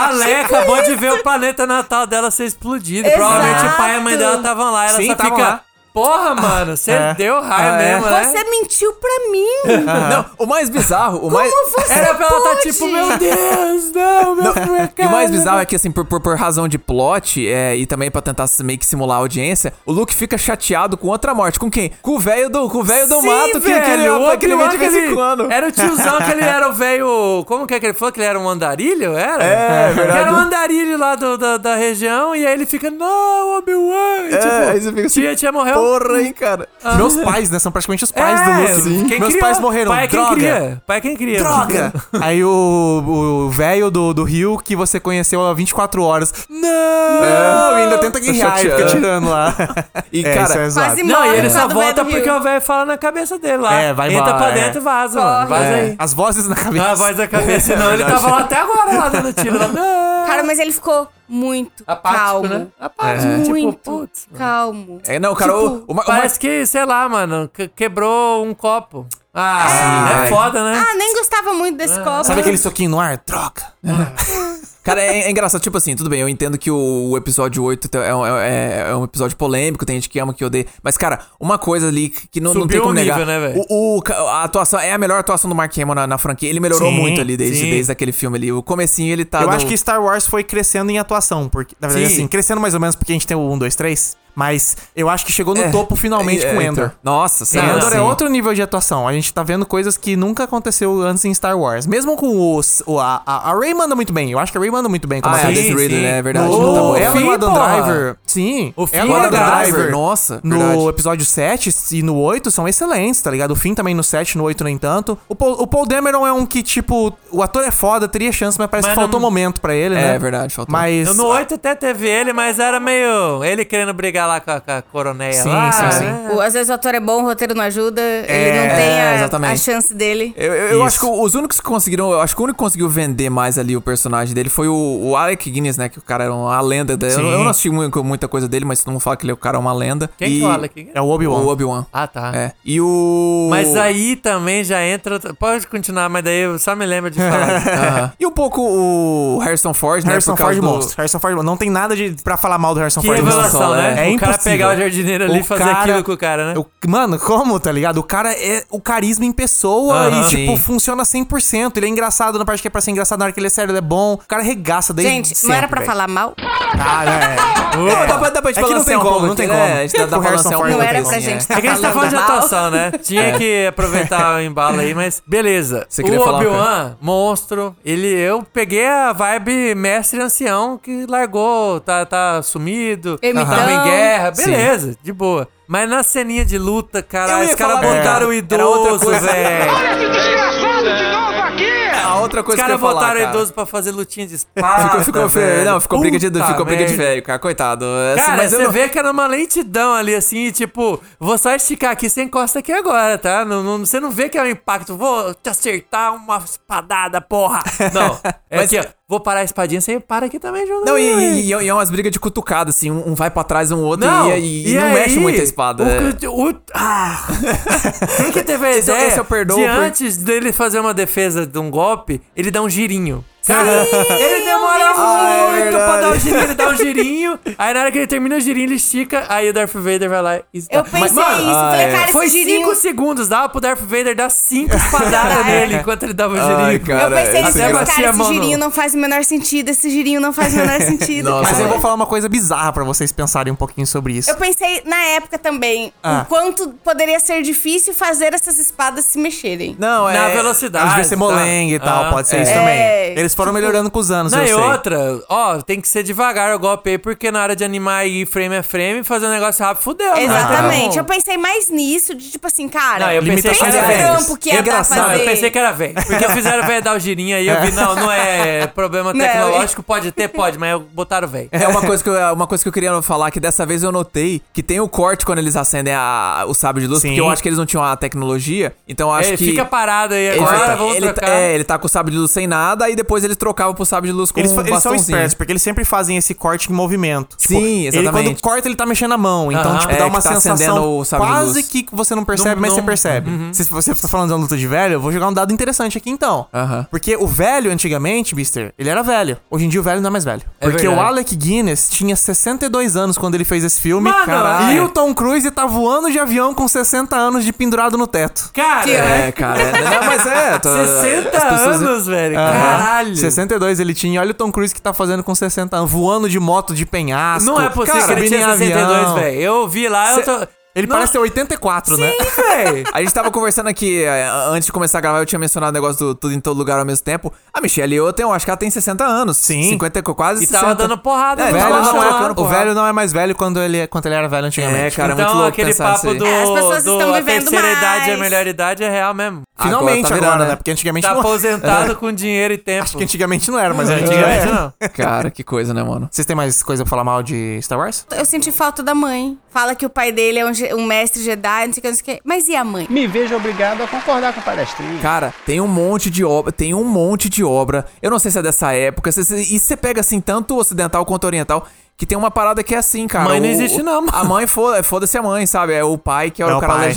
a Leia acabou de ver o planeta natal dela ser explodido. Exato. Provavelmente o pai e a mãe dela estavam lá. Ela Sim, só fica. lá. Porra, mano, você É. deu raio É. mesmo, né? Você mentiu pra mim. Não, o mais bizarro, o mais. você Era pra ela estar pode? tipo, meu Deus, não, meu Não, e o mais bizarro é que, assim, por, por, por razão de plot é, e também pra tentar meio que simular a audiência, o Luke fica chateado com outra morte. Com quem? Com o velho do, com o velho do Sim, mato que, que ele, velho, que ele de vez em ele- quando. Era o tiozão que ele era o velho. Como que é que ele falou? Que ele era um andarilho? Era? É, verdade. Que era um andarilho lá do, da, da região. E aí ele fica, não, Obi-Wan. É, tipo, aí você fica assim, tia, tia morreu. Porra, hein, cara. Meus pais, né? São praticamente os pais do É, Luke. quem Meus criou? pais morreram. Pai é quem Droga. cria. Pai é quem cria. Droga! Aí o o velho do, do Rio que você conheceu há 24 horas. Não! E ainda tenta guerrear e fica tirando lá. E, É, cara, isso é Não, e ele só do volta do porque Rio. o velho fala na cabeça dele lá. É, vai Entra embora, pra é. dentro e vaza, mano. Vaza É, aí. As vozes na cabeça. Ah, a voz da cabeça, não. Ele tava lá até agora, lá dando tiro. Lá. Não. Cara, mas ele ficou muito Apático, calmo. né? Apático, tipo, Muito putz. calmo. É, não, cara, Tipo, o, o, ma- o Parece que, sei lá, mano, que- quebrou um copo. Ah, é, é. foda, né? Ah, nem gostava muito desse copo. Sabe aquele soquinho no ar? Troca. Cara, é, é engraçado, tipo assim, tudo bem, eu entendo que o, o episódio 8 é um, é- é um episódio polêmico, tem gente que ama, que odeia. Mas, cara, uma coisa ali que não, não tem como o negar. nível, né, velho? o, o- a atuação é a melhor atuação do Mark Hamill na, na franquia. Ele melhorou Sim, muito ali desde, sim. desde aquele filme ali. O comecinho ele tá. Eu no- acho que Star Wars foi crescendo em atuação. Porque, na verdade, Sim. assim, crescendo mais ou menos porque a gente tem o 1, 2, 3. Mas eu acho que chegou no topo finalmente É, com é, Endor. Nossa, sim. Endor é outro nível de atuação. A gente tá vendo coisas que nunca aconteceu antes em Star Wars. Mesmo com os, o, a, a, a Ray manda muito bem. Eu acho que a Ray manda muito bem como Ah, é, a Ridley, sim. né? É verdade. No, Tá bom. ela e o Adam. Driver. Sim. O Finn ela e é o Adam. Driver. Nossa, No verdade. episódio 7 e no 8 são excelentes, tá ligado? O Finn também no 7, no 8 nem tanto. O Paul, o Paul Dameron é um que, tipo, o ator é foda, teria chance, mas parece Mas que faltou não- momento pra ele, né? É verdade, faltou. Mas. Eu no 8 até teve ele, mas era meio. Ele querendo brigar lá com a, com a coroneia Sim, lá. sim, sim. né? O- Às vezes o ator é bom, o roteiro não ajuda, ele não É, tem a, a chance dele. Eu, eu- eu acho que os únicos que conseguiram. Eu acho que o único que conseguiu vender mais ali o personagem dele foi o, o Alec Guinness, né? Que o cara era uma lenda. da- Eu, Sim. eu não assisti mu- muita coisa dele, mas todo mundo fala que ele, o cara é uma lenda. Quem e... que fala aqui? É o Obi-Wan. O Obi-Wan. Ah, tá. É. E o. Mas aí também já entra. Pode continuar, mas daí eu só me lembro de falar. E um pouco o Harrison Ford, né? Harrison Ford do- monstro. Harrison Ford não tem nada de pra falar mal do Harrison que Ford monstro. revelação, né? É o cara impossível. pegar o jardineiro ali e fazer cara- aquilo com o cara, né? o- mano, como, tá ligado? O cara é o carisma em pessoa e, tipo, Sim. funciona 100%. Ele é engraçado na parte que é pra ser engraçado, na hora que ele é sério, ele é bom. O cara regaça desde Gente, sempre, não era pra velho. falar mal? Ah, né? Pô, dá pra, dá pra gente É que não tem um como, pouco não tem como. A gente dá, dá O pra Harrison balancear um Ford Não era aqui, pra gente é. tá É que a gente tá falando de atuação, né? Tinha que aproveitar o embalo aí, mas beleza. Você queria o Obi-Wan, monstro, ele, eu peguei a vibe mestre ancião que largou, tá, tá sumido, tava em guerra, Sim. beleza, de boa. Mas na ceninha de luta, cara, os caras botaram é, o era outra idoso, coisa. velho. A outra Os coisa que eu caras ia falar, botaram o cara. idoso pra fazer lutinha de espada. Ficou, ficou, velho. não, ficou briga de, ficou briga de velho, cara. Coitado. Assim, Cara, mas eu você não- vê que era uma lentidão ali, assim, e tipo, vou só esticar aqui, você encosta aqui agora, tá? Não, não- você não vê que é um impacto, vou te acertar uma espadada, porra. Não, é Mas- aqui, ó, vou parar a espadinha, você para aqui também, João. Não, e, e, e é umas brigas de cutucada, assim. Um, um vai pra trás, um outro Não, e, e, não mexe muito a espada. é. O, o, ah, quem que teve a Esse eu- ideia eu perdoo de por- antes dele fazer uma defesa de um golpe, ele dá um girinho. Cara, ele é muito pra dar um girinho, ele dá um girinho, aí na hora que ele termina o girinho, ele estica, aí o Darth Vader vai lá e... Eu pensei Mas, mano, isso, eu falei, é. cara, Foi esse girinho... 5 segundos, dava pro Darth Vader dar 5 espadadas nele enquanto ele dava o girinho. Ai, cara. Eu pensei é bacia cara, a esse mão no- girinho não faz o menor sentido, esse girinho não faz o menor sentido. Nossa, Mas cara. eu vou falar uma coisa bizarra pra vocês pensarem um pouquinho sobre isso. Eu pensei na época também Ah. o quanto poderia ser difícil fazer essas espadas se mexerem. Não, é. Na Às velocidade. vezes ser tá? molengue e tal, Ah. pode ser isso É, também. Eles foram tipo- melhorando com os anos, Não, eu sei. outra, ó, tem que ser devagar o golpe aí, porque na hora de animar aí frame a frame, fazer um negócio rápido, fudeu. né? Exatamente. Então- Eu pensei mais nisso, de tipo assim, cara, Não, eu pensei que era trampo que é pra fazer. eu pensei que era velho. Porque fizeram velho dar o girinho aí, eu vi, não, não é problema Não, tecnológico, pode ter, pode, mas botaram velho. É uma coisa, que eu, uma coisa que eu queria falar, que dessa vez eu notei que tem o corte quando eles acendem a- o sábio de luz, Sim. porque eu acho que eles não tinham a tecnologia, então eu acho Ele que... fica parado aí Ele, agora, tá- vamos ele, trocar. é, ele tá com o sábio de luz sem nada, e depois eles trocavam pro sábio de luz com Eles, um fa- eles são espertos, porque eles sempre fazem esse corte em movimento. Tipo, Sim, Ele exatamente. quando corta, ele tá mexendo a mão. Então, Aham. tipo, É, dá uma tá sensação o quase que você não percebe, Não- mas você não- percebe. Se você tá falando de uma luta de velho, eu vou jogar um dado interessante aqui então. Aham. Porque o velho, antigamente, Mister, ele era velho. Hoje em dia o velho não é mais velho. É Porque o verdade. Alec Guinness tinha 62 anos quando ele fez esse filme. Mano, Caralho. e é. o Tom Cruise tá voando de avião com 60 anos de pendurado no teto. Cara, É, cara. é- Não, mas é. tô- 60 as pessoas- anos, velho. Caralho. 62 ele tinha. Olha o Tom Cruise que tá fazendo com 60 anos, voando de moto de penhasco. Não é possível Cara, que ele tinha em 62, avião. velho. Eu vi lá, eu tô... Ele Não, parece ter 84, né? Sim, velho. A gente tava conversando aqui, é, antes de começar a gravar, eu tinha mencionado o negócio do tudo em todo lugar ao mesmo tempo. A Michelle eu tenho, acho que ela tem 60 anos. Sim. 50, e quase E 60. tava dando porrada É, velho, não é, o velho não é mais velho quando ele, quando ele era velho antigamente. É, cara, é então, muito louco aquele papo aí. do, É, as pessoas do estão a vivendo terceira mais. idade e a melhor idade é real mesmo. Finalmente Agora agora, tá virando, né? né? Porque antigamente Tá não... aposentado com dinheiro e tempo. Acho que antigamente não era, mas Antigamente antigamente não. Cara, que coisa, né, mano? Vocês têm mais coisa pra falar mal de Star Wars? Eu senti falta da mãe. Fala que o pai dele é um, um mestre Jedi, não sei o que, não sei o que. Mas e a mãe? Me vejo obrigado a concordar com o palestrinho. Cara, tem um monte de obra, tem um monte de obra. Eu não sei se é dessa época, se- se- e você pega assim, tanto ocidental quanto oriental, que tem uma parada que é assim, cara. Mãe não o- existe não, mano. A mãe, foda- foda-se a mãe, sabe? É o pai que é, É o o cara pai. Mas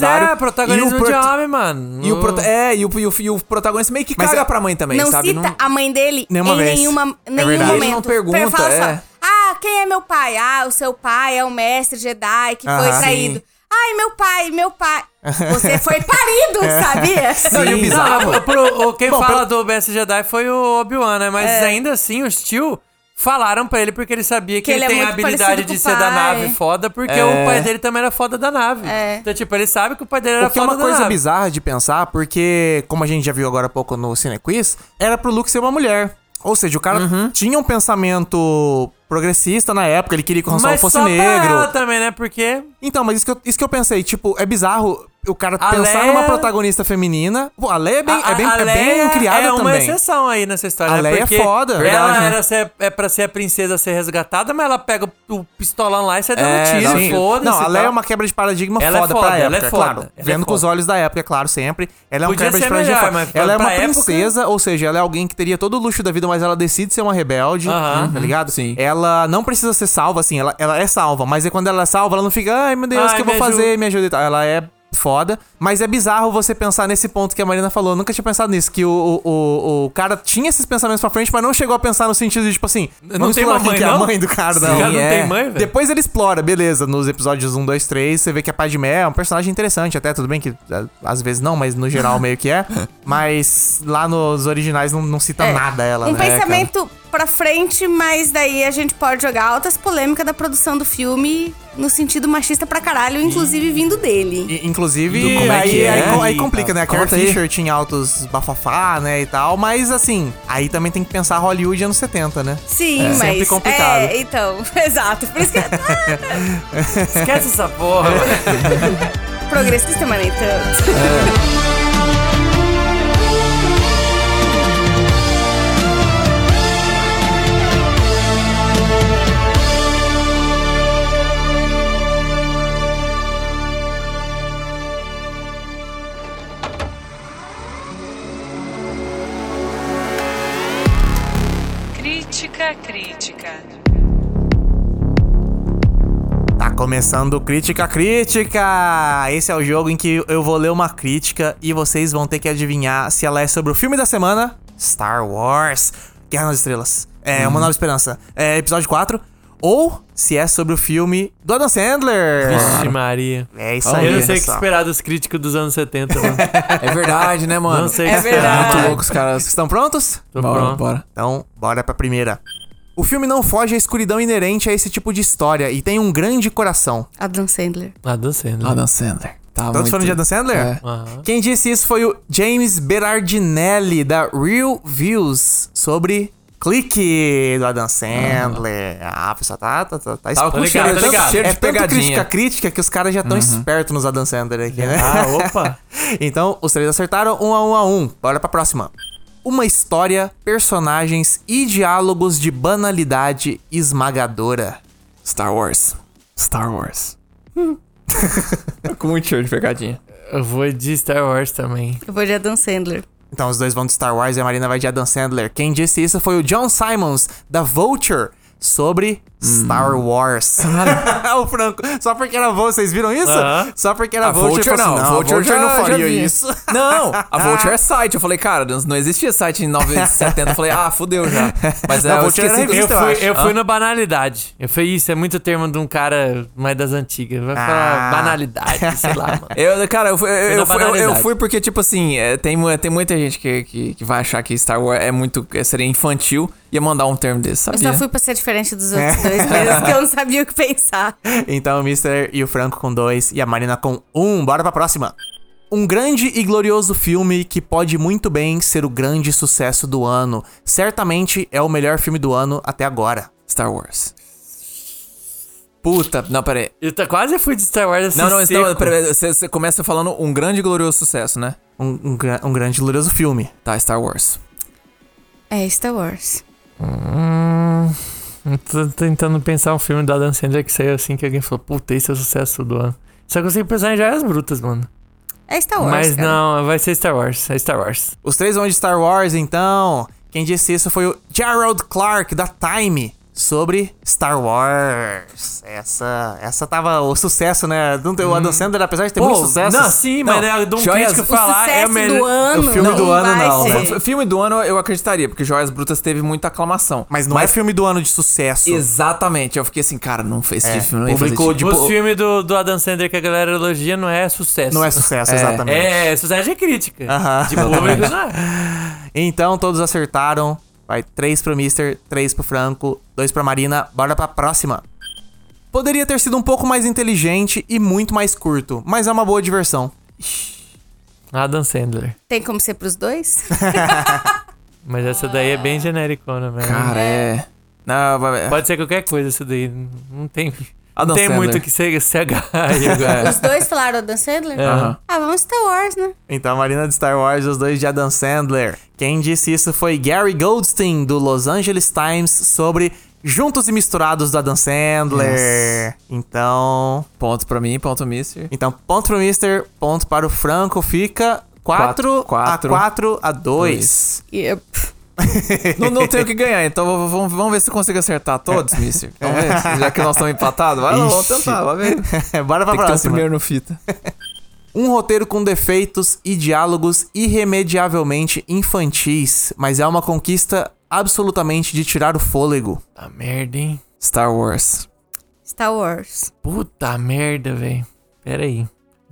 lendário. é, protagonismo e o de homem, mano. E o, prota- é, e o, e o, e o protagonista meio que Mas caga é- pra mãe também, não sabe? cita a mãe dele Nenhuma em vez. nenhuma, É nenhum verdade. momento. Ele não pergunta, Fala só, é. ah, quem é meu pai? Ah, o seu pai é um mestre Jedi que foi Aham. traído. Sim. Ai, meu pai, meu pai. Você foi parido, sabia? Não, e o bizarro- Não, pro- o- quem Bom, fala pelo- do Mestre Jedi foi o Obi-Wan, né? Mas É. ainda assim, o Steel Falaram pra ele porque ele sabia que, Que ele, ele é tem a habilidade de ser da nave foda, porque É. o pai dele também era foda da nave. É. Então, tipo, ele sabe que o pai dele era O que é foda uma da coisa nave. bizarra de pensar, porque, como a gente já viu agora há pouco no Cine Quiz, era pro Luke ser uma mulher. Ou seja, o cara Uhum. tinha um pensamento progressista na época, ele queria que o Han Solo Mas fosse só negro. ela também, né? Porque Então, mas isso que, eu, isso que eu pensei, tipo, é bizarro o cara A pensar Leia- numa protagonista feminina. Pô, a Leia é bem, a, é bem, a é bem criada é uma também. exceção aí nessa história. A né? Leia é foda. Ela Verdade, né? era ser, é pra ser a princesa ser resgatada, mas ela pega o, pistolão lá e sai dando É, tiro. Sim. Foda-se. Não, a Leia é uma quebra de paradigma Ela é foda, foda, pra ela é época, foda, claro. ela é Vendo com os foda. olhos da época, é claro, sempre. Ela é uma Podia quebra de ser paradigma melhor, foda. mas Ela é uma época- princesa, ou seja, ela é alguém que teria todo o luxo da vida, mas ela decide ser uma rebelde, Aham. tá ligado? Sim. Ela não precisa ser salva, assim, ela, ela é salva, mas é quando ela é salva, ela não fica, ai meu Deus, o que eu vou me fazer? ajuda. Me ajuda e tal. Ela é foda, mas é bizarro você pensar nesse ponto que a Marina falou. Eu nunca tinha pensado nisso, que o, o, o, o cara tinha esses pensamentos pra frente, mas não chegou a pensar no sentido de, tipo assim, Não tem uma mãe, que é a não? mãe do cara, não. cara não é. tem mãe, velho? Depois ele explora, beleza. Nos episódios 1, 2, 3, você vê que a Padmé é um personagem interessante, até tudo bem que às vezes não, mas no geral meio que é. Mas lá nos originais não, não cita É, nada ela, um né? cara? pensamento pra frente, mas daí a gente pode jogar altas polêmicas da produção do filme no sentido machista pra caralho, inclusive vindo dele. E, inclusive, Do como é aí, que é? aí, aí complica, né? A Carrie Conta aí. Fisher tinha altos bafafá, né, e tal, mas assim, aí também tem que pensar Hollywood anos 70, né? Sim, É. mas. Sempre complicado. É, então, exato. Por isso que. Esquece essa porra. Progressista, mas nem tanto. Crítica, começando Crítica Crítica! Esse é o jogo em que eu vou ler uma crítica e vocês vão ter que adivinhar se ela é sobre o filme da semana, Star Wars, Guerra nas Estrelas, é Uma Nova Esperança, é episódio 4, ou se é sobre o filme do Adam Sandler. Vixe Maria. É isso aí, Eu não sei o que esperar dos críticos dos anos 70, mano. É verdade, né, mano? Não sei o É que esperar. verdade. Muito louco os caras. Estão prontos? Tô Bora, pronto. bora. Então, bora pra primeira. O filme não foge à escuridão inerente a esse tipo de história e tem um grande coração. Adam Sandler. Adam Sandler. Adam Sandler. Tá Todos muito... falando de Adam Sandler? É. Aham. Quem disse isso foi o James Berardinelli, da Real Views, sobre Clique do Adam Sandler. Ah, a pessoa tá, tá, tá, tá Tava com expondo. cheiro, É tanto- ligado. É de tanto crítica crítica que os caras já estão espertos nos Adam Sandler aqui, né? Ah, opa. então, os três acertaram um a um a um. Bora pra próxima. Uma história, personagens e diálogos de banalidade esmagadora. Star Wars. Star Wars. com muito cheiro de pegadinha. Eu vou de Star Wars também. Eu vou de Adam Sandler. Então os dois vão de Star Wars e a Marina vai de Adam Sandler. Quem disse isso foi o John Simons, da Vulture, sobre Star Wars. o Franco, só porque era Vulture, vocês viram isso? Aham. Só porque era A Vulture, Vulture falou não, assim, a Vulture Vulture já- não faria isso. Não, a Vulture é site. Eu falei, cara, não existia site em 970. Eu falei, ah, fudeu já. Mas é, Não, eu Vulture era esqueci que Eu revista, eu fui, acho. eu fui Ah. na banalidade. Eu fui isso, é muito termo de um cara mais das antigas. Vai falar Ah. banalidade, sei lá, mano. Eu, cara, eu fui, eu, na eu fui, eu- eu fui porque, tipo assim, é, tem, tem muita gente que, que, que vai achar que Star Wars é muito. é, seria infantil ia mandar um termo desse, Eu sabia? só fui pra ser diferente dos outros dois mesmo, que eu não sabia o que pensar. Então o Mister e o Franco com dois e a Marina com um. Bora pra próxima. Um grande e glorioso filme que pode muito bem ser o grande sucesso do ano. Certamente é o melhor filme do ano até agora. Star Wars. Puta, não, peraí. Eu tá- quase fui de Star Wars assim Não, não, seco. não peraí, você, você começa falando um grande e glorioso sucesso, né? Um, um um grande e glorioso filme. Tá, Star Wars. É Star Wars. Eu Tô tentando pensar um filme do Adam Sandler que saiu assim que alguém falou, puta, esse é o sucesso do ano. Só consigo pensar em Joias Brutas, mano. É Star Wars. Mas cara. não, vai ser Star Wars. É Star Wars. Os três vão de Star Wars, então. Quem disse isso foi o Gerald Clark, da Time, sobre Star Wars. Essa, essa tava o sucesso, né? Não O Adam Sandler, apesar de ter muito sucesso. Não, sim, mas né, de um Joias- crítico falar é o melhor. do ano. o filme do ano, não, ser. Filme do ano eu acreditaria, porque Joias Brutas teve muita aclamação. Mas não é filme do ano de sucesso. Exatamente, eu fiquei assim, cara, não fez esse filme, não publicou tipo- de- Os filmes do, do Adam Sandler que a galera elogia não é sucesso. Não é sucesso, exatamente. É, sucesso de crítica. Aham. De público, não é. Então todos acertaram. Vai três pro Mister, três pro Franco. Dois pra Marina, bora pra próxima. Poderia ter sido um pouco mais inteligente e muito mais curto, mas é uma boa diversão. Adam Sandler. Tem como ser pros dois? Mas essa daí é bem genericona mesmo. Cara, é. Não. Pode ser qualquer coisa essa daí. Não tem, Adam tem Sandler. muito que se, se agarrar aí agora. Os dois falaram Dan Sandler? Aham. Ah, vamos Star Wars, né? Então, a Marina de Star Wars, os dois de Adam Sandler. Quem disse isso foi Gary Goldstein, do Los Angeles Times, sobre Juntos e Misturados do Adam Sandler. Então. Ponto pra mim, ponto Mister. Então, ponto pro Mister, ponto para o Franco. Fica 4 Quatro. a 4 a 2. E, pff, não, não tenho o que ganhar, então vamos, vamos ver se eu consigo acertar todos, Mister. Vamos ver, já que nós estamos empatados. Vai lá, vamos tentar, vamos ver. Bora pra Tem que ter o próxima. primeiro no fita. Um roteiro com defeitos e diálogos irremediavelmente infantis, mas é uma conquista absolutamente de tirar o fôlego. Puta merda, hein? Star Wars. Star Wars. Puta merda, velho. Pera aí.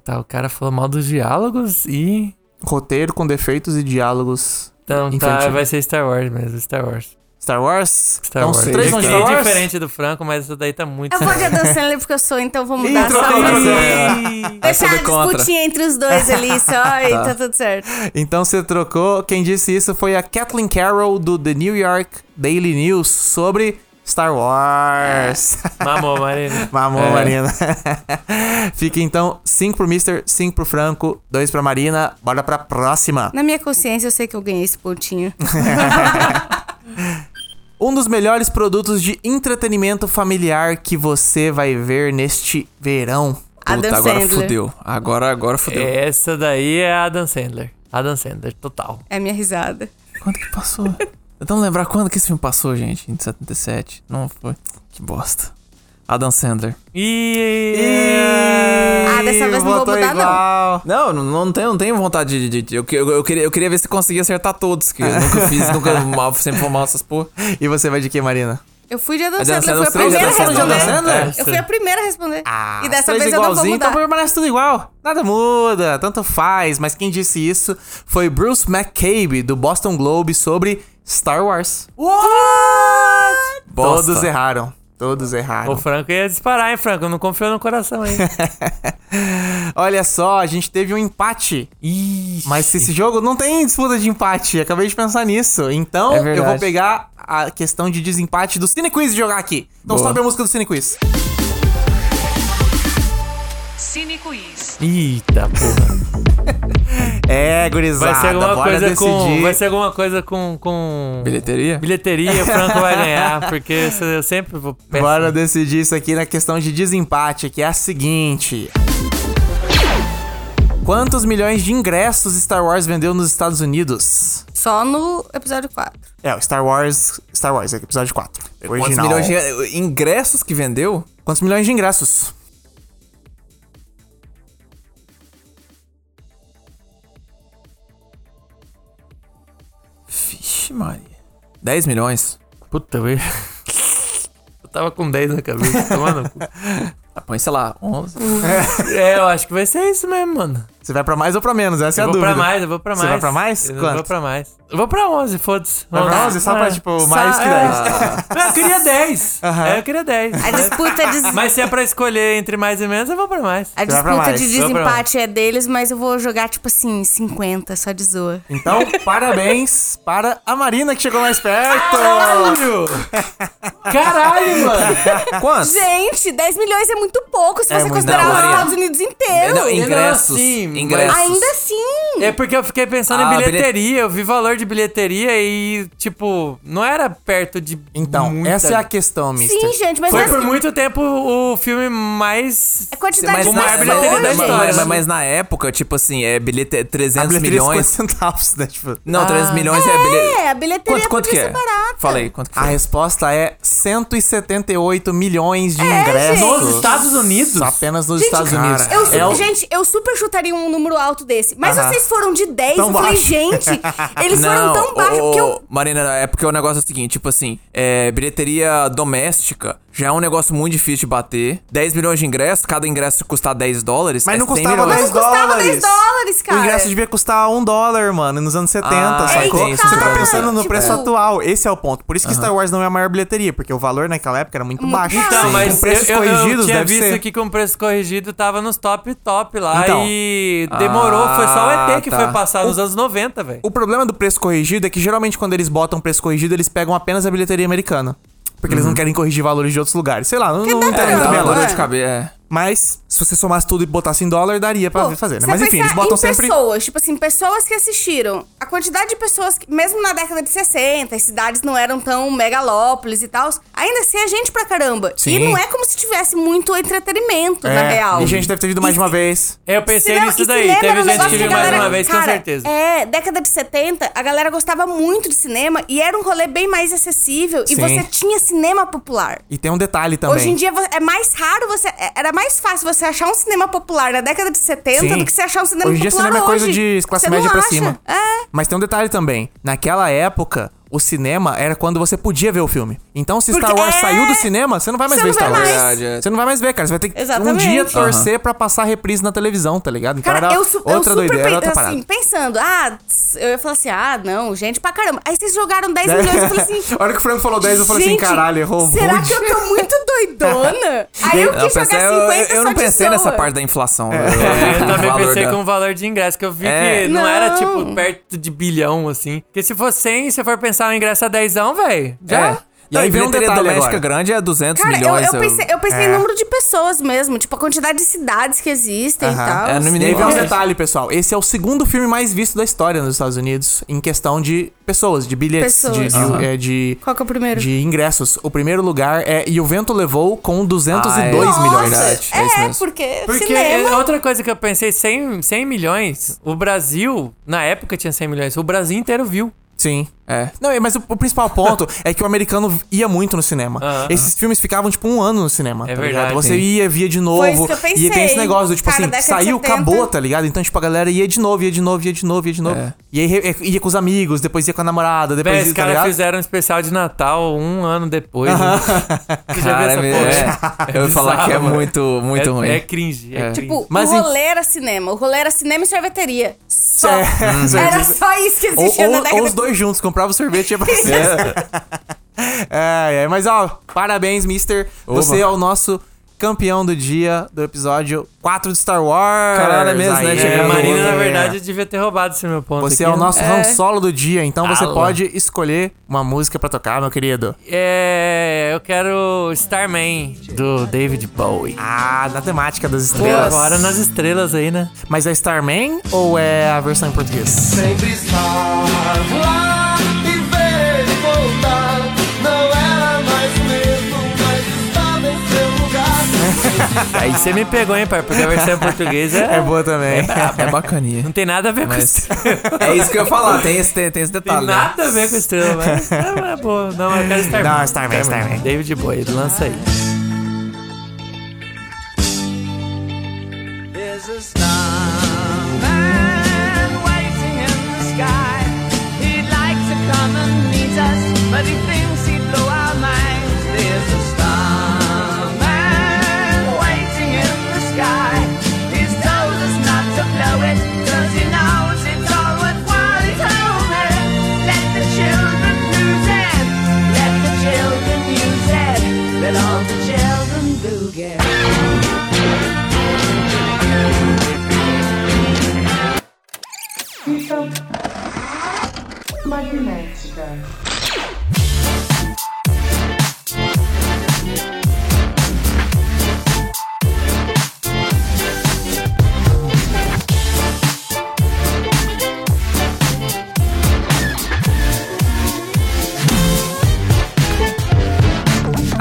Tá, o cara falou mal dos diálogos e... Roteiro com defeitos e diálogos Então tá, infantis. vai ser Star Wars mesmo, Star Wars. Star Wars? Star então, Wars. os três de é Star Wars? diferente do Franco, mas essa daí tá muito... Eu vou de Adam Sandler porque eu sou, então vou mudar só pra de Deixar Essa a é disputinha entre os dois ali só e tá tudo certo. Então você trocou. Quem disse isso foi a Kathleen Carroll do The New York Daily News sobre Star Wars. Mamou, Marina. Mamou, É. Marina. Fica então 5 pro Mister, 5 pro Franco, 2 pra Marina. Bora pra próxima. Na minha consciência, eu sei que eu ganhei esse pontinho. Um dos melhores produtos de entretenimento familiar que você vai ver neste verão. Adam Puta, agora Sandler. fudeu. Agora, agora fudeu. Essa daí é Adam Sandler. Adam Sandler, total. É minha risada. Quando que passou? Tentando lembrar quando que esse filme passou, gente. Em 77. Não foi. Que bosta. Adam Sandler. E... Ah, dessa vez não vou mudar, não. igual. Não, não, não tenho, não tenho vontade de. de- de- eu, eu, eu queria, eu queria ver se conseguia acertar todos, que eu nunca fiz, nunca mal, sempre vou mal essas porra. E você vai de que, Marina? Eu fui de Adam Adam Sandler, Sandler, fui a primeira a responder. Adam Sandler? Eu fui a primeira a responder. e dessa vez eu não vou mudar. Então permanece tudo igual. Nada muda, tanto faz. Mas quem disse isso foi Bruce McCabe, do Boston Globe, sobre Star Wars. Bosta. Todos erraram. Todos O erraram. Franco ia disparar, hein, Franco? Não confiou no coração aí. Olha só, a gente teve um empate. Ixi. Mas esse jogo não tem disputa de empate. Acabei de pensar nisso. Então, É eu vou pegar a questão de desempate do Cine Quiz e jogar aqui. Então Boa. sobe a música do Cine Quiz. Cine Quiz. Eita, porra. É, gurizada, Vai ser alguma bora coisa decidir. com. Vai ser alguma coisa com. com... Bilheteria? Bilheteria, o Franco vai ganhar, porque eu sempre vou. péssimo. Bora decidir isso aqui na questão de desempate, que é a seguinte. Quantos milhões de ingressos Star Wars vendeu nos Estados Unidos? Só no episódio 4. É, o Star Wars. Star Wars, episódio 4. Quantos Original. milhões de ingressos que vendeu? Quantos milhões de ingressos? Vixe, Maria. 10 milhões. Puta, eu... eu tava com 10 na cabeça, tomando. Ah, põe, sei lá, 11. É, eu acho que vai ser isso mesmo, mano. Você vai pra mais ou pra menos? Essa é Eu a vou dúvida. pra mais, eu vou pra Você mais. vai pra mais? Eu Quanto? vou pra mais. Eu vou pra 11, foda-se. Vai pra 11? Só pra, tipo, mais que 10. Não, eu queria 10. Aham. É, eu queria 10. A disputa de, Mas se é pra escolher entre mais e menos, eu vou pra mais. a disputa mais. de desempate é deles, mas eu vou jogar, tipo assim, 50, só de zoa. Então, parabéns para a Marina que chegou mais perto. Caralho! Caralho, mano! Quantos? Gente, 10 milhões é muito pouco se É você muito, considerar não, os. Estados Unidos inteiro. Não, ingressos. assim, mas- ingressos. Ainda assim. É porque eu fiquei pensando Ah, em bilheteria, eu vi valor de bilheteria e, tipo, não era perto de. Então, muita- essa é a questão, mister. Sim, gente, mas Foi assim, por muito tempo o filme mais. é quantidade Mas, de maior bilheteria da história. mas- mas na época, tipo assim, é bilhete, A 300 bilheteria é milhões. 50 centavos, né? Tipo, Não, 300 milhões é bilhete. É, a bilheteria Quanto, quanto que é? barata. Falei, quanto que a foi? resposta é 178 milhões de É, ingressos. gente. Nos Estados Unidos? Apenas nos Gente, Estados Unidos. Eu su- É o- Gente, eu super chutaria um número alto desse. Mas Aham. vocês foram de 10. Tão eu falei, gente, eles foram tão baixos. ô, eu. Marina, é porque o negócio é o seguinte, tipo assim, é, bilheteria doméstica já é um negócio muito difícil de bater. 10 milhões de ingressos, cada ingresso custar 10 dólares. Mas é não 100 custava milhões. 10 Não custava dólares. 10 dólares, cara. O ingresso devia custar um dólar, mano, nos anos 70, Ah, sacou? isso Você tá pensando no Tipo- preço atual. Esse é o ponto. Por isso que Star Wars não é a maior bilheteria, porque o valor naquela época era muito baixo. Então, Sim. mas com preços eu, eu- eu corrigidos tinha deve visto ser. que com preço corrigido tava nos top top lá Então. e demorou. foi só o Ah, ET que tá. foi passar nos anos 90, velho. O problema do preço corrigido é que geralmente quando eles botam preço corrigido, eles pegam apenas a bilheteria americana. Porque eles não querem corrigir valores de outros lugares. Sei lá, não, não tem pra- muito bem a dor lógica. É. Mas, se você somasse tudo e botasse em dólar, daria pra Pô, fazer, né? Mas enfim, eles botam em sempre. pessoas, tipo assim, pessoas que assistiram. A quantidade de pessoas, que, mesmo na década de 60, as cidades não eram tão megalópolis e tal, ainda assim é gente pra caramba. Sim. E não é como se tivesse muito entretenimento, É, na real. E gente deve ter vindo mais de uma vez. Eu pensei Cinema- nisso daí. Teve um gente que viu mais uma vez, com cara, certeza. É, década de 70, a galera gostava muito de cinema e era um rolê bem mais acessível. Sim. E você tinha cinema popular. E tem um detalhe também. Hoje em dia é mais raro você. é- Era mais fácil você achar um cinema popular na década de 70 Sim. do que você achar um cinema Hoje em dia popular cinema é coisa hoje. de classe média pra acha. cima. É. Mas tem um detalhe também. Naquela época, o cinema era quando você podia ver o filme. Então, se Star Porque Wars é- saiu do cinema, você não vai mais Você ver Star Wars. Verdade, é. Você não vai mais ver, cara. Você vai ter que um Exatamente. dia torcer pra passar reprise na televisão, tá ligado? Então Cara, era eu, su eu outra super doideira, outra assim, parada. pensando, ah, eu ia falar assim, ah, não, gente pra caramba. Aí vocês jogaram 10 milhões, eu falei assim. A hora que o Franco falou 10, eu falei assim, caralho, errou Será que eu tô muito doidona? Aí eu Não, quis pensei- jogar eu, 50 eu só não pensei nessa zoa. parte da inflação. É, eu também pensei da- com o valor de ingresso, que eu vi É. que não, Não. era, tipo, perto de bilhão, assim. Porque se for 100, se for pensar o ingresso a 10, velho, já... É. E aí vem um detalhe doméstica agora. grande é 200 Cara, eu, milhões. eu pensei, eu pensei É. em número de pessoas mesmo, tipo, a quantidade de cidades que existem e Aham. tal. É, no E aí vem um Nossa. detalhe, pessoal. Esse é o segundo filme mais visto da história nos Estados Unidos em questão de pessoas, de bilhetes, de, Pessoas. de, Aham. é, de- Qual que é o primeiro? de ingressos. O primeiro lugar é E o Vento Levou com 202 Ah, é. milhões. Verdade, é é, porque, Porque cinema... é outra coisa que eu pensei, 100, 100 milhões, o Brasil, na época tinha 100 milhões, o Brasil inteiro viu. Sim. É. Não, mas o, o principal ponto é que o americano ia muito no cinema. Aham. Esses filmes ficavam, tipo, um ano no cinema. É tá verdade, ligado? Você ia, via de Foi novo. isso que eu E tem esse pensei. negócio do, tipo Cara, assim, saiu, 70. acabou, tá ligado? Então, tipo, a galera ia de novo, ia de novo, ia de novo, ia de novo. É. E aí ia com os amigos, depois ia com a namorada, depois Véi, ia, os tá caras fizeram um especial de Natal um ano depois. né? Você já viu Cara, essa é, é, eu ia falar que é muito, muito é, ruim. É cringe, é, É. cringe. Tipo, Mas o em- rolê era cinema. O rolê era cinema e sorveteria. Só. É, Era só isso que Ou, existia na década ou os dois juntos, comprava o sorvete e ia pra cima. é, é, mas ó, parabéns, Mister. Você é o nosso campeão do dia do episódio 4 de Star Wars. Caralho, é mesmo, né? É, a Marina, na É. verdade, devia ter roubado esse meu ponto Você aqui, é o nosso Han Solo do dia, então você Alô. pode escolher uma música pra tocar, meu querido. É, eu quero Starman, do David Bowie. Ah, na temática das Pô, estrelas. agora nas estrelas aí, né? Mas é Starman ou é a versão em português? Sempre ver ele voltar. Não era mais o mesmo, mas estava em seu lugar. Aí você me pegou, hein, pai? Porque a versão em português é... É boa também. É bacaninha. Não tem nada a ver com Mas- estrela. É isso que eu ia falar, tem esse, tem, tem esse Tem detalhe. né? nada a ver com estrela, mas é, é boa. Não, eu quero Starman. Não, Starman, Starman. David Bowie, lança aí. There's a magnética.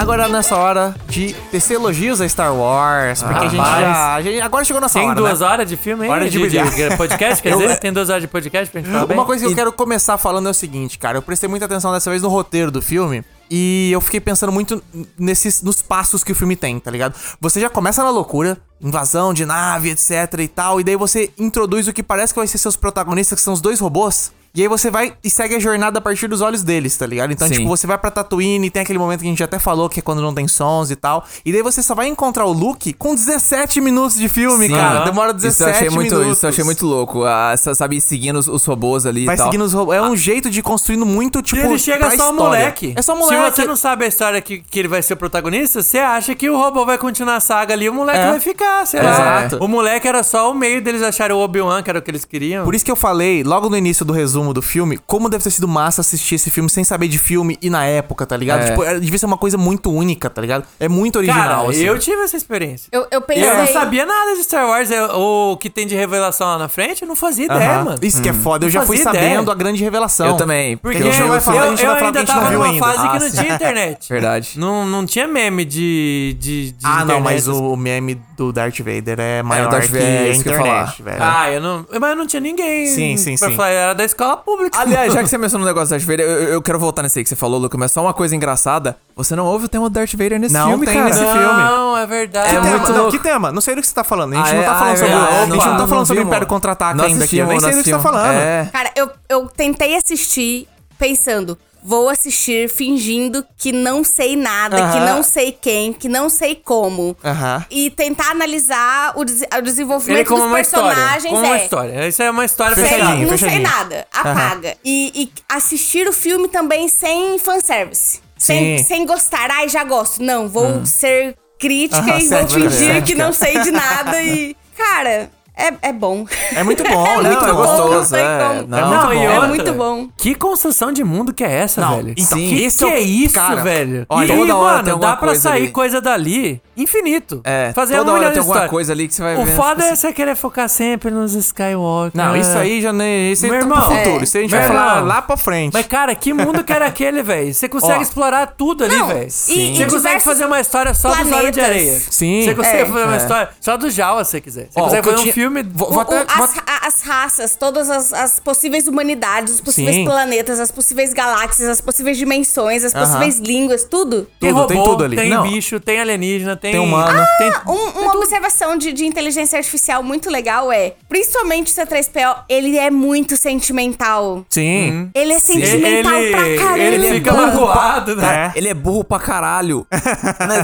Agora nessa hora de tecer elogios a Star Wars, porque a gente já. a gente- agora chegou nossa Tem hora. duas né? horas de filme aí? Hora de brilhar. podcast, quer dizer? Tem duas horas de podcast pra gente falar bem? Uma coisa que eu quero começar falando é o seguinte, cara. Eu prestei muita atenção dessa vez no roteiro do filme. E eu fiquei pensando muito nesses, nos passos que o filme tem, tá ligado? Você já começa na loucura, invasão de nave, etc e tal. E daí você introduz o que parece que vai ser seus protagonistas, que são os dois robôs. E aí você vai e segue a jornada a partir dos olhos deles, tá ligado? Então, Sim. tipo, você vai pra Tatooine, tem aquele momento que a gente até falou que é quando não tem sons e tal. E daí você só vai encontrar o Luke com 17 minutos de filme, Sim. cara. Demora Isso eu 17 achei muito, minutos. Isso eu achei muito louco. Ah, sa- sabe, seguindo os, os robôs ali Vai e tal. seguindo os robôs. É um jeito de construindo muito, tipo. E ele chega pra só um história. moleque. É só um Se moleque. você não sabe a história que, que ele vai ser o protagonista, você acha que o robô vai continuar a saga ali e o moleque É. vai ficar, sei Exato. lá. O moleque era só o meio deles acharem o Obi-Wan, que era o que eles queriam. Por isso que eu falei, logo no início do resumo do filme, como deve ter sido massa assistir esse filme sem saber de filme e na época, tá ligado? É. Tipo, era- devia ser uma coisa muito única, tá ligado? É muito original, Cara, assim. eu tive essa experiência. Eu, eu pensei. Eu não sabia nada de Star Wars, eu- o que tem de revelação lá na frente, eu não fazia ideia, Aham. mano. Isso que é foda, eu Não já fui fazia sabendo ideia. a grande revelação. Eu também. Porque a gente não vai eu, falar, a gente eu vai falar ainda gente não tava numa ainda. fase Ah, que não sim. tinha internet. Verdade. Não, não tinha meme de, de, de Ah, não, internet, mas assim. o meme do Darth Vader é maior Darth que Vader, é a isso que eu ia internet, falar. velho. Ah, eu não. Mas não tinha ninguém. Sim, sim, pra sim. falar, era da escola pública. Aliás, já que você mencionou o negócio do Darth Vader, eu, eu quero voltar nesse aí que você falou, Luca, mas só uma coisa engraçada. Você não ouve o tema do Darth Vader nesse Não filme, tem cara. nesse não, filme. é verdade. Que É tema? muito não, que tema? Não sei do que você tá falando. A gente Ah, não tá é? falando é sobre. a gente não tá Não falando sobre vimos. Império Contra-Ataque Não ainda aqui. Eu nem sei não do que você tá falando. É. Cara, eu, eu tentei assistir pensando. Vou assistir fingindo que não sei nada, que Aham. não sei quem, que não sei como. Aham. E tentar analisar o, des- o desenvolvimento dos uma história. personagens. Como é. uma história. Isso é uma história Sei, Fechadinho, não fechadinho. sei nada. Apaga. E, e assistir o filme também sem fanservice. Sem, Sim. sem gostar. Ai, já gosto. Não, vou ser crítica e vou fingir que não sei de nada. E, cara, é, é bom. É muito bom, É né? muito é bom, gostoso, não sei é. como. Não, É muito bom. e É outra, muito bom. Que construção de mundo que é essa, Não, velho? então, que, esse que é o- é isso, cara, velho? olha, e, toda hora mano, tem alguma dá pra coisa sair ali. coisa dali infinito. É, Fazer toda um hora tem de alguma coisa ali que você vai O vendo, foda assim. é você querer focar sempre nos Skywalker. Não, isso aí já nem. Isso aí Meu tá irmão, pro futuro. é. Isso aí a gente Meu vai falar lá pra frente. Mas, cara, que mundo que era aquele, velho? Você consegue explorar tudo ali, Não, velho. e- Você consegue fazer uma história só dos Olhos de. Areia. Sim. Você consegue É. fazer uma É. história só do Jawa, se você quiser. Você consegue o que fazer um tinha- filme... Vou, O- vou o- até. vou- as, a- as raças, todas as, as possíveis humanidades, os possíveis Sim. planetas, as possíveis galáxias, as possíveis dimensões, as Aham. possíveis línguas, tudo. Tem Tudo, robô, tem tudo ali. tem Não. bicho, tem alienígena, tem... Tem humano. Tem... Um- uma observação de, de inteligência artificial muito legal é, principalmente o C3PO, ele é muito sentimental. Sim. Ele é sentimental ele, pra caramba. ele fica magoado, né? É. Ele é burro pra caralho.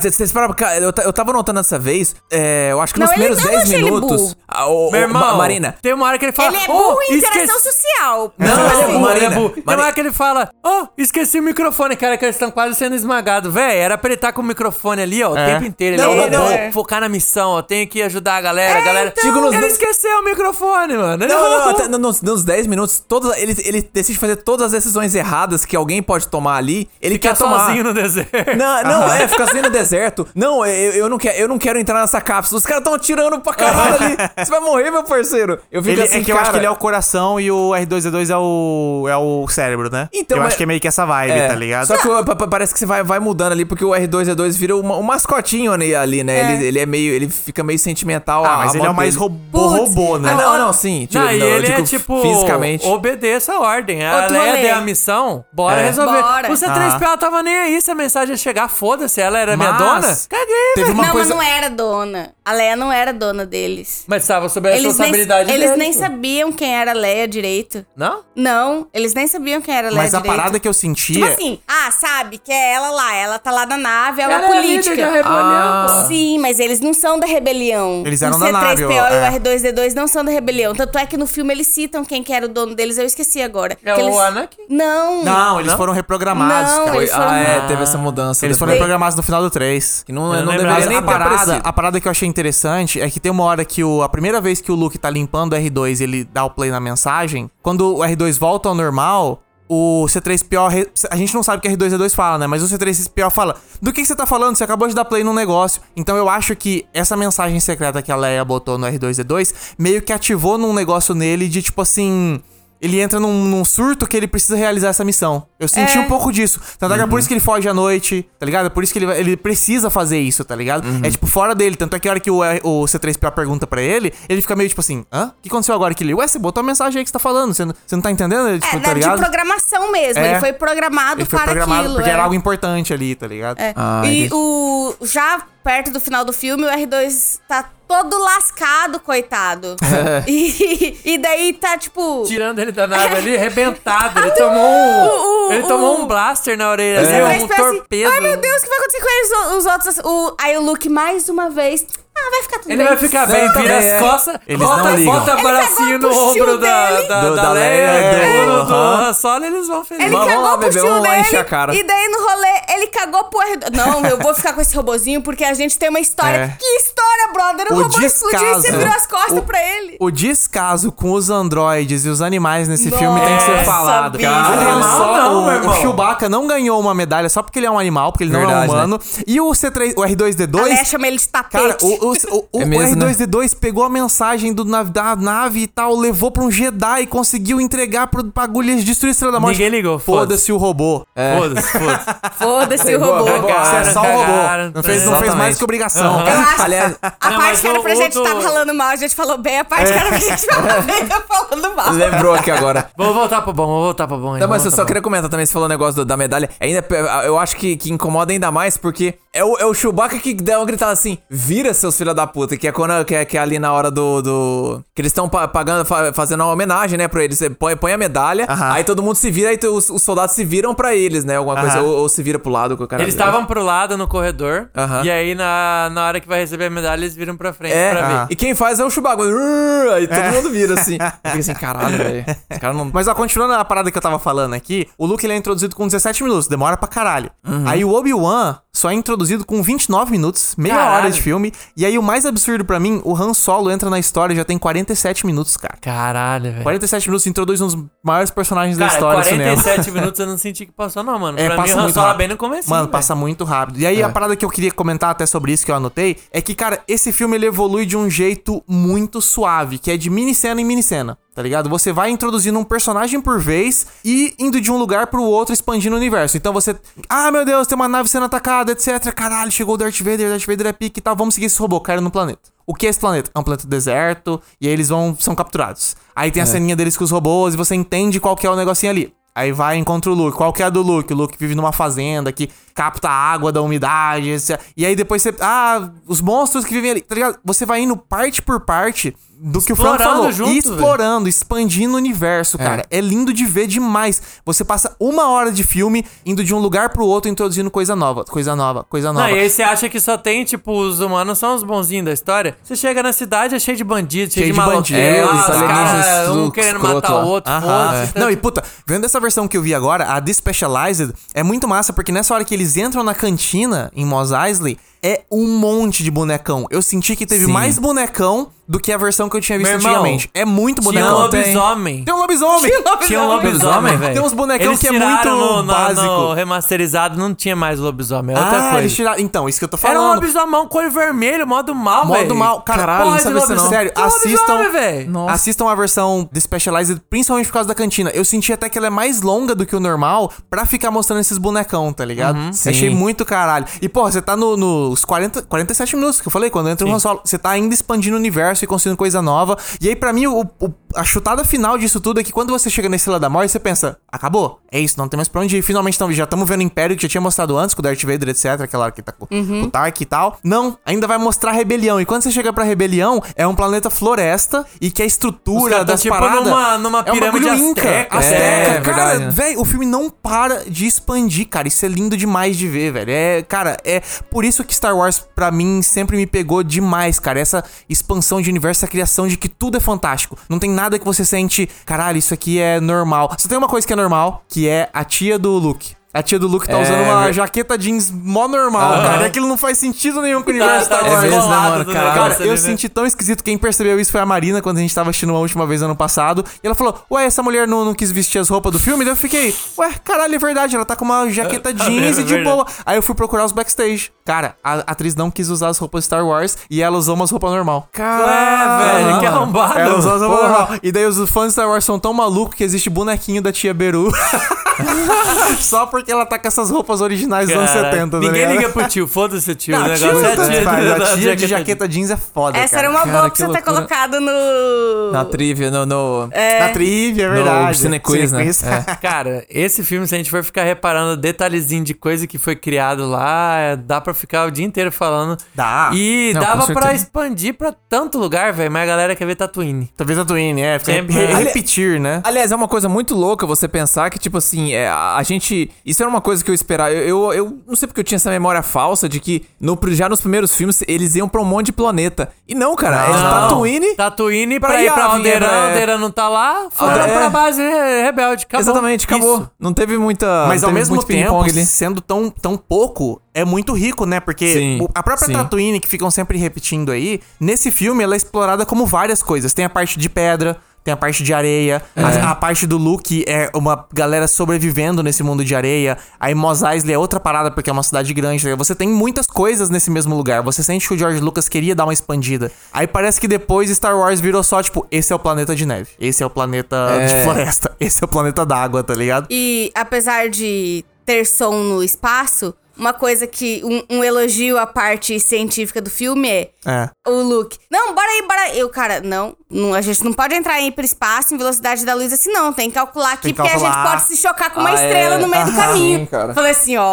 Vocês pararam pra- eu, eu tava notando essa vez, é, eu acho que Não, nos primeiros eu não 10 achei ele minutos. a- o- Meu irmão, Ma- Marina. tem uma hora que ele fala... Ele é "Oh, burro em interação esqueci- social. Não, Não, ele é burro, ele é Marina, burro. Tem uma Marina- hora que ele fala, oh, esqueci o microfone, cara, que eles estão quase sendo esmagados. Véi, era pra ele estar com o microfone ali, ó, o É. tempo inteiro. Ele, Não, ó, não, não, vou é. focar na missão, ó, tenho que ajudar a galera, a galera... então. Digo, nos- ele esqueceu o microfone, mano. Ele Não, não, no- nos, nos 10 minutos, todos, ele, ele decide fazer todas as decisões erradas que alguém pode tomar ali. Ele Ficar quer tomar. sozinho no deserto. Não, não, é, ficar sozinho no deserto. Não, eu, eu, não quero, eu não quero entrar nessa cápsula. Os caras estão atirando pra caralho ali. Você vai morrer, meu parceiro. Eu fico Ele, assim, é que eu cara, acho que ele é o coração e o R2D2 é o, é o cérebro, né? Então, eu mas- acho que é meio que essa vibe, É, tá ligado? Só que pa- parece que você vai, vai mudando ali, porque o R2D2 vira uma- um mascotinho ali, né? Ele, ele é meio. Ele fica meio sentimental. Ah, a- mas a ele é o mais robô, robô, né? Ah, não, não, sim. Não, e não, eu ele é tipo, Fisicamente. obedeça a ordem. A Leia deu a missão, bora É. resolver. Bora. O C3PO ela tava nem aí se a mensagem ia chegar, foda-se, ela era minha dona. Caguei, teve velho. uma não, coisa- mas não era dona. A Leia não era dona deles. Mas tava sob a Eles nem, responsabilidade eles nem pô. sabiam quem era a Leia direito. Não? Não, eles nem sabiam quem era a Leia Mas a direito. parada que eu Tipo sentia. assim, ah, sabe, que é ela lá, ela tá lá na nave, é uma Ela é líder política. da rebelião, pô. Sim, mas eles não são da rebelião. Eles eram o da C3PO nave, ó, e é. o R2D2 não são da rebelião. Tanto é que no filme eles citam quem que era o dono deles, eu esqueci agora. É Que o eles... Anakin? Não. Não, eles foram reprogramados, Não, cara. eles Foi- foram- ah, é, teve essa mudança. Eles foram reprogramados no final do 3. Que não, Eu não não deveria nem a ter parada, aparecido. a parada que eu achei interessante é que tem uma hora que o, a primeira vez que o Luke tá limpando o R2 ele dá o play na mensagem, quando o R2 volta ao normal, o C3PO. re- A gente não sabe o que R2D2 fala, né? Mas o C3PO fala: Do que, que você tá falando? Você acabou de dar play num negócio. Então eu acho que essa mensagem secreta que a Leia botou no R2D2 meio que ativou num negócio nele de tipo assim. Ele entra num, num surto que ele precisa realizar essa missão. Eu senti É. um pouco disso. Tanto é que é Uhum. por isso que ele foge à noite, tá ligado? É por isso que ele, ele precisa fazer isso, tá ligado? Uhum. É tipo fora dele. Tanto é que a hora que o, o C3PO pergunta pra ele, ele fica meio tipo assim: hã? O que aconteceu agora que ele. Ué, você botou a mensagem aí que você tá falando. Você não, você não tá entendendo? Ele, tipo, É, tá né, de programação mesmo. É. Ele foi programado Ele foi para programado aquilo. porque é. era algo importante ali, tá ligado? É. Ah, e entendi. o já perto do final do filme, o R2 tá todo lascado, coitado. e, e daí tá tipo. Tirando ele da nave ali, arrebentado. Ele tomou um. O- o- ele tomou um blaster na orelha, assim, vai um assim, torpedo. Ai meu Deus, o que vai acontecer com eles? Os outros. O, aí o Luke mais uma vez. Ah, vai ficar tudo Ele bem. vai ficar bem, vira as é. costas, Eles bota, não ligam. bota Ele bracinho no ombro da, dele. da, Do- da da Leia, Leia, do, do- do aham. Han Solo, eles vão felizes. Ele Vamos cagou lá, pro bebê, tio vamos lá, dele. encher a cara. E daí no rolê, ele cagou pro R2. Não, eu vou ficar com esse robozinho porque a gente tem uma história. É. Que história, brother? O, O robô explodiu e você descaso. virou as costas O- pra ele. O descaso com os androides e os animais nesse filme tem que ser Nossa, falado. bicho. O Han Animal Solo- não, o- irmão. o Chewbacca não ganhou uma medalha só porque ele é um animal, porque ele não é Verdade, um humano. E o C3, o A R2D2 Leia chama ele de tapete. Cara, o, o, o, o É mesmo, né? R2D2 pegou a mensagem do, nav- da nave e tal, levou pra um Jedi e conseguiu entregar pro bagulho de destruir a Estrela da Morte. Ninguém ligou, Foda-se o robô. Foda-se, foda-se. Foda-se o robô. Você é só o robô. Não fez, não fez mais que obrigação. Eu acho Aliás, a Não, parte que era o- pra o gente do- tava falando mal, a gente falou bem, a parte que era pra gente falar bem, tá falando mal. lembrou aqui agora. Vamos voltar pro bom, vamos voltar pro bom. Não, mas eu só queria comentar também, você falou o negócio do- da medalha. Ainda, eu acho que, que incomoda ainda mais, porque é o, é o Chewbacca que deu uma gritada assim, vira seus filha da puta, que é quando que é, que é ali na hora do. do- que eles estão pagando, fa- fazendo uma homenagem, né, pra eles. Você põe, põe a medalha, Aham. aí todo mundo se vira, aí os, os soldados se viram pra eles, né? Alguma coisa, Aham. ou, ou se vira pro lado com o cara. Eles estavam pro lado no corredor. Aham. E aí, na, na hora que vai receber a medalha, eles viram pra frente É, pra ver. e quem faz é o Chewbacca. "Urr", Aí todo mundo vira assim. Fica assim, caralho, velho. Não. Mas ó, continuando a parada que eu tava falando aqui, o Luke ele é introduzido com 17 minutos, demora pra caralho. Aí o Obi-Wan só é introduzido com 29 minutos, meia Caralho. hora de filme. E aí o mais absurdo pra mim, o Han Solo entra na história e já tem 47 minutos, cara. Caralho, velho. 47 minutos introduz um dos maiores personagens da Cara, história do cinema. 47 minutos eu não senti que passou, não, mano. É, pra mim, passa o Han muito Solo rápido. bem no começo. Mano, passa muito rápido. E aí, a parada que eu queria comentar até sobre isso que eu anotei é que, cara, esse filme ele evolui de um jeito muito suave, que é de minicena em minicena. Tá ligado? Você vai introduzindo um personagem por vez e indo de um lugar pro outro, expandindo o universo. Então você. Ah, meu Deus, tem uma nave sendo atacada, etc. Caralho, chegou o Darth Vader, Darth Vader é pique e tal. Vamos seguir esse robô, caiu no planeta. O que é esse planeta? É um planeta deserto, e aí eles vão. são capturados. Aí tem a ceninha deles com os robôs e você entende qual que é o negocinho ali. Aí vai e encontra o Luke. Qual que é a do Luke? O Luke vive numa fazenda que capta a água da umidade. E aí depois você. Ah, os monstros que vivem ali. Tá ligado? Você vai indo parte por parte do que o Explorando falou. junto, e explorando, expandindo o universo, cara. É. lindo de ver demais. Você passa uma hora de filme indo de um lugar pro outro, introduzindo coisa nova, coisa nova, coisa nova. Não, e aí você acha que só tem, tipo, os humanos são os bonzinhos da história? Você chega na cidade, é cheio de bandidos, cheio, Cheio de de maloqueiros, bandidos, os alienígenas caras, um querendo matar o outro, Aham. foda-se. Não, e puta, vendo essa versão que eu vi agora, a Despecialized, é muito massa, porque nessa hora que eles entram na cantina em Mos Eisley, é um monte de bonecão. Eu senti que teve Sim. mais bonecão do que a versão que eu tinha visto irmão, antigamente. É muito Tinha bonecão. um lobisomem. Tem um lobisomem! Tinha um lobisomem, velho. Tem uns bonecão Eles que é muito no, no- básico. No remasterizado não tinha mais lobisomem, é outra ah, coisa. eles tiraram. Então, isso que eu tô Era um falando. lobisomão cor vermelho, modo mal, velho. Modo mal. Cara, Caralho, porra não disso lobisomem. não. Sério, assistam. velho. Assistam a versão de Specialized, principalmente por causa da cantina. Eu senti até que ela é mais longa do que o normal pra ficar mostrando esses bonecão, tá ligado? sim. Achei muito caralho. E, porra, você tá no- nos 40, 47 minutos que eu falei, quando entra o Han Solo. Você tá ainda expandindo o universo e construindo coisa nova. E aí, pra mim, o- o- a chutada final disso tudo é que quando você chega na Estrela da Morte, você pensa, acabou. É isso, não tem mais pra onde ir. Finalmente, tamo, já estamos vendo o Império que já tinha mostrado antes, com o Darth Vader, etc. Aquela hora que tá com Uhum. com o Tark e tal. Não, ainda vai mostrar a rebelião. E quando você chega pra rebelião, é um planeta floresta e que a Os estrutura das tipo paradas. numa- numa é um pirâmide bagulho Inca. asteca. Asteca, É, cara. verdade. Véi, o filme não para de expandir, cara. Isso é lindo demais de ver, velho. É, cara, é por isso que Star Wars, pra mim, sempre me pegou demais, cara. Essa expansão de universo, essa criação de que tudo é fantástico. Não tem nada que você sente, caralho, isso aqui é normal. Só tem uma coisa que é normal, que é a tia do Luke. A tia do Luke tá É, usando uma ver- jaqueta jeans mó normal, Aham. cara. E aquilo não faz sentido nenhum com o universo Tá- Star tá Wars. mesmo, né, mano? Cara, Cara, eu né? senti tão esquisito. Quem percebeu isso foi a Marina quando a gente tava assistindo uma última vez ano passado. E ela falou: Ué, essa mulher não, não quis vestir as roupas do filme? Daí eu fiquei: Ué, caralho, é verdade. Ela tá com uma jaqueta jeans É e de boa. Aí eu fui procurar os backstage. Cara, a atriz não quis usar as roupas Star Wars e ela usou umas roupas normal. É, velho, que arrombado. Ela usou as roupas Porra. normal. E daí os fãs de Star Wars são tão malucos que existe bonequinho da tia Beru. Só porque ela tá com essas roupas originais dos anos Cara, 70, tá Ninguém ligado? liga pro tio, foda-se o tio. Não, o tio, é a tanto tia, tia de jaqueta jeans é foda, Essa cara. era uma boa que pra você ter colocado no. Na trivia, no. no... Na trivia, é verdade. Cine Quiz, né? Quiz. É. Cara, esse filme, se a gente for ficar reparando detalhezinho de coisa que foi criado lá, é, dá pra ficar o dia inteiro falando. Dá. E Não, dava pra expandir pra tanto lugar, velho. Mas a galera quer ver Tatooine. Talvez a Twin, é. fica Sempre. repetir, né? Aliás, é uma coisa muito louca você pensar que, tipo assim, é, a gente. Isso era uma coisa que eu esperava. Eu, eu, eu não sei porque eu tinha essa memória falsa de que no, já nos primeiros filmes eles iam pra um monte de planeta. E não, cara, é Não. Tatooine. Tatooine pra pra, ir pra Alderan, é. Alderan não tá lá, foram É. pra base re- rebelde. Acabou. Exatamente, acabou. Isso. Não teve muita. Mas ao mesmo tempo, sendo tão, tão pouco, é muito rico, né? Porque Sim, o- a própria sim. Tatooine, que ficam sempre repetindo aí, nesse filme ela é explorada como várias coisas. Tem a parte de pedra, tem a parte de areia, É. a, a parte do Luke é uma galera sobrevivendo nesse mundo de areia. Aí Mos Eisley é outra parada porque é uma cidade grande. tá? Você tem muitas coisas nesse mesmo lugar. Você sente que o George Lucas queria dar uma expandida. Aí parece que depois Star Wars virou só tipo, esse é o planeta de neve, esse é o planeta de É. floresta, esse é o planeta d'água, tá ligado? E apesar de ter som no espaço, uma coisa que. Um, um elogio à parte científica do filme é. É. O Luke. Não, bora aí, bora aí. Eu, cara, não, não. A gente não pode entrar em hiperespaço em velocidade da luz assim, não. Tem que calcular aqui, que porque a gente pode se chocar com uma Ah, estrela é. no meio do Aham. caminho. Sim, cara. Falei assim, ó.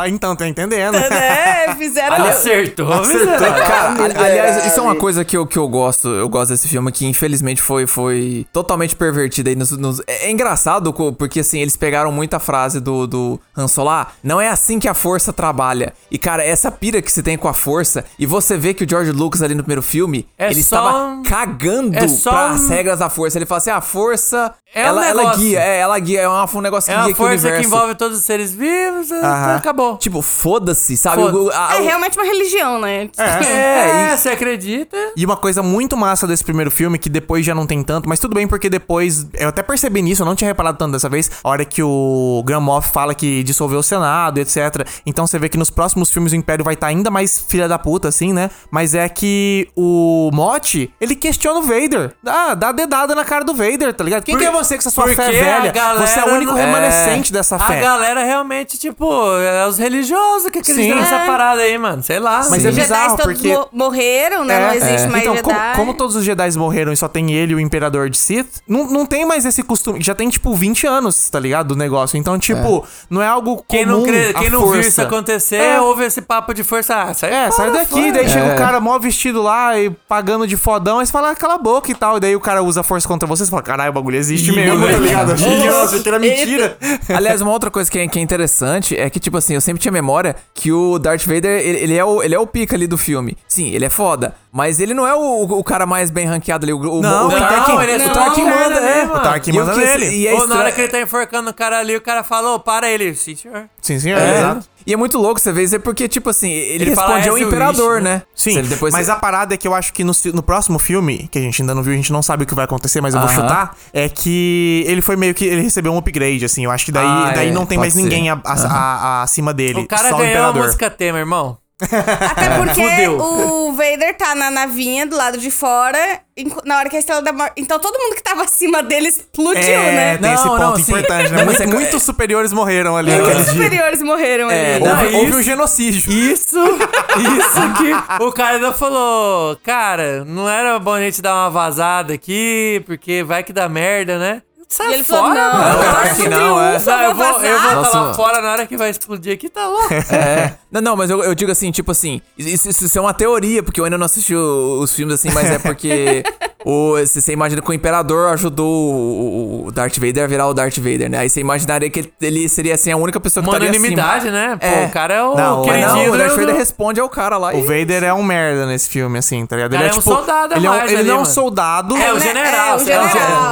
Ó, então, tá entendendo. Né? Fizeram. Acertou. Acertou. Cara, ali- aliás, isso é uma coisa que eu, que eu gosto. Eu gosto desse filme que infelizmente foi, foi totalmente pervertida aí nos, nos- É, é engraçado porque assim, eles pegaram muita frase do, do Han Solo. "Ah, não é assim que a força trabalha. E cara, essa pira que você tem com a força, e você vê que o George Lucas ali no primeiro filme, É ele um- cagando é só para um- as regras da força. Ele fala assim: a força. É um ela, ela negócio. guia, é, ela guia, é uma- um negócio que É guia uma aqui o força que envolve todos os seres vivos, é, Aham. acabou. Tipo, foda-se, sabe? Foda-se. O- a- É o- realmente uma religião, né? É, você acredita? E uma coisa muito massa desse primeiro filme, que depois já não tem tanto, mas tudo bem, porque depois. Eu até percebi nisso, eu não tinha reparado tanto dessa vez. A hora que o Grand Moff fala que dissolveu o Senado, etc. Então você vê que nos próximos filmes o Império vai estar ainda mais filha da puta, assim, né? Mas é que o Ele questiona o Vader. Ah, dá dedada na cara do Vader, tá ligado? Quem Por- que é você com essa sua porque fé a velha? galera Você é o único remanescente dessa A fé. galera realmente, tipo, é os religiosos que acreditam Sim. nessa É. parada aí, mano. Sei lá. Mas Sim. é Os bizarro, Jedi todos porque- mo- morreram, né? É, não existe é. mais então, Jedi. como, como todos os Jedi morreram e só tem ele e o Imperador de Sith, não, não tem mais esse costume. Já tem, tipo, 20 anos, tá ligado? Do negócio. Então, tipo, não é algo comum Quem não, crê, a quem não viu força. isso acontecer, É. ouve esse papo de força. Ah, sai É, sai daqui, fora. daí chega É. o cara mó vestido lá e pagando de fodão, aí você fala, ah, cala a boca e tal. E daí o cara usa a força contra você, você fala, caralho, o bagulho existe Ih, mesmo, tá ligado? Eu achei que, nossa, achei que era mentira. Aliás, uma outra coisa que é, que é interessante é que, tipo assim, eu sempre tinha memória que o Darth Vader, ele, ele é, o, ele é o pica ali do filme. Sim, ele é foda. Mas ele não é o, o cara mais bem ranqueado ali. O, o, Não, o não, Tarkin, ele é o só Tarkin manda, é. O Tarkin E manda nele. E é Ou na hora que ele tá enforcando o cara ali, o cara falou, para ele. Sim, senhor. Sim, senhor, É. exato. E é muito louco você ver isso, é porque, tipo assim, ele, Ele fala responde ao imperador, né? Sim, depois mas a parada é que eu acho que no, no próximo filme, que a gente ainda não viu, a gente não sabe o que vai acontecer, mas eu vou Aham. chutar, é que ele foi meio que, ele recebeu um upgrade, assim, eu acho que daí, Ah, daí é, não tem mais ninguém ser. a- a- a- a- acima dele, O cara só o ganhou a imperador. música tema, irmão. Até porque Fudeu. o Vader tá na navinha do lado de fora, na hora que a Estrela da Morte... Então todo mundo que tava acima dele explodiu, É, né? tem esse Não, ponto não, sim. importante, né? Não, mas Muito- é- muitos superiores morreram ali Muitos dia. superiores morreram É, ali. não, Houve, Não, houve isso- um genocídio. Isso, isso que o cara ainda falou, cara, não era bom a gente dar uma vazada aqui, porque vai que dá merda, né? Sai E ele fora, falou, não, mano. eu Claro acho que não, é. Não, eu vou eu vou vazar. estar lá Nossa. fora na hora que vai explodir aqui, tá louco. É. Não, não, mas eu, eu digo assim, tipo assim, isso, isso- é uma teoria, porque eu ainda não assisti os filmes assim, mas é porque o, se você imagina que o Imperador ajudou o, o Darth Vader a virar o Darth Vader, né? Aí você imaginaria que ele, ele seria assim a única pessoa que unanimidade, né? Pô, É. o cara é o Não, queridinho não, o Darth do- Vader responde ao cara lá O e... Vader é um merda nesse filme, assim, tá ligado? Cara, é um soldado ele, é um- mais ele ali, não é um soldado. É, o general, É, o general,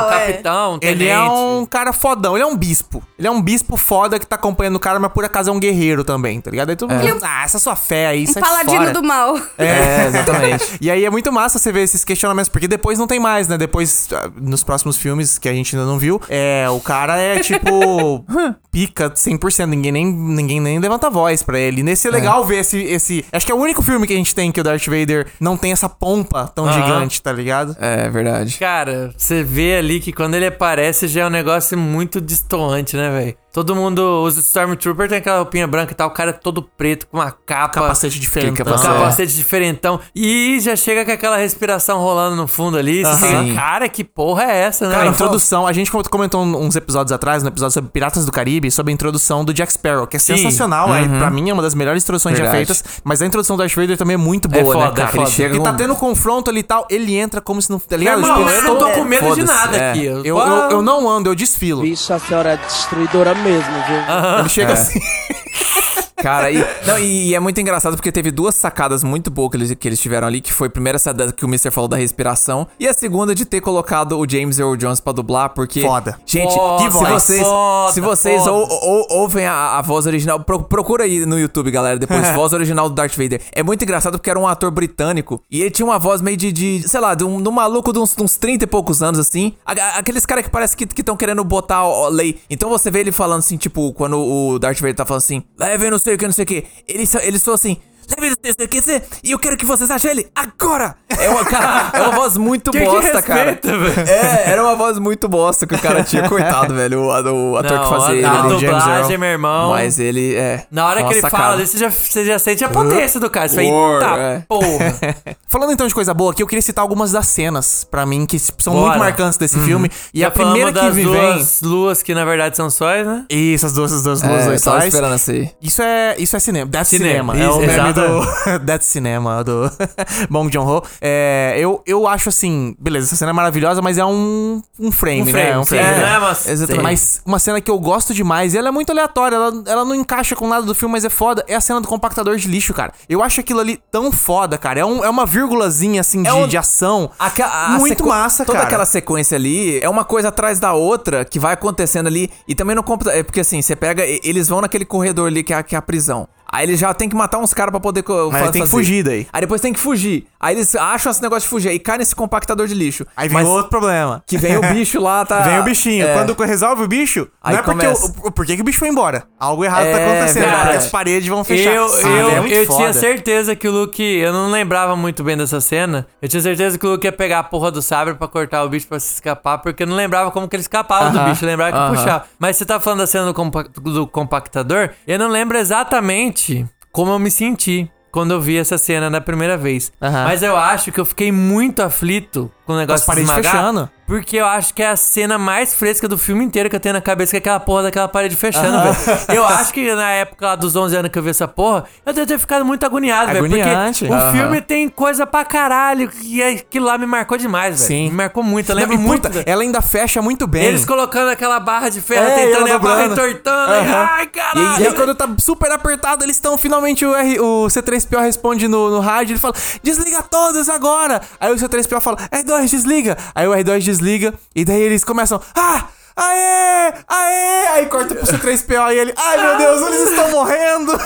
um é. capitão, um Ele é tenente. um cara fodão, ele é um bispo. ele é um bispo foda que tá acompanhando o cara, mas por acaso é um guerreiro também, tá ligado? Aí todo mundo, ah, essa sua fé aí, Um sai paladino fora. do mal. É, exatamente. E aí é muito massa você ver esses questionamentos, porque depois não tem mais, né? Depois, ah, nos próximos filmes que a gente ainda não viu, é, o cara é tipo pica 100%, ninguém nem, ninguém nem levanta a voz pra ele. Nesse é legal ver esse, esse. Acho que é o único filme que a gente tem que o Darth Vader não tem essa pompa tão gigante, tá ligado? É verdade. Cara, você vê ali que quando ele aparece já é um negócio muito distoante, né, velho? Todo mundo, os Stormtroopers tem aquela roupinha branca e tal, o cara é todo preto, com uma capa. Capacete diferente. Um capacete? capacete diferentão. E já chega com aquela respiração rolando no fundo ali. Você Aham. fica, cara, que porra é essa, né? Cara, a Então, introdução, a gente comentou uns episódios atrás, no episódio sobre Piratas do Caribe, sobre a introdução do Jack Sparrow, que é Sim. sensacional, é, pra mim é uma das melhores introduções já Verdade. feitas, mas a introdução do Darth Vader também é muito boa, É foda, né, cara? é foda. Ele chega Ele tá tendo confronto ali e tal, ele entra como se não, tá ligado? irmão, Tipo, eu não tô com medo de nada é. aqui. eu, eu, eu não ando, eu desfilo. Bicho, a senhora é destruidora mesmo, viu? Ele chega É. assim. Cara, e, não, e, é muito engraçado porque teve duas sacadas muito boas que eles, que eles tiveram ali, que foi a primeira sacada que o Mr. falou da respiração, e a segunda de ter colocado o James Earl Jones pra dublar, porque... Foda. Gente, Foda, se vocês, foda, se vocês ou- ou- ouvem a, a voz original, pro- procura aí no YouTube, galera, depois, voz original do Darth Vader. É muito engraçado porque era um ator britânico, e ele tinha uma voz meio de, de sei lá, de um, de um maluco de uns, de uns 30 e poucos anos, assim. A- aqueles caras que parece que estão querendo botar a lei. Então você vê ele falando assim, tipo, quando o Darth Vader tá falando assim, leve não sei que, não sei o que. Ele, só- ele só assim, o que, você- e eu quero que vocês achem ele agora. É uma, cara, é uma voz muito Que que bosta, cara. respeita, velho? É, era uma voz muito bosta que o cara tinha. Coitado, velho, o, o ator que Não, fazia a, ele. a ali. dublagem, meu irmão. Mas ele é. Na hora uma que ele sacada. fala você já, você já sente a potência do cara. Você fala, War, eita é. porra. Falando então de coisa boa aqui, eu queria citar algumas das cenas, pra mim, que são Bora. muito marcantes desse filme. E já a primeira que me vem... duas luas que na verdade são sóis, né? Isso, as duas, as duas É, tava sóis. Isso é, isso é cinema. That's cinema. Cinema, É o do That's Cinema, do Bong Joon-ho. É, eu, eu acho assim, beleza, essa cena é maravilhosa, mas é um, um frame, Um né? É um sim, frame. né? Mas, exatamente. Mas uma cena que eu gosto demais, e ela é muito aleatória, ela, ela não encaixa com nada do filme, mas é foda, é a cena do compactador de lixo, cara. Eu acho aquilo ali tão foda, cara. É, um, é uma vírgulazinha, assim, de, um- de ação. Aca- a muito massa, Toda cara. aquela sequência ali é uma coisa atrás da outra que vai acontecendo ali. E também no computador. É porque assim, você pega. e- Eles vão naquele corredor ali que é, a- que é a prisão. Aí eles já tem que matar uns caras pra poder co- Aí fa- tem que fazer. fugir daí. Aí depois tem que fugir. Aí eles acham esse negócio de fugir. Aí cai nesse compactador de lixo. Aí vem Mas outro problema. Que vem o bicho lá, tá. Vem o bichinho. É. Quando resolve o bicho, Aí não é porque começa. o, o- por que que o bicho foi embora. Algo errado tá É, acontecendo. verdade. Porque as paredes vão fechar. Eu, Sabe? eu, É eu tinha certeza que o Luke. Eu não lembrava muito bem dessa cena. Eu tinha certeza que o Luke ia pegar a porra do sabre pra cortar o bicho pra se escapar, porque eu não lembrava como que ele escapava do Aham, bicho. Eu lembrava que aham. puxava. Mas você tá falando da cena do, compa- do compactador, eu não lembro exatamente como eu me senti. Quando eu vi essa cena na primeira vez. Aham. Mas eu acho que eu fiquei muito aflito com o negócio de esmagar, fechando. Porque eu acho que é a cena mais fresca do filme inteiro que eu tenho na cabeça, que é aquela porra daquela parede fechando, velho. Eu acho que na época lá dos 11 anos que eu vi essa porra, eu devo ter ficado muito agoniado, velho. Porque o filme tem coisa pra caralho, e aquilo lá me marcou demais, velho. Sim. Me marcou muito, eu Não, lembro e, muito. puta, ela ainda fecha muito bem. Eles colocando aquela barra de ferro, É, tentando e a barra entortando. Aham. Ai, E, caralho. e aí, quando tá super apertado, eles estão finalmente. O, R, o C3PO responde no, no rádio. Ele fala: Desliga todos agora. Aí o C3PO fala: R2, desliga. Aí o R2 desliga. E daí eles começam: Ah! Aê! Aê! Aí corta pro C3PO e ele: Ai meu Deus, eles estão morrendo!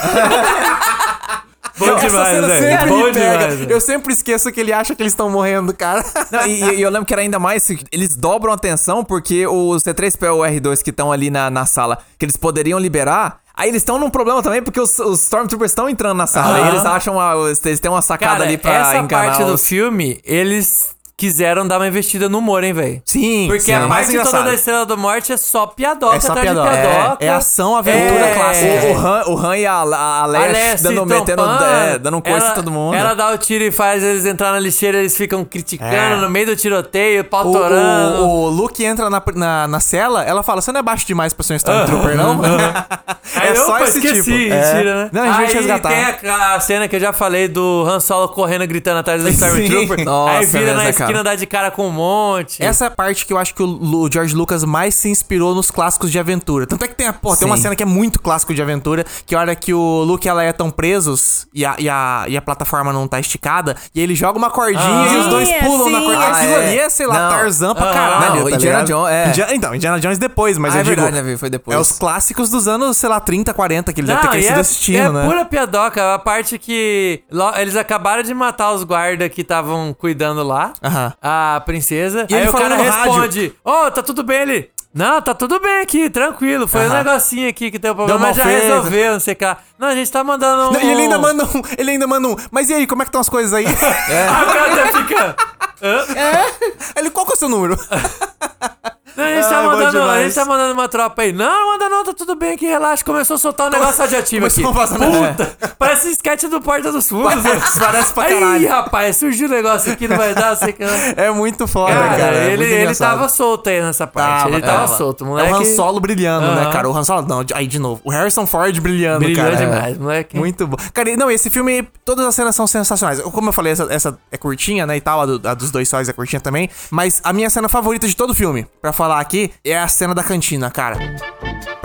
Bom Essa demais, cena velho. sempre Bom me pega. demais, velho. Eu sempre esqueço que ele acha que eles estão morrendo, cara. Não, e, e eu lembro que era ainda mais. Eles dobram a atenção porque o C3PO e o R2 que estão ali na, na sala, que eles poderiam liberar. Aí eles estão num problema também, porque os, os Stormtroopers estão entrando na sala. Aham. E eles acham. A, eles têm uma sacada Cara, ali pra essa enganar parte do os- filme, eles quiseram dar uma investida no humor, hein, velho? Sim, Porque sim, a mais parte toda da Estrela da Morte é só piadoca É só atrás piadoca. de piadoca. É, é ação, aventura É, clássica. O, o, Han, o Han e a, a A Leia Leia se dando, metendo, trompando, é, dando um coice em todo mundo. Ela dá o tiro e faz eles entrar na lixeira, eles ficam criticando É. no meio do tiroteio, pau O, torando. o, o Luke entra na, na, na cela, ela fala: Você não é baixo demais pra ser um Stormtrooper, não? É opa, só esse esqueci, tipo. É. mentira, né? Não, a gente vai te Aí resgatar. tem a, a cena que eu já falei do Han Solo correndo, gritando atrás do Stormtrooper. Nossa, aí vira na né, cara. andar de cara com um monte. Essa é a parte que eu acho que o, George Lucas mais se inspirou nos clássicos de aventura. Tanto é que tem, a, pô, tem uma cena que é muito clássico de aventura, que a hora que o Luke e a Leia estão presos e a, e, a, e a plataforma não tá esticada, e ele joga uma cordinha Ah. e os dois Sim, pulam na sim. cordinha. Ah, Aquilo é. ali é, sei lá, Não. Tarzan pra Ah, caralho. não, tá Indiana? Jones, é. Indiana- então, Indiana Jones depois, mas Ah, eu é digo... verdade, né, foi depois. É os clássicos dos anos, sei lá, 30, 40, que ele deve ter Não, crescido é, assistindo, é né? pura piadoca. A parte que lo- eles acabaram de matar os guardas que estavam cuidando lá. Aham. A princesa. E aí ele o cara responde: Ô, tá tudo bem ali? Não, tá tudo bem aqui, tranquilo. Foi um Aham. negocinho aqui que deu problema, mas já resolveu, não sei o que. Não, a gente tá mandando um... Não, E ele ainda manda um, ele ainda manda um, mas e aí, como é que estão as coisas aí? Ah, o cara fica... ele, qual que é o seu número? Não, a gente, tá Ai, bom mandando, a gente tá mandando uma tropa aí. Não, não manda não, tá tudo bem aqui, relaxa. Começou a soltar um negócio radioativo aqui. Puta, parece sketch do Porta dos Fundos. Parece- pra caralho. rapaz, surgiu um negócio aqui, não vai dar, sei que... É muito foda, Cara, cara. é ele, ele engraçado. tava solto aí nessa parte. Tava, ele tava tava. solto, É moleque. o Han Solo brilhando, né, Aham. cara? O Han Solo, não, aí de novo. O Harrison Ford brilhando, Brilhou cara. demais, moleque. Muito bom. Cara, não, esse filme, todas as cenas são sensacionais. Como eu falei, essa, essa é curtinha, né, e tal, a, do- a dos dois sóis é curtinha também. Mas a minha cena favorita de todo o filme, pra falar aqui, é a cena da cantina, cara.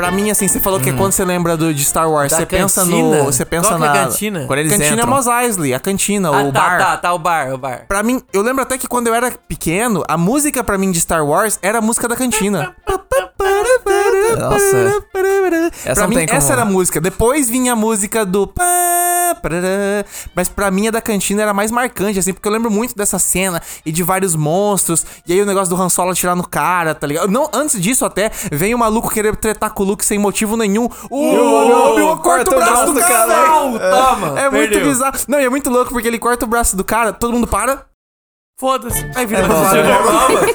Pra mim, assim, você falou que quando você lembra do, de Star Wars, Da você pensa cantina? no... Você pensa Qual que é na... a cantina? Quando eles cantina é entram. Mos Eisley, a cantina, Ah, o tá, bar. tá, tá, o bar, o bar. Pra mim, eu lembro até que quando eu era pequeno, a música pra mim de Star Wars era a música da cantina. Nossa. Essa pra não mim, tem como- essa era a música. Depois vinha a música do. pá, parará. Mas pra mim, a da cantina era mais marcante, assim, porque eu lembro muito dessa cena e de vários monstros. E aí o negócio do Han Solo atirar no cara, tá ligado? Não, antes disso, até, vem o maluco querer tretar com o Luke sem motivo nenhum. O Obi-Wan corta o braço do cara. Toma, É muito perdeu. bizarro. Não, e é muito louco porque ele corta o braço do cara, todo mundo para. Foda-se. Aí vira É, normal, mano.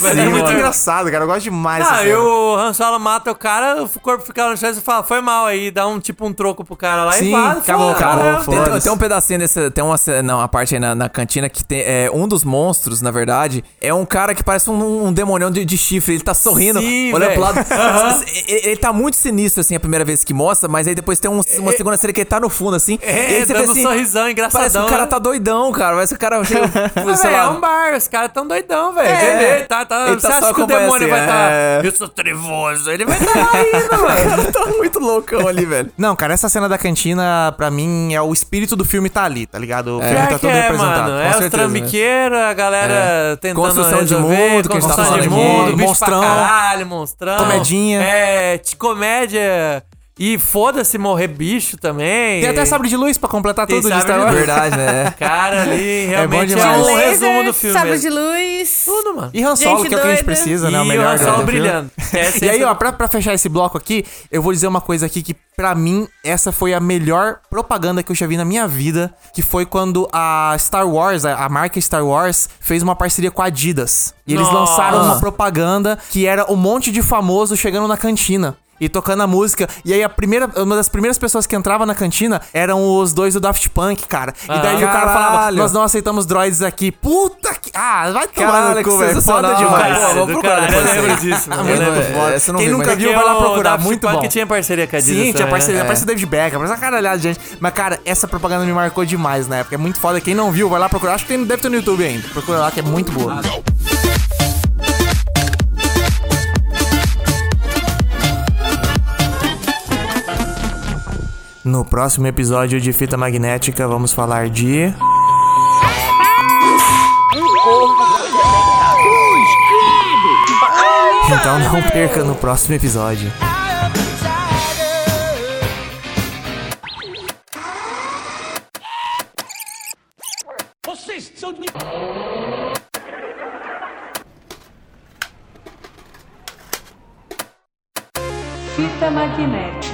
Mas é muito engraçado, cara. Eu gosto demais Ah, e o Han Solo mata o cara, o corpo fica lá no chão e fala, foi mal aí, dá um tipo um troco pro cara lá Sim, e vai. acabou, foda, acabou, né? foda. Tem, tem um pedacinho desse. Tem uma, não, a parte aí na, na cantina que tem. É, um dos monstros, na verdade, é um cara que parece um, um demonião de, de chifre. Ele tá sorrindo, Sim, olhando véi. pro lado. ele, ele tá muito sinistro, assim, a primeira vez que mostra, mas aí depois tem um- uma segunda cena que ele tá no fundo, assim. É, e aí você vê dando um sorrisão engraçadão, Parece que o cara né? tá doidão, cara. Parece que o cara Ah, sei é lá. um bar, os caras tão doidão, velho. É. Ele tá, tá, Ele você tá acha que o demônio acompanhando vai assim, estar. é. Eu sou trevoso. Ele vai estar lá ainda, mano. tá muito loucão ali, velho. Não, cara, essa cena da cantina, pra mim, é o espírito do filme tá ali, tá ligado? O filme Pior tá que todo é, representado. mano. com É os certeza. trambiqueiros, a galera É. tentando Construção de resolver, mundo, que a gente tá construção de mundo, aqui. bicho Monstrão. pra caralho, monstrão. Comedinha. É, de comédia. E foda-se morrer bicho também. Tem até sabre de luz pra completar Tem tudo de Star Wars. Verdade, né? Cara, ali realmente é, demais. um Laser, resumo do filme. Sabre mesmo. de luz. Tudo, mano. E Han Solo, Gente que é o que a gente precisa, né? O E melhor Han do- Solo brilhando. Essa E aí, é ó, pra, pra fechar esse bloco aqui, eu vou dizer uma coisa aqui que, pra mim, essa foi a melhor propaganda que eu já vi na minha vida, que foi quando a Star Wars, a, a marca Star Wars, fez uma parceria com a Adidas. E eles Nossa. lançaram uma propaganda que era um monte de famoso chegando na cantina. E tocando a música. E aí, a primeira, uma das primeiras pessoas que entrava na cantina eram os dois do Daft Punk, cara. E daí o cara falava. Nós não aceitamos droids aqui. Puta que. Ah, vai tomar Caralho, no que cu, velho. Foda demais. Pô, procurar depois eu lembro disso. Ah, muito lembro. foda. essa eu não Quem vi, nunca viu, vai lá o procurar. Daft Muito Punk bom. tinha parceria com a Adidas Sim, tinha também, parceria, né? parece David Beckham, parece uma caralhada de gente. Mas, cara, essa propaganda me marcou demais na época. É muito foda. Quem não viu, vai lá procurar. Acho que tem, deve ter no YouTube ainda. Procura lá que é muito boa. No próximo episódio de Fita Magnética, vamos falar de. Então não perca no próximo episódio. Fita magnética.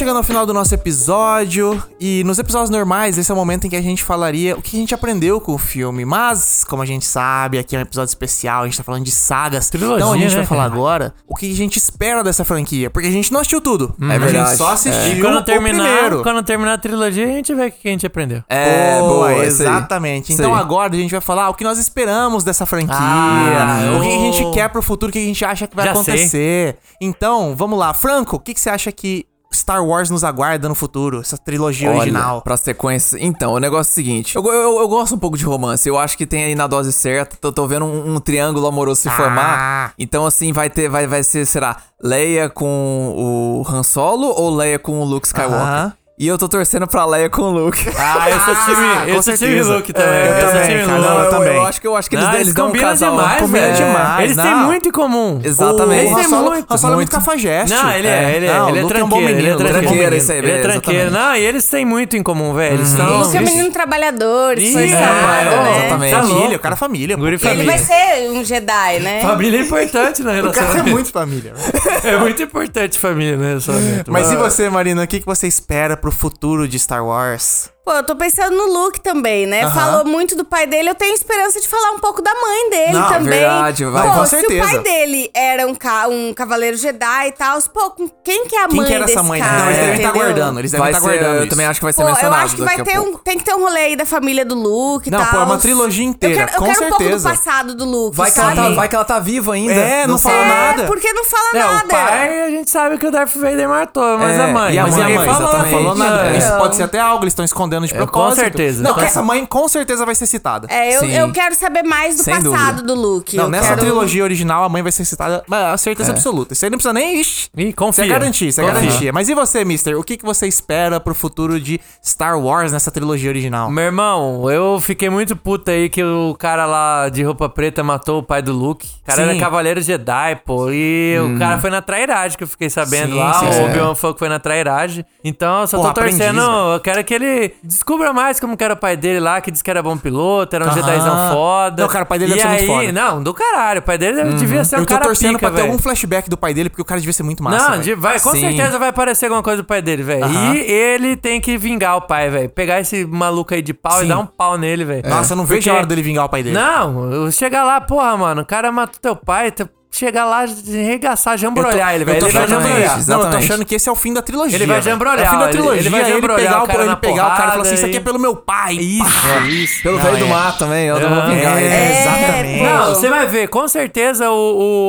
Chegando ao final do nosso episódio e nos episódios normais esse é o momento em que a gente falaria o que a gente aprendeu com o filme, mas como a gente sabe, aqui é um episódio especial, a gente tá falando de sagas, Trilogia, então a gente né, vai falar cara? agora o que a gente espera dessa franquia, porque a gente não assistiu tudo, É a verdade. gente só assistiu E quando o terminar, primeiro. quando terminar a trilogia, a gente vê o que a gente aprendeu. É, Boa, exatamente. Então agora a gente vai falar o que nós esperamos dessa franquia, Ah, o que a gente quer pro futuro, o que a gente acha que vai Já acontecer. Então, vamos lá. Franco, o que, que você acha que Star Wars nos aguarda no futuro? Essa trilogia Olha, original. Pra sequência. Então, o negócio é o seguinte: eu, eu, eu gosto um pouco de romance. Eu acho que tem aí na dose certa. Tô, tô vendo um, um triângulo amoroso se Ah. formar. Então, assim, vai ter, vai, vai ser, será, Leia com o Han Solo ou Leia com o Luke Skywalker? Aham. E eu tô torcendo pra Leia com o Luke. Ah, eu sou time, com eu sou time certeza. Luke também. É, eu também, time cara, Luke. não, eu também. eu acho que eu acho que eles, Não, eles, dão um combinam casal. demais, combina velho. demais, Eles não. têm muito em comum. Exatamente. Eles O têm Solo, muito. Han Solo é muito cafajeste. Não, ele é, ele é, Não, ele é o é um bom tranqueiro, ele é é um tranqueiro. Isso aí, Ele é tranqueiro. Não, e eles têm muito em comum, velho. Eles Uhum. são... Luke é um eles- menino trabalhador, é, né? exatamente. Família, o cara é família. Ele vai ser um Jedi, né? Família é importante na O relação. cara é muito família. É muito importante família relacionamento. Mas e você, Marina? O que, que você espera pro futuro de Star Wars? Pô, eu tô pensando no Luke também, né? Falou muito do pai dele. Eu tenho esperança de falar um pouco da mãe dele Não, também. verdade, vai, Pô, com se certeza. o pai dele era um, ca um cavaleiro Jedi e tal, pô, com- quem que é a Quem mãe que era desse essa mãe? cara? Não, eles devem estar entendeu? guardando. Eles devem estar ser, guardando eu isso. também acho que vai ser Pô, eu mencionado acho que vai ter um, tem que ter um rolê aí da família do Luke e Não, tal. pô, é uma trilogia inteira, Eu quero, eu com quero um pouco do certeza. passado do Luke, Vai que, ela sabe? tá, vai que ela tá viva ainda. É, não fala é, nada. porque não fala É, nada. o pai, a gente sabe que o Darth Vader matou, mas É, a mãe. e a Mas mãe, a ninguém mãe? falou, nada. Isso pode ser até algo, eles estão escondendo de É, com propósito. certeza, Não, com essa mãe com certeza vai ser citada. É, eu, Sim. eu quero saber mais do Sem passado dúvida. do Luke. Não, eu nessa quero... trilogia original a mãe vai ser citada, mas a certeza absoluta. Isso aí não precisa nem. Ixi, Ih, Isso confia. é garantia, isso é Confia. garantia. Mas e você, Mister? O que, que você espera pro futuro de Star Wars nessa trilogia original? Meu irmão, eu fiquei muito puto aí que o cara lá de roupa preta matou o pai do Luke. O cara Sim. era cavaleiro Jedi, pô. E o cara foi na trairagem, que eu fiquei sabendo Sim, lá. sim, o. Obi-Wan foi na trairagem. Então, eu só Porra, tô torcendo. aprendiz, velho. eu quero que ele descubra mais como que era o pai dele lá, que disse que era bom piloto, era um Aham. Jedizão foda. Não, cara, o pai dele e deve ser aí, muito foda. Não, do caralho. O pai dele devia ser um Eu tô cara torcendo pica, pra ter velho. algum flashback do pai dele, porque o cara devia ser muito massa. Não, velho. de- vai, com Sim. certeza vai aparecer alguma coisa do pai dele, velho. Aham. E ele tem que vingar o pai, velho. Pegar esse maluco aí de pau Sim. e dar um pau nele, velho. Nossa, eu não vejo Porque- a hora dele vingar o pai dele. Não, eu chegar lá, porra, mano, o cara matou teu pai, tu- chegar lá, arregaçar, jambrolhar ele, velho. Ele vai achando- jambrolhar. Não, eu tô achando que esse é o fim da trilogia. Ele vai jambrolhar, É o fim da ele- trilogia. ele vai aí jambrolhar pegar o o, cara ele pegar o cara e falar assim: porrada Isso aqui é pelo meu pai. Isso, Pá. isso. Pelo Não, velho do é. mar também, eu não vou vingar ele. É, exatamente. Não, você vai ver, com certeza o,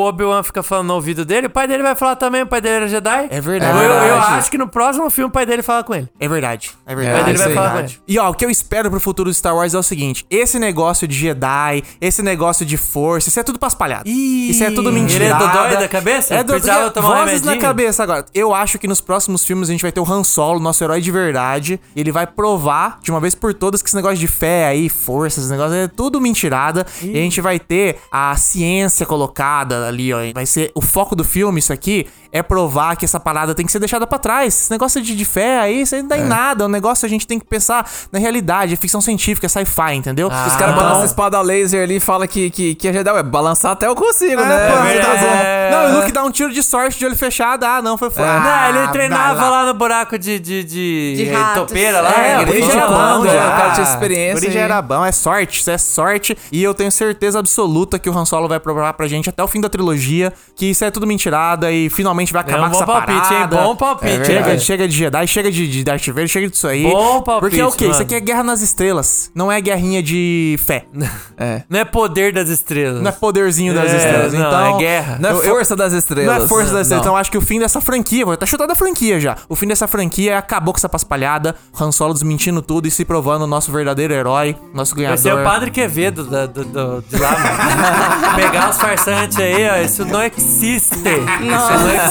o Obi-Wan fica falando no ouvido dele, o pai dele vai falar também, o pai dele era Jedi. É verdade. Eu, eu É acho que no próximo filme o pai dele fala com ele. É verdade, é O verdade. pai dele vai falar com ele. E ó, o que eu espero pro futuro do Star Wars é o seguinte: esse negócio de Jedi, esse negócio de força, isso é tudo paspalhado. isso é tudo mentira. ele é dodói da cabeça? É do, Precisava tomar um vozes na cabeça agora. Eu acho que nos próximos filmes a gente vai ter o Han Solo, nosso herói de verdade. E ele vai provar de uma vez por todas que esse negócio de fé aí, força, esse negócio é tudo mentirada. E a gente vai ter a ciência colocada ali, ó. Vai ser o foco do filme, isso aqui, é provar que essa parada tem que ser deixada pra trás. Esse negócio de, de fé aí, isso aí não dá em nada. O negócio a gente tem que pensar na realidade, é ficção científica, é sci-fi, entendeu? Ah, Os caras então- balançam a espada laser ali e falam que, que, que é Jedi. Ué, balançar até eu consigo, né? pô, verdade. tá bom. É. Não, o Luke dá um tiro de sorte de olho fechado. Ah, não, foi fora. Não, ele Ah, treinava vai lá. no buraco de, de, de, De topeira lá. É, ele por isso foi já lá, bom, já. já. o cara tinha experiência Por isso já e- era bom, é sorte, isso é sorte. E eu tenho certeza absoluta que o Han Solo vai provar pra gente até o fim da trilogia que isso é tudo mentirada e finalmente vai acabar um com bom essa palpite, hein? parada. Bom palpite, chega, hein, velho? chega de Jedi, chega de, de Darth Vader, chega disso aí. Bom palpite, Porque é o quê? Isso mano. aqui é guerra nas estrelas, não é guerrinha de fé. É. Não é poder das estrelas. Não é poderzinho das É, estrelas. não, então, é guerra. Não é Eu- eu- força das estrelas. Não é força das estrelas. Não. Então acho que o fim dessa franquia, vou até chutar da franquia já. O fim dessa franquia é acabou com essa paspalhada, Han Solo desmentindo tudo e se provando o nosso verdadeiro herói, nosso ganhador. ser o Padre Quevedo da- do, do- de lá, mano. Pegar os farsantes aí, ó. Isso não existe. Isso não existe.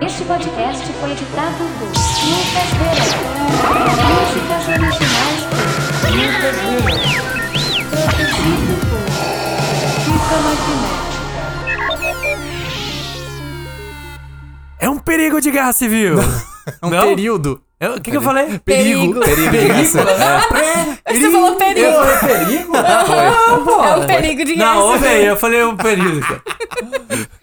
Este podcast foi editado por Lucas Verão. Músicas originais por Lucas Verão. Produzido por Fita Magnética. É um perigo de guerra civil. É um Não? período. É, O que, que eu falei? Perigo. Perigo. Perigo de guerra. Você falou perigo. Eu falei perigo? É um perigo de Não, reação. velho, eu falei um perigo, cara.